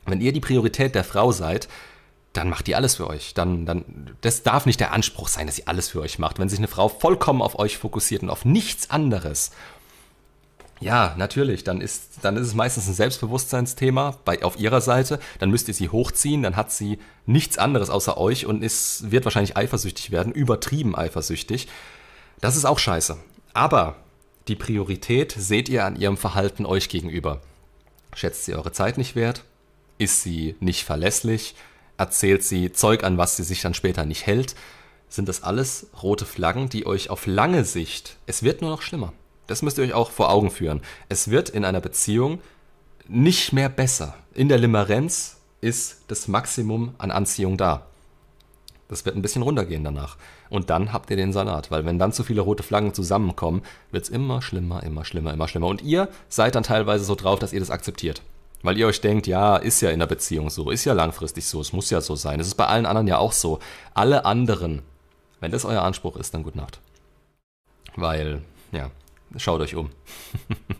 Wenn ihr die Priorität der Frau seid, dann macht die alles für euch. Dann, dann, das darf nicht der Anspruch sein, dass sie alles für euch macht. Wenn sich eine Frau vollkommen auf euch fokussiert und auf nichts anderes, ja, natürlich, dann ist, dann ist es meistens ein Selbstbewusstseinsthema bei, auf ihrer Seite. Dann müsst ihr sie hochziehen, dann hat sie nichts anderes außer euch und ist, wird wahrscheinlich eifersüchtig werden, übertrieben eifersüchtig. Das ist auch scheiße. Aber die Priorität seht ihr an ihrem Verhalten euch gegenüber. Schätzt sie eure Zeit nicht wert? Ist sie nicht verlässlich? Erzählt sie Zeug an, was sie sich dann später nicht hält? Sind das alles rote Flaggen, die euch auf lange Sicht, es wird nur noch schlimmer. Das müsst ihr euch auch vor Augen führen. Es wird in einer Beziehung nicht mehr besser. In der Limerenz ist das Maximum an Anziehung da. Das wird ein bisschen runtergehen danach. Und dann habt ihr den Salat, weil wenn dann zu viele rote Flaggen zusammenkommen, wird es immer schlimmer, immer schlimmer, immer schlimmer. Und ihr seid dann teilweise so drauf, dass ihr das akzeptiert. Weil ihr euch denkt, ja, ist ja in der Beziehung so, ist ja langfristig so, es muss ja so sein. Es ist bei allen anderen ja auch so. Alle anderen, wenn das euer Anspruch ist, dann gute Nacht. Weil, ja, schaut euch um.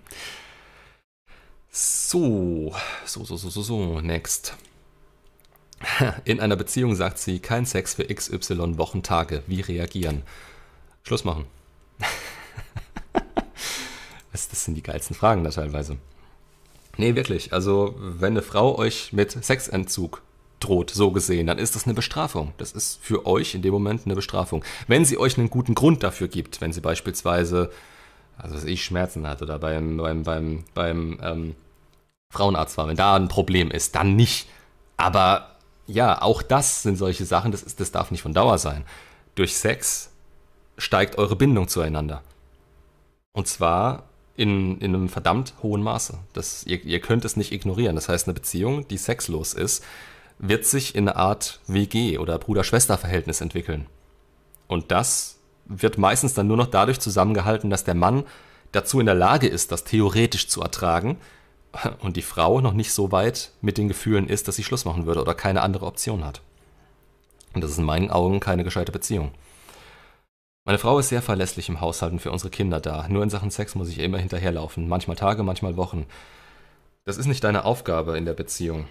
so, so, so, so, so, so, next. In einer Beziehung sagt sie, kein Sex für XY Wochen, Tage. Wie reagieren? Schluss machen. das, das sind die geilsten Fragen da teilweise. Nee, wirklich. Also, wenn eine Frau euch mit Sexentzug droht, so gesehen, dann ist das eine Bestrafung. Das ist für euch in dem Moment eine Bestrafung. Wenn sie euch einen guten Grund dafür gibt, wenn sie beispielsweise, also ich Schmerzen hat oder beim, beim, beim, beim ähm, Frauenarzt war, wenn da ein Problem ist, dann nicht. Aber ja, auch das sind solche Sachen, das, ist, das darf nicht von Dauer sein. Durch Sex steigt eure Bindung zueinander. Und zwar in, in einem verdammt hohen Maße. Das, ihr, ihr könnt es nicht ignorieren. Das heißt, eine Beziehung, die sexlos ist, wird sich in eine Art WG oder Bruder-Schwester-Verhältnis entwickeln. Und das wird meistens dann nur noch dadurch zusammengehalten, dass der Mann dazu in der Lage ist, das theoretisch zu ertragen und die Frau noch nicht so weit mit den Gefühlen ist, dass sie Schluss machen würde oder keine andere Option hat. Und das ist in meinen Augen keine gescheite Beziehung. Meine Frau ist sehr verlässlich im Haushalt und für unsere Kinder da. Nur in Sachen Sex muss ich immer hinterherlaufen. Manchmal Tage, manchmal Wochen. Das ist nicht deine Aufgabe in der Beziehung.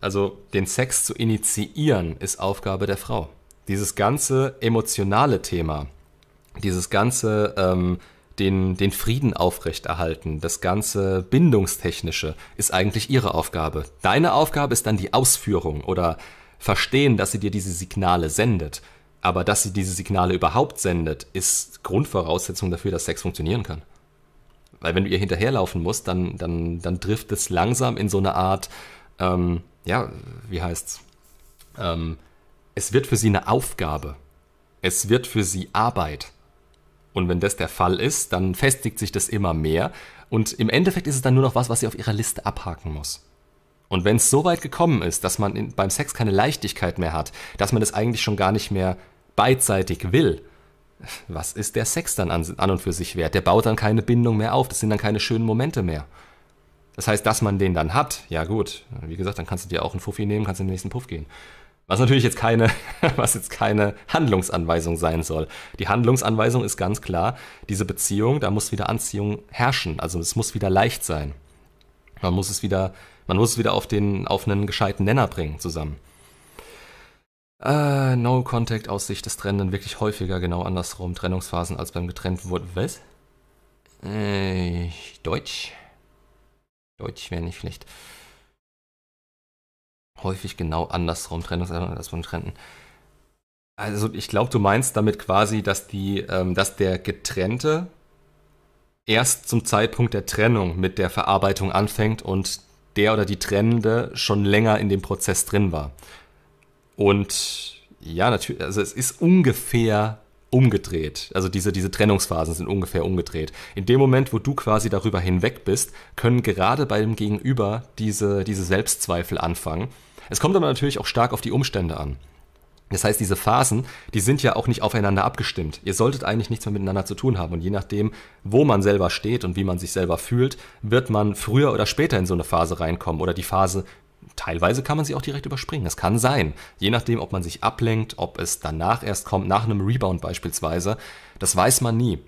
Also den Sex zu initiieren ist Aufgabe der Frau. Dieses ganze emotionale Thema, dieses ganze ähm, den, den Frieden aufrechterhalten, das ganze Bindungstechnische ist eigentlich ihre Aufgabe. Deine Aufgabe ist dann die Ausführung oder verstehen, dass sie dir diese Signale sendet. Aber dass sie diese Signale überhaupt sendet, ist Grundvoraussetzung dafür, dass Sex funktionieren kann. Weil wenn du ihr hinterherlaufen musst, dann, dann, dann trifft es langsam in so eine Art, ähm, ja, wie heißt's? Ähm, es wird für sie eine Aufgabe. Es wird für sie Arbeit. Und wenn das der Fall ist, dann festigt sich das immer mehr. Und im Endeffekt ist es dann nur noch was, was sie auf ihrer Liste abhaken muss. Und wenn es so weit gekommen ist, dass man in, beim Sex keine Leichtigkeit mehr hat, dass man das eigentlich schon gar nicht mehr beidseitig will, was ist der Sex dann an, an, und für sich wert? Der baut dann keine Bindung mehr auf, das sind dann keine schönen Momente mehr. Das heißt, dass man den dann hat, ja gut, wie gesagt, dann kannst du dir auch einen Fuffi nehmen, kannst in den nächsten Puff gehen. Was natürlich jetzt keine, was jetzt keine Handlungsanweisung sein soll. Die Handlungsanweisung ist ganz klar, diese Beziehung, da muss wieder Anziehung herrschen. Also es muss wieder leicht sein. Man muss es wieder, man muss es wieder auf den, auf einen gescheiten Nenner bringen zusammen. Äh, no Contact aus Sicht des Trennenden wirklich häufiger genau andersrum. Trennungsphasen als beim getrennten wurde. Was? Äh, Deutsch? Deutsch wäre nicht schlecht häufig genau andersrum, Trennungserwartung als beim Trennten. Also ich glaube, du meinst damit quasi, dass die, ähm, dass der Getrennte erst zum Zeitpunkt der Trennung mit der Verarbeitung anfängt und der oder die Trennende schon länger in dem Prozess drin war. Und ja, natürlich, also es ist ungefähr umgedreht. Also diese, diese Trennungsphasen sind ungefähr umgedreht. In dem Moment, wo du quasi darüber hinweg bist, können gerade bei dem Gegenüber diese, diese Selbstzweifel anfangen es kommt aber natürlich auch stark auf die Umstände an. Das heißt, diese Phasen, die sind ja auch nicht aufeinander abgestimmt. Ihr solltet eigentlich nichts mehr miteinander zu tun haben. Und je nachdem, wo man selber steht und wie man sich selber fühlt, wird man früher oder später in so eine Phase reinkommen. Oder die Phase, teilweise kann man sie auch direkt überspringen. Das kann sein. Je nachdem, ob man sich ablenkt, ob es danach erst kommt, nach einem Rebound beispielsweise. Das weiß man nie.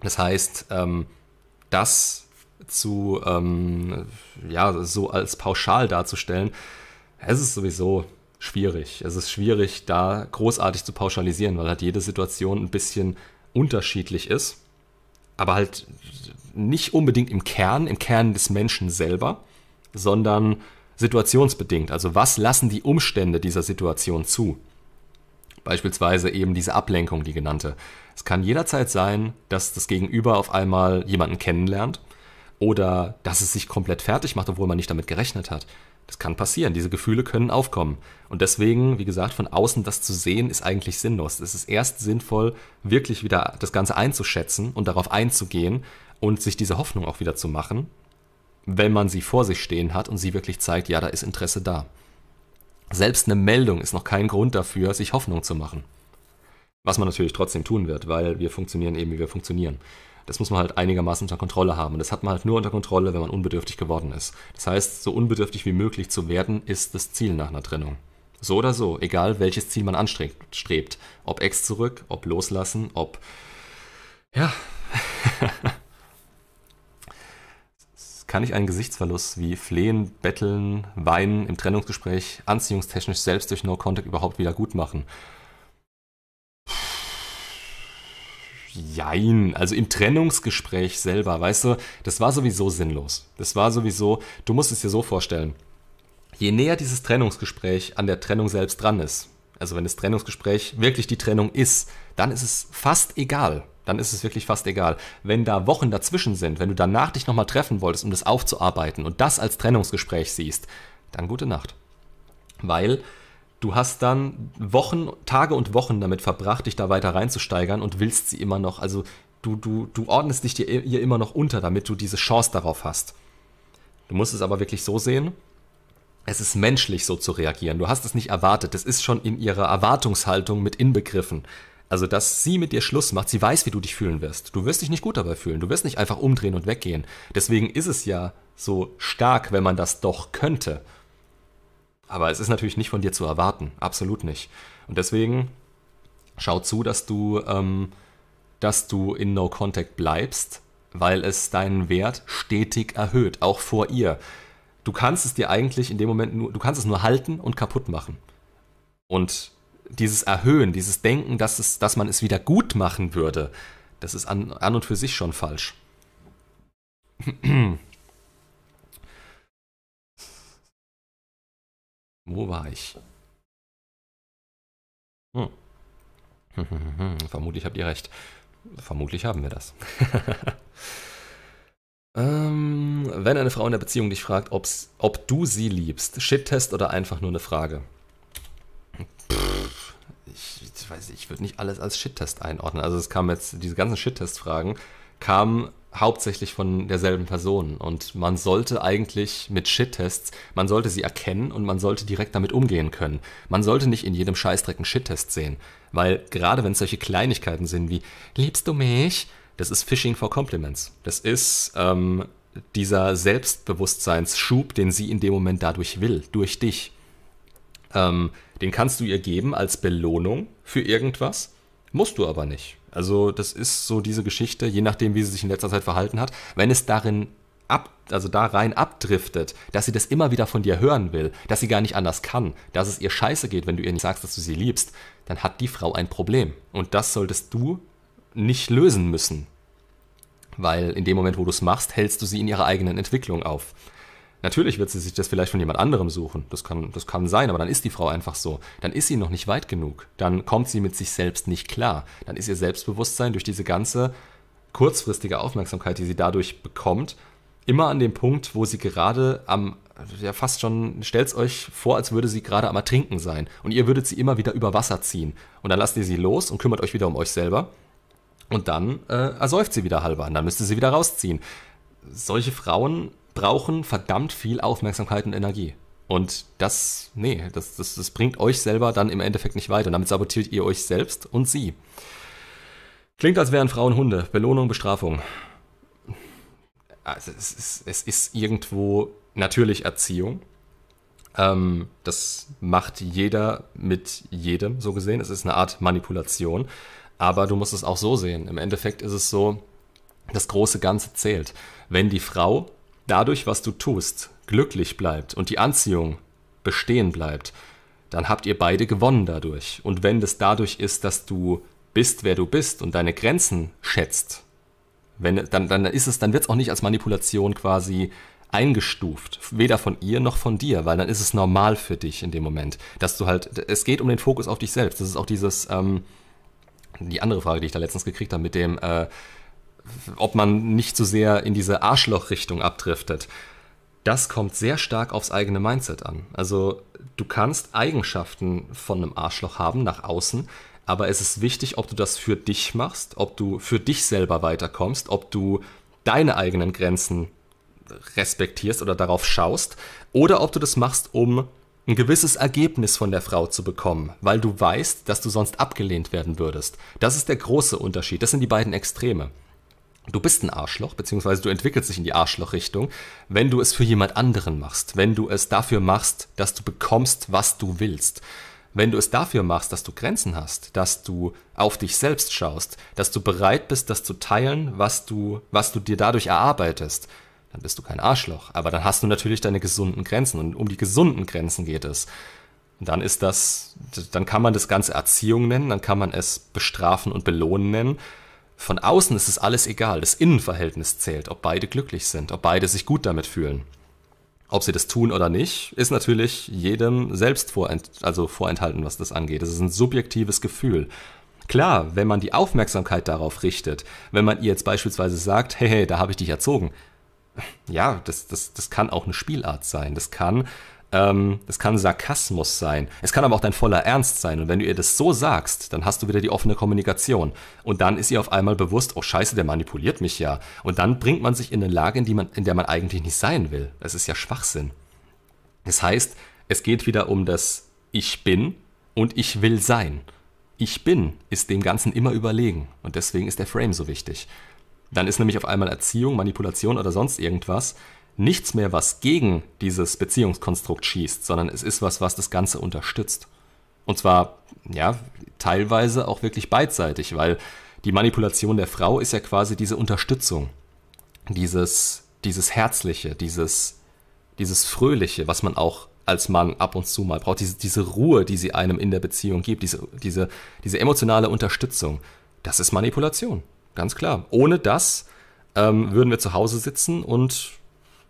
Das heißt, ähm, das zu, ähm, ja, so als pauschal darzustellen, es ist sowieso schwierig. Es ist schwierig, da großartig zu pauschalisieren, weil halt jede Situation ein bisschen unterschiedlich ist. Aber halt nicht unbedingt im Kern, im Kern des Menschen selber, sondern situationsbedingt. Also was lassen die Umstände dieser Situation zu? Beispielsweise eben diese Ablenkung, die genannte. Es kann jederzeit sein, dass das Gegenüber auf einmal jemanden kennenlernt oder dass es sich komplett fertig macht, obwohl man nicht damit gerechnet hat. Das kann passieren, diese Gefühle können aufkommen. Und deswegen, wie gesagt, von außen das zu sehen, ist eigentlich sinnlos. Es ist erst sinnvoll, wirklich wieder das Ganze einzuschätzen und darauf einzugehen und sich diese Hoffnung auch wieder zu machen, wenn man sie vor sich stehen hat und sie wirklich zeigt, ja, da ist Interesse da. Selbst eine Meldung ist noch kein Grund dafür, sich Hoffnung zu machen. Was man natürlich trotzdem tun wird, weil wir funktionieren eben, wie wir funktionieren das muss man halt einigermaßen unter Kontrolle haben. Und das hat man halt nur unter Kontrolle, wenn man unbedürftig geworden ist. Das heißt, so unbedürftig wie möglich zu werden, ist das Ziel nach einer Trennung. So oder so, egal welches Ziel man anstrebt. Ob Ex zurück, ob loslassen, ob. Ja. Kann ich einen Gesichtsverlust wie Flehen, Betteln, Weinen im Trennungsgespräch anziehungstechnisch selbst durch No Contact überhaupt wieder gut machen? Jein, also im Trennungsgespräch selber, weißt du, das war sowieso sinnlos. Das war sowieso, du musst es dir so vorstellen. Je näher dieses Trennungsgespräch an der Trennung selbst dran ist, also wenn das Trennungsgespräch wirklich die Trennung ist, dann ist es fast egal. Dann ist es wirklich fast egal. Wenn da Wochen dazwischen sind, wenn du danach dich nochmal treffen wolltest, um das aufzuarbeiten und das als Trennungsgespräch siehst, dann gute Nacht. Weil Du hast dann Wochen, Tage und Wochen damit verbracht, dich da weiter reinzusteigern und willst sie immer noch. Also du, du, du ordnest dich dir ihr immer noch unter, damit du diese Chance darauf hast. Du musst es aber wirklich so sehen. Es ist menschlich, so zu reagieren. Du hast es nicht erwartet. Das ist schon in ihrer Erwartungshaltung mit inbegriffen. Also, dass sie mit dir Schluss macht, sie weiß, wie du dich fühlen wirst. Du wirst dich nicht gut dabei fühlen. Du wirst nicht einfach umdrehen und weggehen. Deswegen ist es ja so stark, wenn man das doch könnte. Aber es ist natürlich nicht von dir zu erwarten, absolut nicht. Und deswegen schau zu, dass du, ähm, dass du in No Contact bleibst, weil es deinen Wert stetig erhöht, auch vor ihr. Du kannst es dir eigentlich in dem Moment nur, du kannst es nur halten und kaputt machen. Und dieses Erhöhen, dieses Denken, dass, es, dass man es wieder gut machen würde, das ist an, an und für sich schon falsch. Wo war ich? Hm. Vermutlich habt ihr recht. Vermutlich haben wir das. ähm, wenn eine Frau in der Beziehung dich fragt, ob du sie liebst, Shit-Test oder einfach nur eine Frage? Ich, weiß, ich würde nicht alles als Shit-Test einordnen. Also es kam jetzt, diese ganzen Shit-Test-Fragen kamen hauptsächlich von derselben Person. Und man sollte eigentlich mit Shit-Tests, man sollte sie erkennen und man sollte direkt damit umgehen können. Man sollte nicht in jedem Scheißdreck einen Shit-Test sehen. Weil gerade wenn es solche Kleinigkeiten sind wie, liebst du mich? Das ist Phishing for Compliments. Das ist ähm, dieser Selbstbewusstseinsschub, den sie in dem Moment dadurch will, durch dich. Ähm, den kannst du ihr geben als Belohnung für irgendwas, musst du aber nicht. Also das ist so diese Geschichte, je nachdem, wie sie sich in letzter Zeit verhalten hat, wenn es darin ab, also da rein abdriftet, dass sie das immer wieder von dir hören will, dass sie gar nicht anders kann, dass es ihr scheiße geht, wenn du ihr nicht sagst, dass du sie liebst, dann hat die Frau ein Problem. Und das solltest du nicht lösen müssen. Weil in dem Moment, wo du es machst, hältst du sie in ihrer eigenen Entwicklung auf. Natürlich wird sie sich das vielleicht von jemand anderem suchen. Das kann, das kann sein, aber dann ist die Frau einfach so. Dann ist sie noch nicht weit genug. Dann kommt sie mit sich selbst nicht klar. Dann ist ihr Selbstbewusstsein durch diese ganze kurzfristige Aufmerksamkeit, die sie dadurch bekommt, immer an dem Punkt, wo sie gerade am, ja fast schon, stellt euch vor, als würde sie gerade am Ertrinken sein. Und ihr würdet sie immer wieder über Wasser ziehen. Und dann lasst ihr sie los und kümmert euch wieder um euch selber. Und dann äh, ersäuft sie wieder halber. Und dann müsst ihr sie wieder rausziehen. Solche Frauen brauchen verdammt viel Aufmerksamkeit und Energie. Und das, nee, das, das, das bringt euch selber dann im Endeffekt nicht weiter. Und damit sabotiert ihr euch selbst und sie. Klingt, als wären Frauen Hunde. Belohnung, Bestrafung. Also es, ist, es ist irgendwo natürlich Erziehung. Ähm, das macht jeder mit jedem, so gesehen. Es ist eine Art Manipulation. Aber du musst es auch so sehen. Im Endeffekt ist es so, das große Ganze zählt. Wenn die Frau dadurch, was du tust, glücklich bleibt und die Anziehung bestehen bleibt, dann habt ihr beide gewonnen dadurch. Und wenn das dadurch ist, dass du bist, wer du bist und deine Grenzen schätzt, wenn, dann, dann ist es, dann wird es auch nicht als Manipulation quasi eingestuft, weder von ihr noch von dir, weil dann ist es normal für dich in dem Moment, dass du halt, es geht um den Fokus auf dich selbst. Das ist auch dieses, ähm, die andere Frage, die ich da letztens gekriegt habe, mit dem, äh, ob man nicht zu so sehr in diese Arschloch-Richtung abdriftet. Das kommt sehr stark aufs eigene Mindset an. Also du kannst Eigenschaften von einem Arschloch haben nach außen, aber es ist wichtig, ob du das für dich machst, ob du für dich selber weiterkommst, ob du deine eigenen Grenzen respektierst oder darauf schaust, oder ob du das machst, um ein gewisses Ergebnis von der Frau zu bekommen, weil du weißt, dass du sonst abgelehnt werden würdest. Das ist der große Unterschied. Das sind die beiden Extreme. Du bist ein Arschloch, beziehungsweise du entwickelst dich in die Arschlochrichtung, wenn du es für jemand anderen machst, wenn du es dafür machst, dass du bekommst, was du willst. Wenn du es dafür machst, dass du Grenzen hast, dass du auf dich selbst schaust, dass du bereit bist, das zu teilen, was du, was du dir dadurch erarbeitest, dann bist du kein Arschloch. Aber dann hast du natürlich deine gesunden Grenzen und um die gesunden Grenzen geht es. Und dann ist das, dann kann man das Ganze Erziehung nennen, dann kann man es bestrafen und belohnen nennen. Von außen ist es alles egal. Das Innenverhältnis zählt, ob beide glücklich sind, ob beide sich gut damit fühlen. Ob sie das tun oder nicht, ist natürlich jedem selbst vorent also vorenthalten, was das angeht. Es ist ein subjektives Gefühl. Klar, wenn man die Aufmerksamkeit darauf richtet, wenn man ihr jetzt beispielsweise sagt, hey, hey, da habe ich dich erzogen. Ja, das, das, das kann auch eine Spielart sein. Das kann ähm, das kann Sarkasmus sein. Es kann aber auch dein voller Ernst sein. Und wenn du ihr das so sagst, dann hast du wieder die offene Kommunikation. Und dann ist ihr auf einmal bewusst, oh scheiße, der manipuliert mich ja. Und dann bringt man sich in eine Lage, in, die man, in der man eigentlich nicht sein will. Das ist ja Schwachsinn. Das heißt, es geht wieder um das Ich bin und ich will sein. Ich bin ist dem Ganzen immer überlegen. Und deswegen ist der Frame so wichtig. Dann ist nämlich auf einmal Erziehung, Manipulation oder sonst irgendwas nichts mehr, was gegen dieses Beziehungskonstrukt schießt, sondern es ist was, was das Ganze unterstützt. Und zwar, ja, teilweise auch wirklich beidseitig, weil die Manipulation der Frau ist ja quasi diese Unterstützung, dieses, dieses Herzliche, dieses, dieses Fröhliche, was man auch als Mann ab und zu mal braucht, diese, diese Ruhe, die sie einem in der Beziehung gibt, diese, diese, diese emotionale Unterstützung. Das ist Manipulation, ganz klar. Ohne das ähm, würden wir zu Hause sitzen und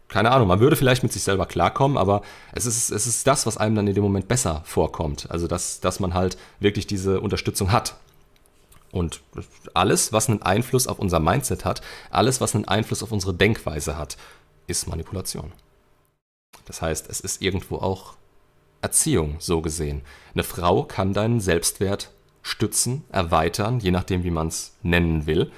keine Ahnung, man würde vielleicht mit sich selber klarkommen, aber es ist, es ist das, was einem dann in dem Moment besser vorkommt. Also, dass, dass man halt wirklich diese Unterstützung hat. Und alles, was einen Einfluss auf unser Mindset hat, alles, was einen Einfluss auf unsere Denkweise hat, ist Manipulation. Das heißt, es ist irgendwo auch Erziehung, so gesehen. Eine Frau kann deinen Selbstwert stützen, erweitern, je nachdem, wie man es nennen will.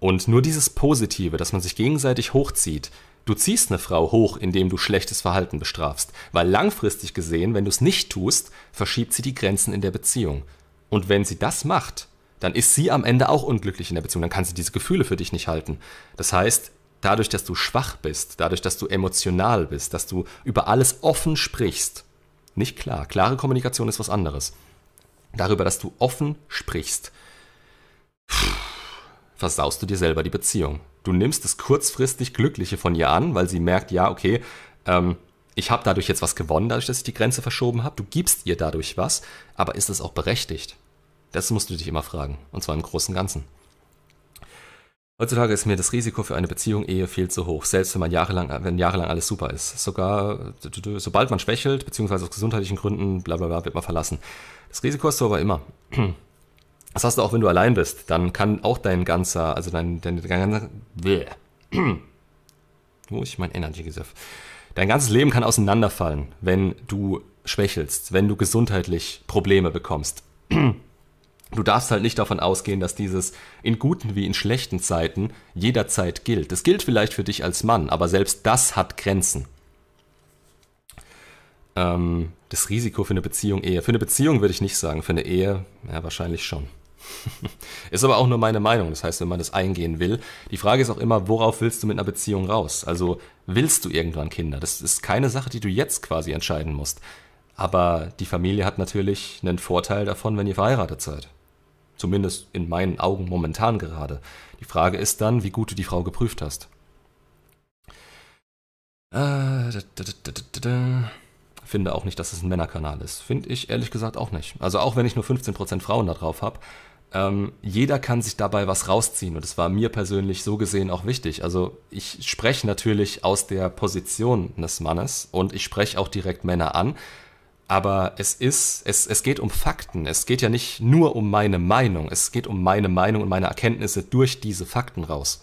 Und nur dieses Positive, dass man sich gegenseitig hochzieht, Du ziehst eine Frau hoch, indem du schlechtes Verhalten bestrafst, weil langfristig gesehen, wenn du es nicht tust, verschiebt sie die Grenzen in der Beziehung. Und wenn sie das macht, dann ist sie am Ende auch unglücklich in der Beziehung, dann kann sie diese Gefühle für dich nicht halten. Das heißt, dadurch, dass du schwach bist, dadurch, dass du emotional bist, dass du über alles offen sprichst, nicht klar, klare Kommunikation ist was anderes. Darüber, dass du offen sprichst, versaust du dir selber die Beziehung. Du nimmst das kurzfristig Glückliche von ihr an, weil sie merkt, ja, okay, ähm, ich habe dadurch jetzt was gewonnen, dadurch, dass ich die Grenze verschoben habe. Du gibst ihr dadurch was, aber ist es auch berechtigt? Das musst du dich immer fragen, und zwar im Großen und Ganzen. Heutzutage ist mir das Risiko für eine Beziehung Ehe viel zu hoch, selbst wenn man jahrelang, wenn jahrelang alles super ist. Sogar, sobald man schwächelt, beziehungsweise aus gesundheitlichen Gründen, bla bla bla, wird man verlassen. Das Risiko hast du aber immer. Das hast du auch, wenn du allein bist. Dann kann auch dein ganzer, also dein, dein, dein ganzer, wo ist mein Energy Gesöff? Dein ganzes Leben kann auseinanderfallen, wenn du schwächelst, wenn du gesundheitlich Probleme bekommst. Du darfst halt nicht davon ausgehen, dass dieses in guten wie in schlechten Zeiten jederzeit gilt. Das gilt vielleicht für dich als Mann, aber selbst das hat Grenzen. Ähm, das Risiko für eine Beziehung, Ehe. Für eine Beziehung würde ich nicht sagen, für eine Ehe, ja, wahrscheinlich schon. ist aber auch nur meine Meinung. Das heißt, wenn man das eingehen will, die Frage ist auch immer, worauf willst du mit einer Beziehung raus? Also willst du irgendwann Kinder? Das ist keine Sache, die du jetzt quasi entscheiden musst. Aber die Familie hat natürlich einen Vorteil davon, wenn ihr verheiratet seid. Zumindest in meinen Augen momentan gerade. Die Frage ist dann, wie gut du die Frau geprüft hast. Äh, Finde auch nicht, dass es ein Männerkanal ist. Finde ich ehrlich gesagt auch nicht. Also auch wenn ich nur 15% Frauen da drauf habe, ähm, jeder kann sich dabei was rausziehen und es war mir persönlich so gesehen auch wichtig. Also ich spreche natürlich aus der Position des Mannes und ich spreche auch direkt Männer an, aber es ist, es, es geht um Fakten. Es geht ja nicht nur um meine Meinung, es geht um meine Meinung und meine Erkenntnisse durch diese Fakten raus.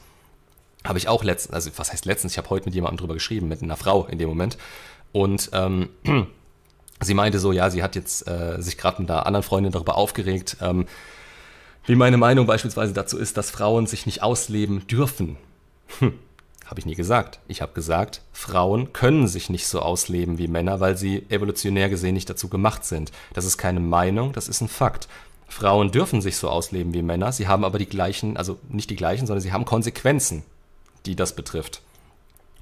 Habe ich auch letztens, also was heißt letztens, ich habe heute mit jemandem drüber geschrieben, mit einer Frau in dem Moment. Und ähm, sie meinte so, ja, sie hat jetzt äh, sich gerade mit einer anderen Freundin darüber aufgeregt, ähm, wie meine Meinung beispielsweise dazu ist, dass Frauen sich nicht ausleben dürfen. Hm, habe ich nie gesagt. Ich habe gesagt, Frauen können sich nicht so ausleben wie Männer, weil sie evolutionär gesehen nicht dazu gemacht sind. Das ist keine Meinung, das ist ein Fakt. Frauen dürfen sich so ausleben wie Männer, sie haben aber die gleichen, also nicht die gleichen, sondern sie haben Konsequenzen, die das betrifft.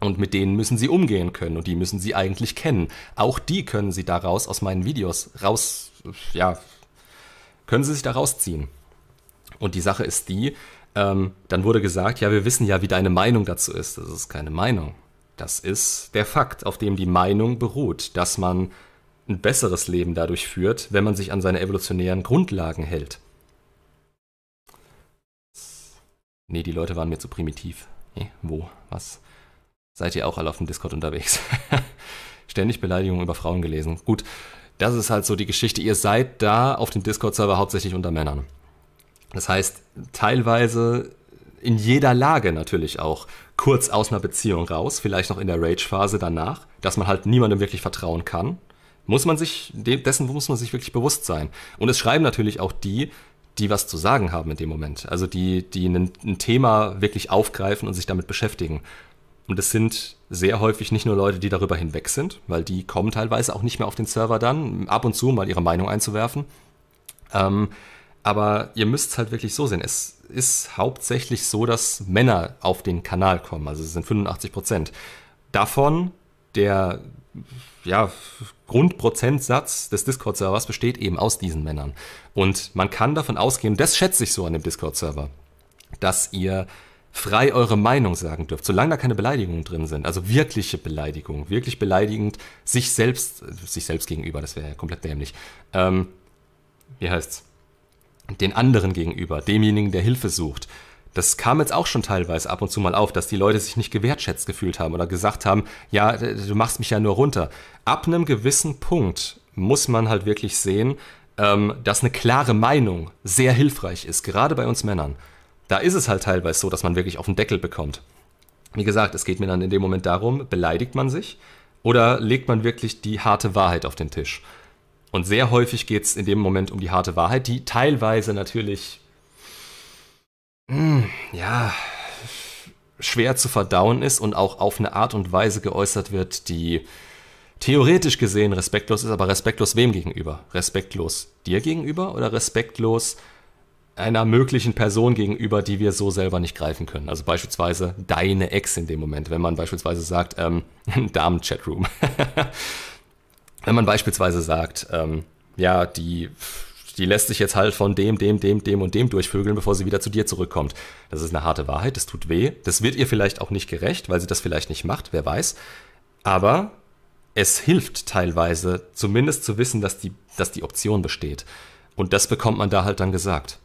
Und mit denen müssen sie umgehen können und die müssen sie eigentlich kennen. Auch die können sie daraus aus meinen Videos raus, ja, können sie sich da rausziehen. Und die Sache ist die, ähm, dann wurde gesagt, ja, wir wissen ja, wie deine Meinung dazu ist. Das ist keine Meinung. Das ist der Fakt, auf dem die Meinung beruht, dass man ein besseres Leben dadurch führt, wenn man sich an seine evolutionären Grundlagen hält. Nee, die Leute waren mir zu primitiv. Nee, wo? Was? Seid ihr auch alle auf dem Discord unterwegs? Ständig Beleidigungen über Frauen gelesen. Gut, das ist halt so die Geschichte. Ihr seid da auf dem Discord-Server hauptsächlich unter Männern. Das heißt, teilweise in jeder Lage natürlich auch kurz aus einer Beziehung raus, vielleicht noch in der Rage-Phase danach, dass man halt niemandem wirklich vertrauen kann. Muss man sich, dessen muss man sich wirklich bewusst sein. Und es schreiben natürlich auch die, die was zu sagen haben in dem Moment. Also die, die ein, ein Thema wirklich aufgreifen und sich damit beschäftigen. Und es sind sehr häufig nicht nur Leute, die darüber hinweg sind, weil die kommen teilweise auch nicht mehr auf den Server dann, ab und zu mal ihre Meinung einzuwerfen. Ähm, aber ihr müsst es halt wirklich so sehen. Es ist hauptsächlich so, dass Männer auf den Kanal kommen. Also es sind 85 Prozent. Davon der ja, Grundprozentsatz des Discord-Servers besteht eben aus diesen Männern. Und man kann davon ausgehen, das schätze ich so an dem Discord-Server, dass ihr frei eure Meinung sagen dürft, solange da keine Beleidigungen drin sind, also wirkliche Beleidigungen, wirklich beleidigend sich selbst, sich selbst gegenüber, das wäre ja komplett dämlich. Ähm, wie heißt's? Den anderen gegenüber, demjenigen, der Hilfe sucht. Das kam jetzt auch schon teilweise ab und zu mal auf, dass die Leute sich nicht gewertschätzt gefühlt haben oder gesagt haben, ja, du machst mich ja nur runter. Ab einem gewissen Punkt muss man halt wirklich sehen, ähm, dass eine klare Meinung sehr hilfreich ist, gerade bei uns Männern. Da ist es halt teilweise so, dass man wirklich auf den Deckel bekommt. Wie gesagt, es geht mir dann in dem Moment darum, beleidigt man sich oder legt man wirklich die harte Wahrheit auf den Tisch? Und sehr häufig geht es in dem Moment um die harte Wahrheit, die teilweise natürlich, mh, hm, ja, schwer zu verdauen ist und auch auf eine Art und Weise geäußert wird, die theoretisch gesehen respektlos ist, aber respektlos wem gegenüber? Respektlos dir gegenüber oder respektlos einer möglichen Person gegenüber, die wir so selber nicht greifen können. Also beispielsweise deine Ex in dem Moment, wenn man beispielsweise sagt, ähm, Damen-Chatroom. wenn man beispielsweise sagt, ähm, ja, die, die lässt sich jetzt halt von dem, dem, dem, dem und dem durchvögeln, bevor sie wieder zu dir zurückkommt. Das ist eine harte Wahrheit, das tut weh. Das wird ihr vielleicht auch nicht gerecht, weil sie das vielleicht nicht macht, wer weiß. Aber es hilft teilweise, zumindest zu wissen, dass die, dass die Option besteht. Und das bekommt man da halt dann gesagt.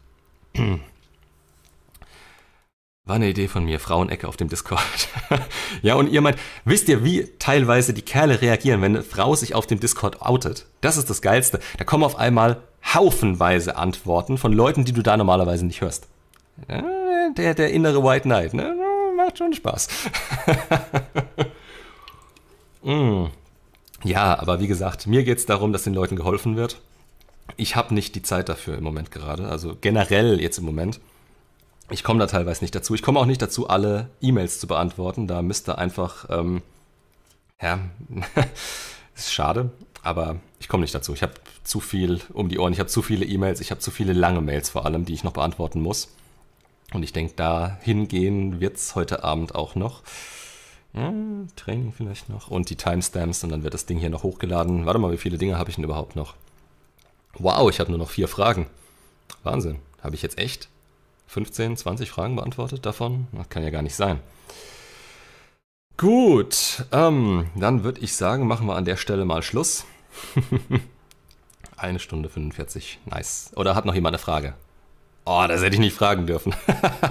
War eine Idee von mir, Frauenecke auf dem Discord. ja, und ihr meint, wisst ihr, wie teilweise die Kerle reagieren, wenn eine Frau sich auf dem Discord outet? Das ist das Geilste. Da kommen auf einmal haufenweise Antworten von Leuten, die du da normalerweise nicht hörst. Der, der innere White Knight, ne? Macht schon Spaß. mm. Ja, aber wie gesagt, mir geht es darum, dass den Leuten geholfen wird ich habe nicht die Zeit dafür im Moment gerade. Also generell jetzt im Moment. Ich komme da teilweise nicht dazu. Ich komme auch nicht dazu, alle E-Mails zu beantworten. Da müsste einfach, ähm, ja, ist schade, aber ich komme nicht dazu. Ich habe zu viel um die Ohren. Ich habe zu viele E-Mails. Ich habe zu viele lange Mails vor allem, die ich noch beantworten muss. Und ich denke, da hingehen wird es heute Abend auch noch. Training vielleicht noch. Und die Timestamps und dann wird das Ding hier noch hochgeladen. Warte mal, wie viele Dinge habe ich denn überhaupt noch? Wow, ich habe nur noch vier Fragen. Wahnsinn. Habe ich jetzt echt 15, 20 Fragen beantwortet davon? Das kann ja gar nicht sein. Gut, ähm, dann würde ich sagen, machen wir an der Stelle mal Schluss. eine Stunde 45, nice. Oder hat noch jemand eine Frage? Oh, das hätte ich nicht fragen dürfen.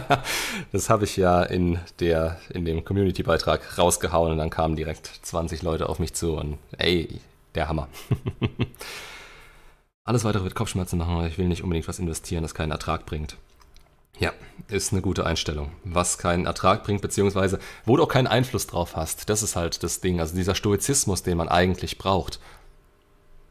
das habe ich ja in, der, in dem Community-Beitrag rausgehauen und dann kamen direkt 20 Leute auf mich zu und ey, der Hammer. Alles weitere wird Kopfschmerzen machen, aber ich will nicht unbedingt was investieren, das keinen Ertrag bringt. Ja, ist eine gute Einstellung. Was keinen Ertrag bringt, beziehungsweise wo du auch keinen Einfluss drauf hast, das ist halt das Ding. Also dieser Stoizismus, den man eigentlich braucht.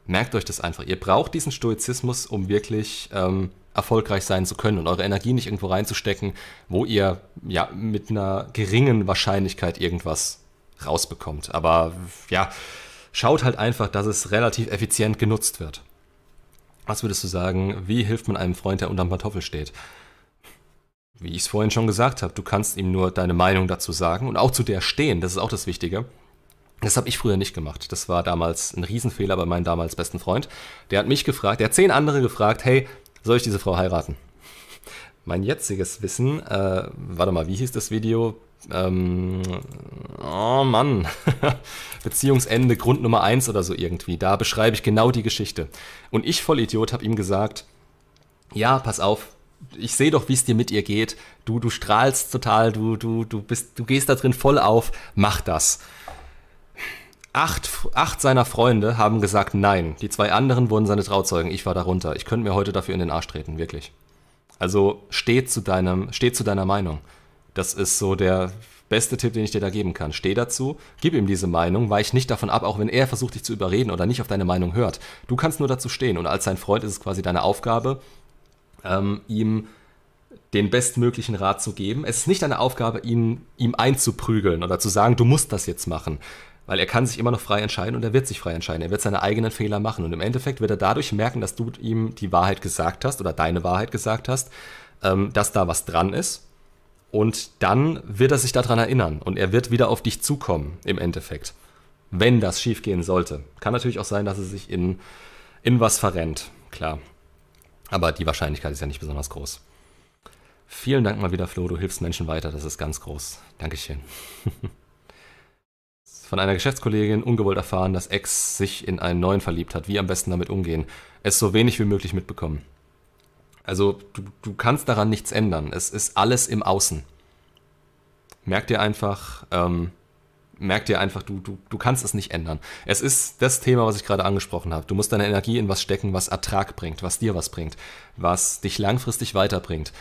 Merkt euch das einfach. Ihr braucht diesen Stoizismus, um wirklich ähm, erfolgreich sein zu können und eure Energie nicht irgendwo reinzustecken, wo ihr ja mit einer geringen Wahrscheinlichkeit irgendwas rausbekommt. Aber ja, schaut halt einfach, dass es relativ effizient genutzt wird. Was würdest du sagen, wie hilft man einem Freund, der unterm Pantoffel steht? Wie ich es vorhin schon gesagt habe, du kannst ihm nur deine Meinung dazu sagen und auch zu der stehen, das ist auch das Wichtige. Das habe ich früher nicht gemacht. Das war damals ein Riesenfehler bei meinem damals besten Freund. Der hat mich gefragt, der hat zehn andere gefragt, hey, soll ich diese Frau heiraten? Mein jetziges Wissen, äh, warte mal, wie hieß das Video? ähm, oh Mann, Beziehungsende, Grund Nummer eins oder so irgendwie. Da beschreibe ich genau die Geschichte. Und ich, Vollidiot, habe ihm gesagt, ja, pass auf, ich sehe doch, wie es dir mit ihr geht. Du, du strahlst total, du, du, du bist, du gehst da drin voll auf, mach das. Acht, acht seiner Freunde haben gesagt nein. Die zwei anderen wurden seine Trauzeugen. Ich war darunter. Ich könnte mir heute dafür in den Arsch treten, wirklich. Also steh zu deinem, steh zu deiner Meinung. Das ist so der beste Tipp, den ich dir da geben kann. Steh dazu, gib ihm diese Meinung, weich nicht davon ab, auch wenn er versucht, dich zu überreden oder nicht auf deine Meinung hört. Du kannst nur dazu stehen und als sein Freund ist es quasi deine Aufgabe, ähm, ihm den bestmöglichen Rat zu geben. Es ist nicht deine Aufgabe, ihn, ihm einzuprügeln oder zu sagen, du musst das jetzt machen. Weil er kann sich immer noch frei entscheiden und er wird sich frei entscheiden. Er wird seine eigenen Fehler machen. Und im Endeffekt wird er dadurch merken, dass du ihm die Wahrheit gesagt hast oder deine Wahrheit gesagt hast, ähm, dass da was dran ist Und dann wird er sich daran erinnern und er wird wieder auf dich zukommen, im Endeffekt. Wenn das schiefgehen sollte. Kann natürlich auch sein, dass er sich in, in was verrennt, klar. Aber die Wahrscheinlichkeit ist ja nicht besonders groß. Vielen Dank mal wieder, Flo. Du hilfst Menschen weiter. Das ist ganz groß. Dankeschön. Von einer Geschäftskollegin ungewollt erfahren, dass Ex sich in einen neuen verliebt hat. Wie am besten damit umgehen. Es so wenig wie möglich mitbekommen. Also, du, du kannst daran nichts ändern. Es ist alles im Außen. Merk dir einfach, ähm, merk dir einfach, du, du, du kannst es nicht ändern. Es ist das Thema, was ich gerade angesprochen habe. Du musst deine Energie in was stecken, was Ertrag bringt, was dir was bringt, was dich langfristig weiterbringt.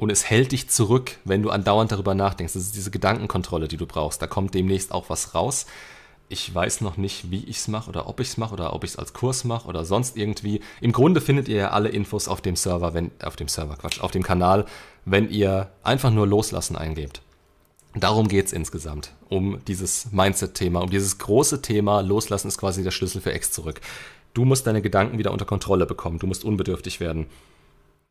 Und es hält dich zurück, wenn du andauernd darüber nachdenkst. Das ist diese Gedankenkontrolle, die du brauchst. Da kommt demnächst auch was raus. Ich weiß noch nicht, wie ich es mache oder ob ich es mache oder ob ich es als Kurs mache oder sonst irgendwie. Im Grunde findet ihr ja alle Infos auf dem Server, wenn, auf dem Server, Quatsch, auf dem Kanal, wenn ihr einfach nur Loslassen eingebt. Darum geht es insgesamt, um dieses Mindset-Thema, um dieses große Thema. Loslassen ist quasi der Schlüssel für Ex zurück. Du musst deine Gedanken wieder unter Kontrolle bekommen, du musst unbedürftig werden.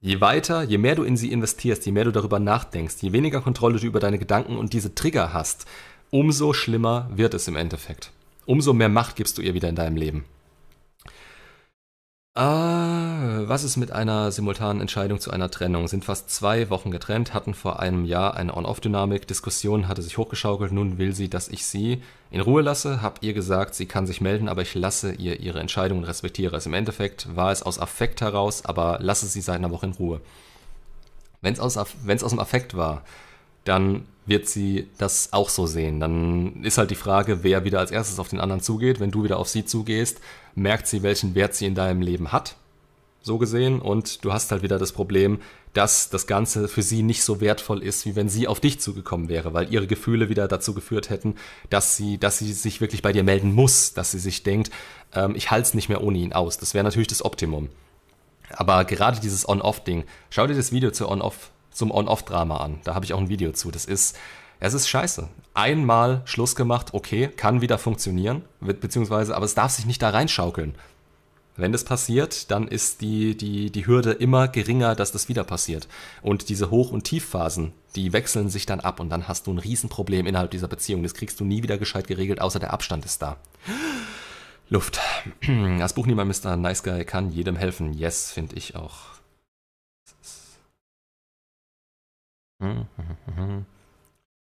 Je weiter, je mehr du in sie investierst, je mehr du darüber nachdenkst, je weniger Kontrolle du über deine Gedanken und diese Trigger hast, umso schlimmer wird es im Endeffekt. Umso mehr Macht gibst du ihr wieder in deinem Leben. Ah, was ist mit einer simultanen Entscheidung zu einer Trennung? Sind fast zwei Wochen getrennt, hatten vor einem Jahr eine On-Off-Dynamik, Diskussion hatte sich hochgeschaukelt, nun will sie, dass ich sie in Ruhe lasse, hab ihr gesagt, sie kann sich melden, aber ich lasse ihr ihre Entscheidung und respektiere es. Im Endeffekt war es aus Affekt heraus, aber lasse sie seit einer Woche in Ruhe. Wenn es aus, aus dem Affekt war, dann wird sie das auch so sehen. Dann ist halt die Frage, wer wieder als erstes auf den anderen zugeht. Wenn du wieder auf sie zugehst, merkt sie, welchen Wert sie in deinem Leben hat. So gesehen. Und du hast halt wieder das Problem, dass das Ganze für sie nicht so wertvoll ist, wie wenn sie auf dich zugekommen wäre, weil ihre Gefühle wieder dazu geführt hätten, dass sie, dass sie sich wirklich bei dir melden muss, dass sie sich denkt, ähm, ich halte es nicht mehr ohne ihn aus. Das wäre natürlich das Optimum. Aber gerade dieses On-Off-Ding, schau dir das Video zur On-Off zum On-Off-Drama an. Da habe ich auch ein Video zu. Das ist, es ist scheiße. Einmal Schluss gemacht, okay, kann wieder funktionieren, beziehungsweise, aber es darf sich nicht da reinschaukeln. Wenn das passiert, dann ist die, die, die Hürde immer geringer, dass das wieder passiert. Und diese Hoch- und Tiefphasen, die wechseln sich dann ab und dann hast du ein Riesenproblem innerhalb dieser Beziehung. Das kriegst du nie wieder gescheit geregelt, außer der Abstand ist da. Luft. Das Buch Niemand Mr. Nice Guy kann jedem helfen. Yes, finde ich auch.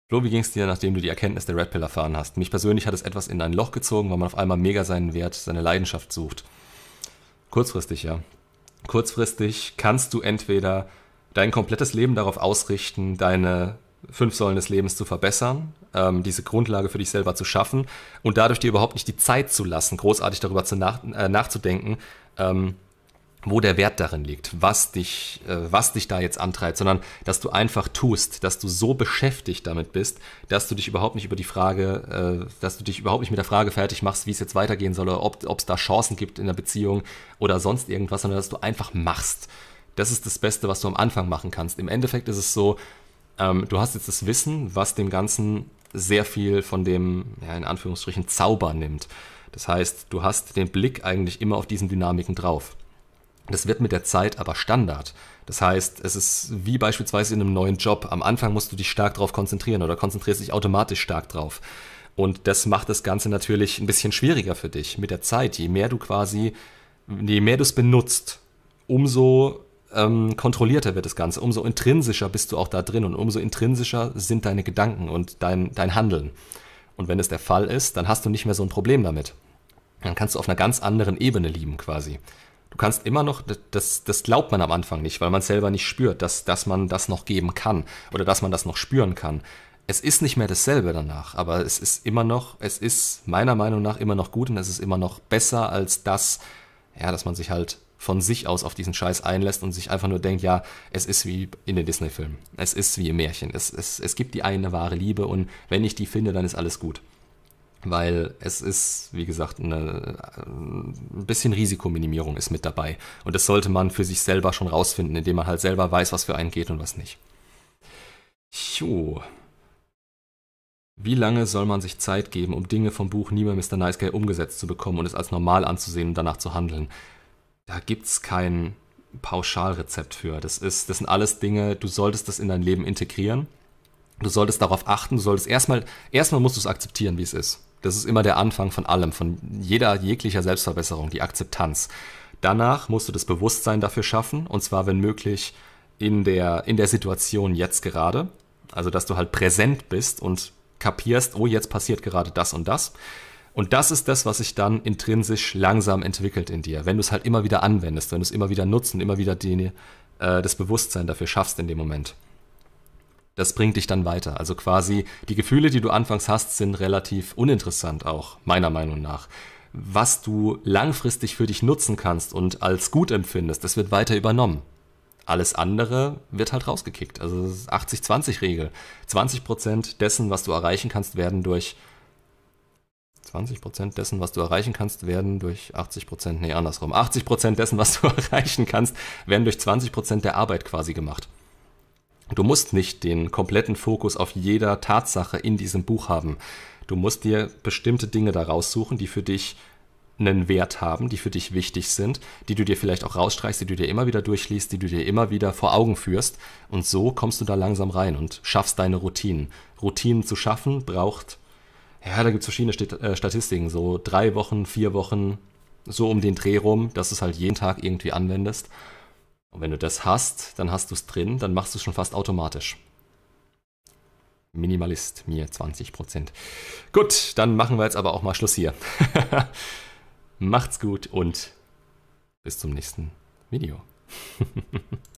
Flo, wie ging es dir, nachdem du die Erkenntnis der Red Pill erfahren hast? Mich persönlich hat es etwas in ein Loch gezogen, weil man auf einmal mega seinen Wert, seine Leidenschaft sucht. Kurzfristig, ja. Kurzfristig kannst du entweder dein komplettes Leben darauf ausrichten, deine fünf Säulen des Lebens zu verbessern, ähm, diese Grundlage für dich selber zu schaffen und dadurch dir überhaupt nicht die Zeit zu lassen, großartig darüber zu nach, äh, nachzudenken, ähm, wo der Wert darin liegt, was dich, äh, was dich da jetzt antreibt, sondern dass du einfach tust, dass du so beschäftigt damit bist, dass du dich überhaupt nicht über die Frage, äh, dass du dich überhaupt nicht mit der Frage fertig machst, wie es jetzt weitergehen soll, ob es da Chancen gibt in der Beziehung oder sonst irgendwas, sondern dass du einfach machst. Das ist das Beste, was du am Anfang machen kannst. Im Endeffekt ist es so, ähm, du hast jetzt das Wissen, was dem Ganzen sehr viel von dem, ja, in Anführungsstrichen, Zauber nimmt. Das heißt, du hast den Blick eigentlich immer auf diesen Dynamiken drauf. Das wird mit der Zeit aber Standard. Das heißt, es ist wie beispielsweise in einem neuen Job. Am Anfang musst du dich stark darauf konzentrieren oder konzentrierst dich automatisch stark drauf. Und das macht das Ganze natürlich ein bisschen schwieriger für dich mit der Zeit. Je mehr du quasi, je mehr du es benutzt, umso ähm, kontrollierter wird das Ganze, umso intrinsischer bist du auch da drin und umso intrinsischer sind deine Gedanken und dein, dein Handeln. Und wenn es der Fall ist, dann hast du nicht mehr so ein Problem damit. Dann kannst du auf einer ganz anderen Ebene lieben quasi. Du kannst immer noch, das, das glaubt man am Anfang nicht, weil man selber nicht spürt, dass, dass man das noch geben kann oder dass man das noch spüren kann. Es ist nicht mehr dasselbe danach, aber es ist immer noch, es ist meiner Meinung nach immer noch gut und es ist immer noch besser als das, ja, dass man sich halt von sich aus auf diesen Scheiß einlässt und sich einfach nur denkt, ja, es ist wie in den Disney-Filmen. Es ist wie im Märchen. Es, es, es gibt die eine wahre Liebe und wenn ich die finde, dann ist alles gut weil es ist, wie gesagt, eine, ein bisschen Risikominimierung ist mit dabei. Und das sollte man für sich selber schon rausfinden, indem man halt selber weiß, was für einen geht und was nicht. Jo. Wie lange soll man sich Zeit geben, um Dinge vom Buch Niemand Mr. Nice Guy umgesetzt zu bekommen und es als normal anzusehen und danach zu handeln? Da gibt's kein Pauschalrezept für. Das, ist, das sind alles Dinge, du solltest das in dein Leben integrieren Du solltest darauf achten, du solltest erstmal, erstmal musst du es akzeptieren, wie es ist. Das ist immer der Anfang von allem, von jeder jeglicher Selbstverbesserung, die Akzeptanz. Danach musst du das Bewusstsein dafür schaffen, und zwar, wenn möglich, in der, in der Situation jetzt gerade. Also, dass du halt präsent bist und kapierst, oh, jetzt passiert gerade das und das. Und das ist das, was sich dann intrinsisch langsam entwickelt in dir, wenn du es halt immer wieder anwendest, wenn du es immer wieder nutzt und immer wieder die, äh, das Bewusstsein dafür schaffst in dem Moment. Das bringt dich dann weiter. Also quasi die Gefühle, die du anfangs hast, sind relativ uninteressant auch, meiner Meinung nach. Was du langfristig für dich nutzen kannst und als gut empfindest, das wird weiter übernommen. Alles andere wird halt rausgekickt. Also 80-20-Regel. 20% dessen, was du erreichen kannst, werden durch 20% dessen, was du erreichen kannst, werden durch 80%, nee, andersrum. 80% dessen, was du erreichen kannst, werden durch 20% der Arbeit quasi gemacht. Du musst nicht den kompletten Fokus auf jeder Tatsache in diesem Buch haben. Du musst dir bestimmte Dinge daraus suchen, die für dich einen Wert haben, die für dich wichtig sind, die du dir vielleicht auch rausstreichst, die du dir immer wieder durchliest, die du dir immer wieder vor Augen führst. Und so kommst du da langsam rein und schaffst deine Routinen. Routinen zu schaffen braucht, ja, da gibt es verschiedene äh, Statistiken, so drei Wochen, vier Wochen, so um den Dreh rum, dass du es halt jeden Tag irgendwie anwendest. Und wenn du das hast, dann hast du es drin, dann machst du es schon fast automatisch. Minimalist, mir 20%. Gut, dann machen wir jetzt aber auch mal Schluss hier. Macht's gut und bis zum nächsten Video.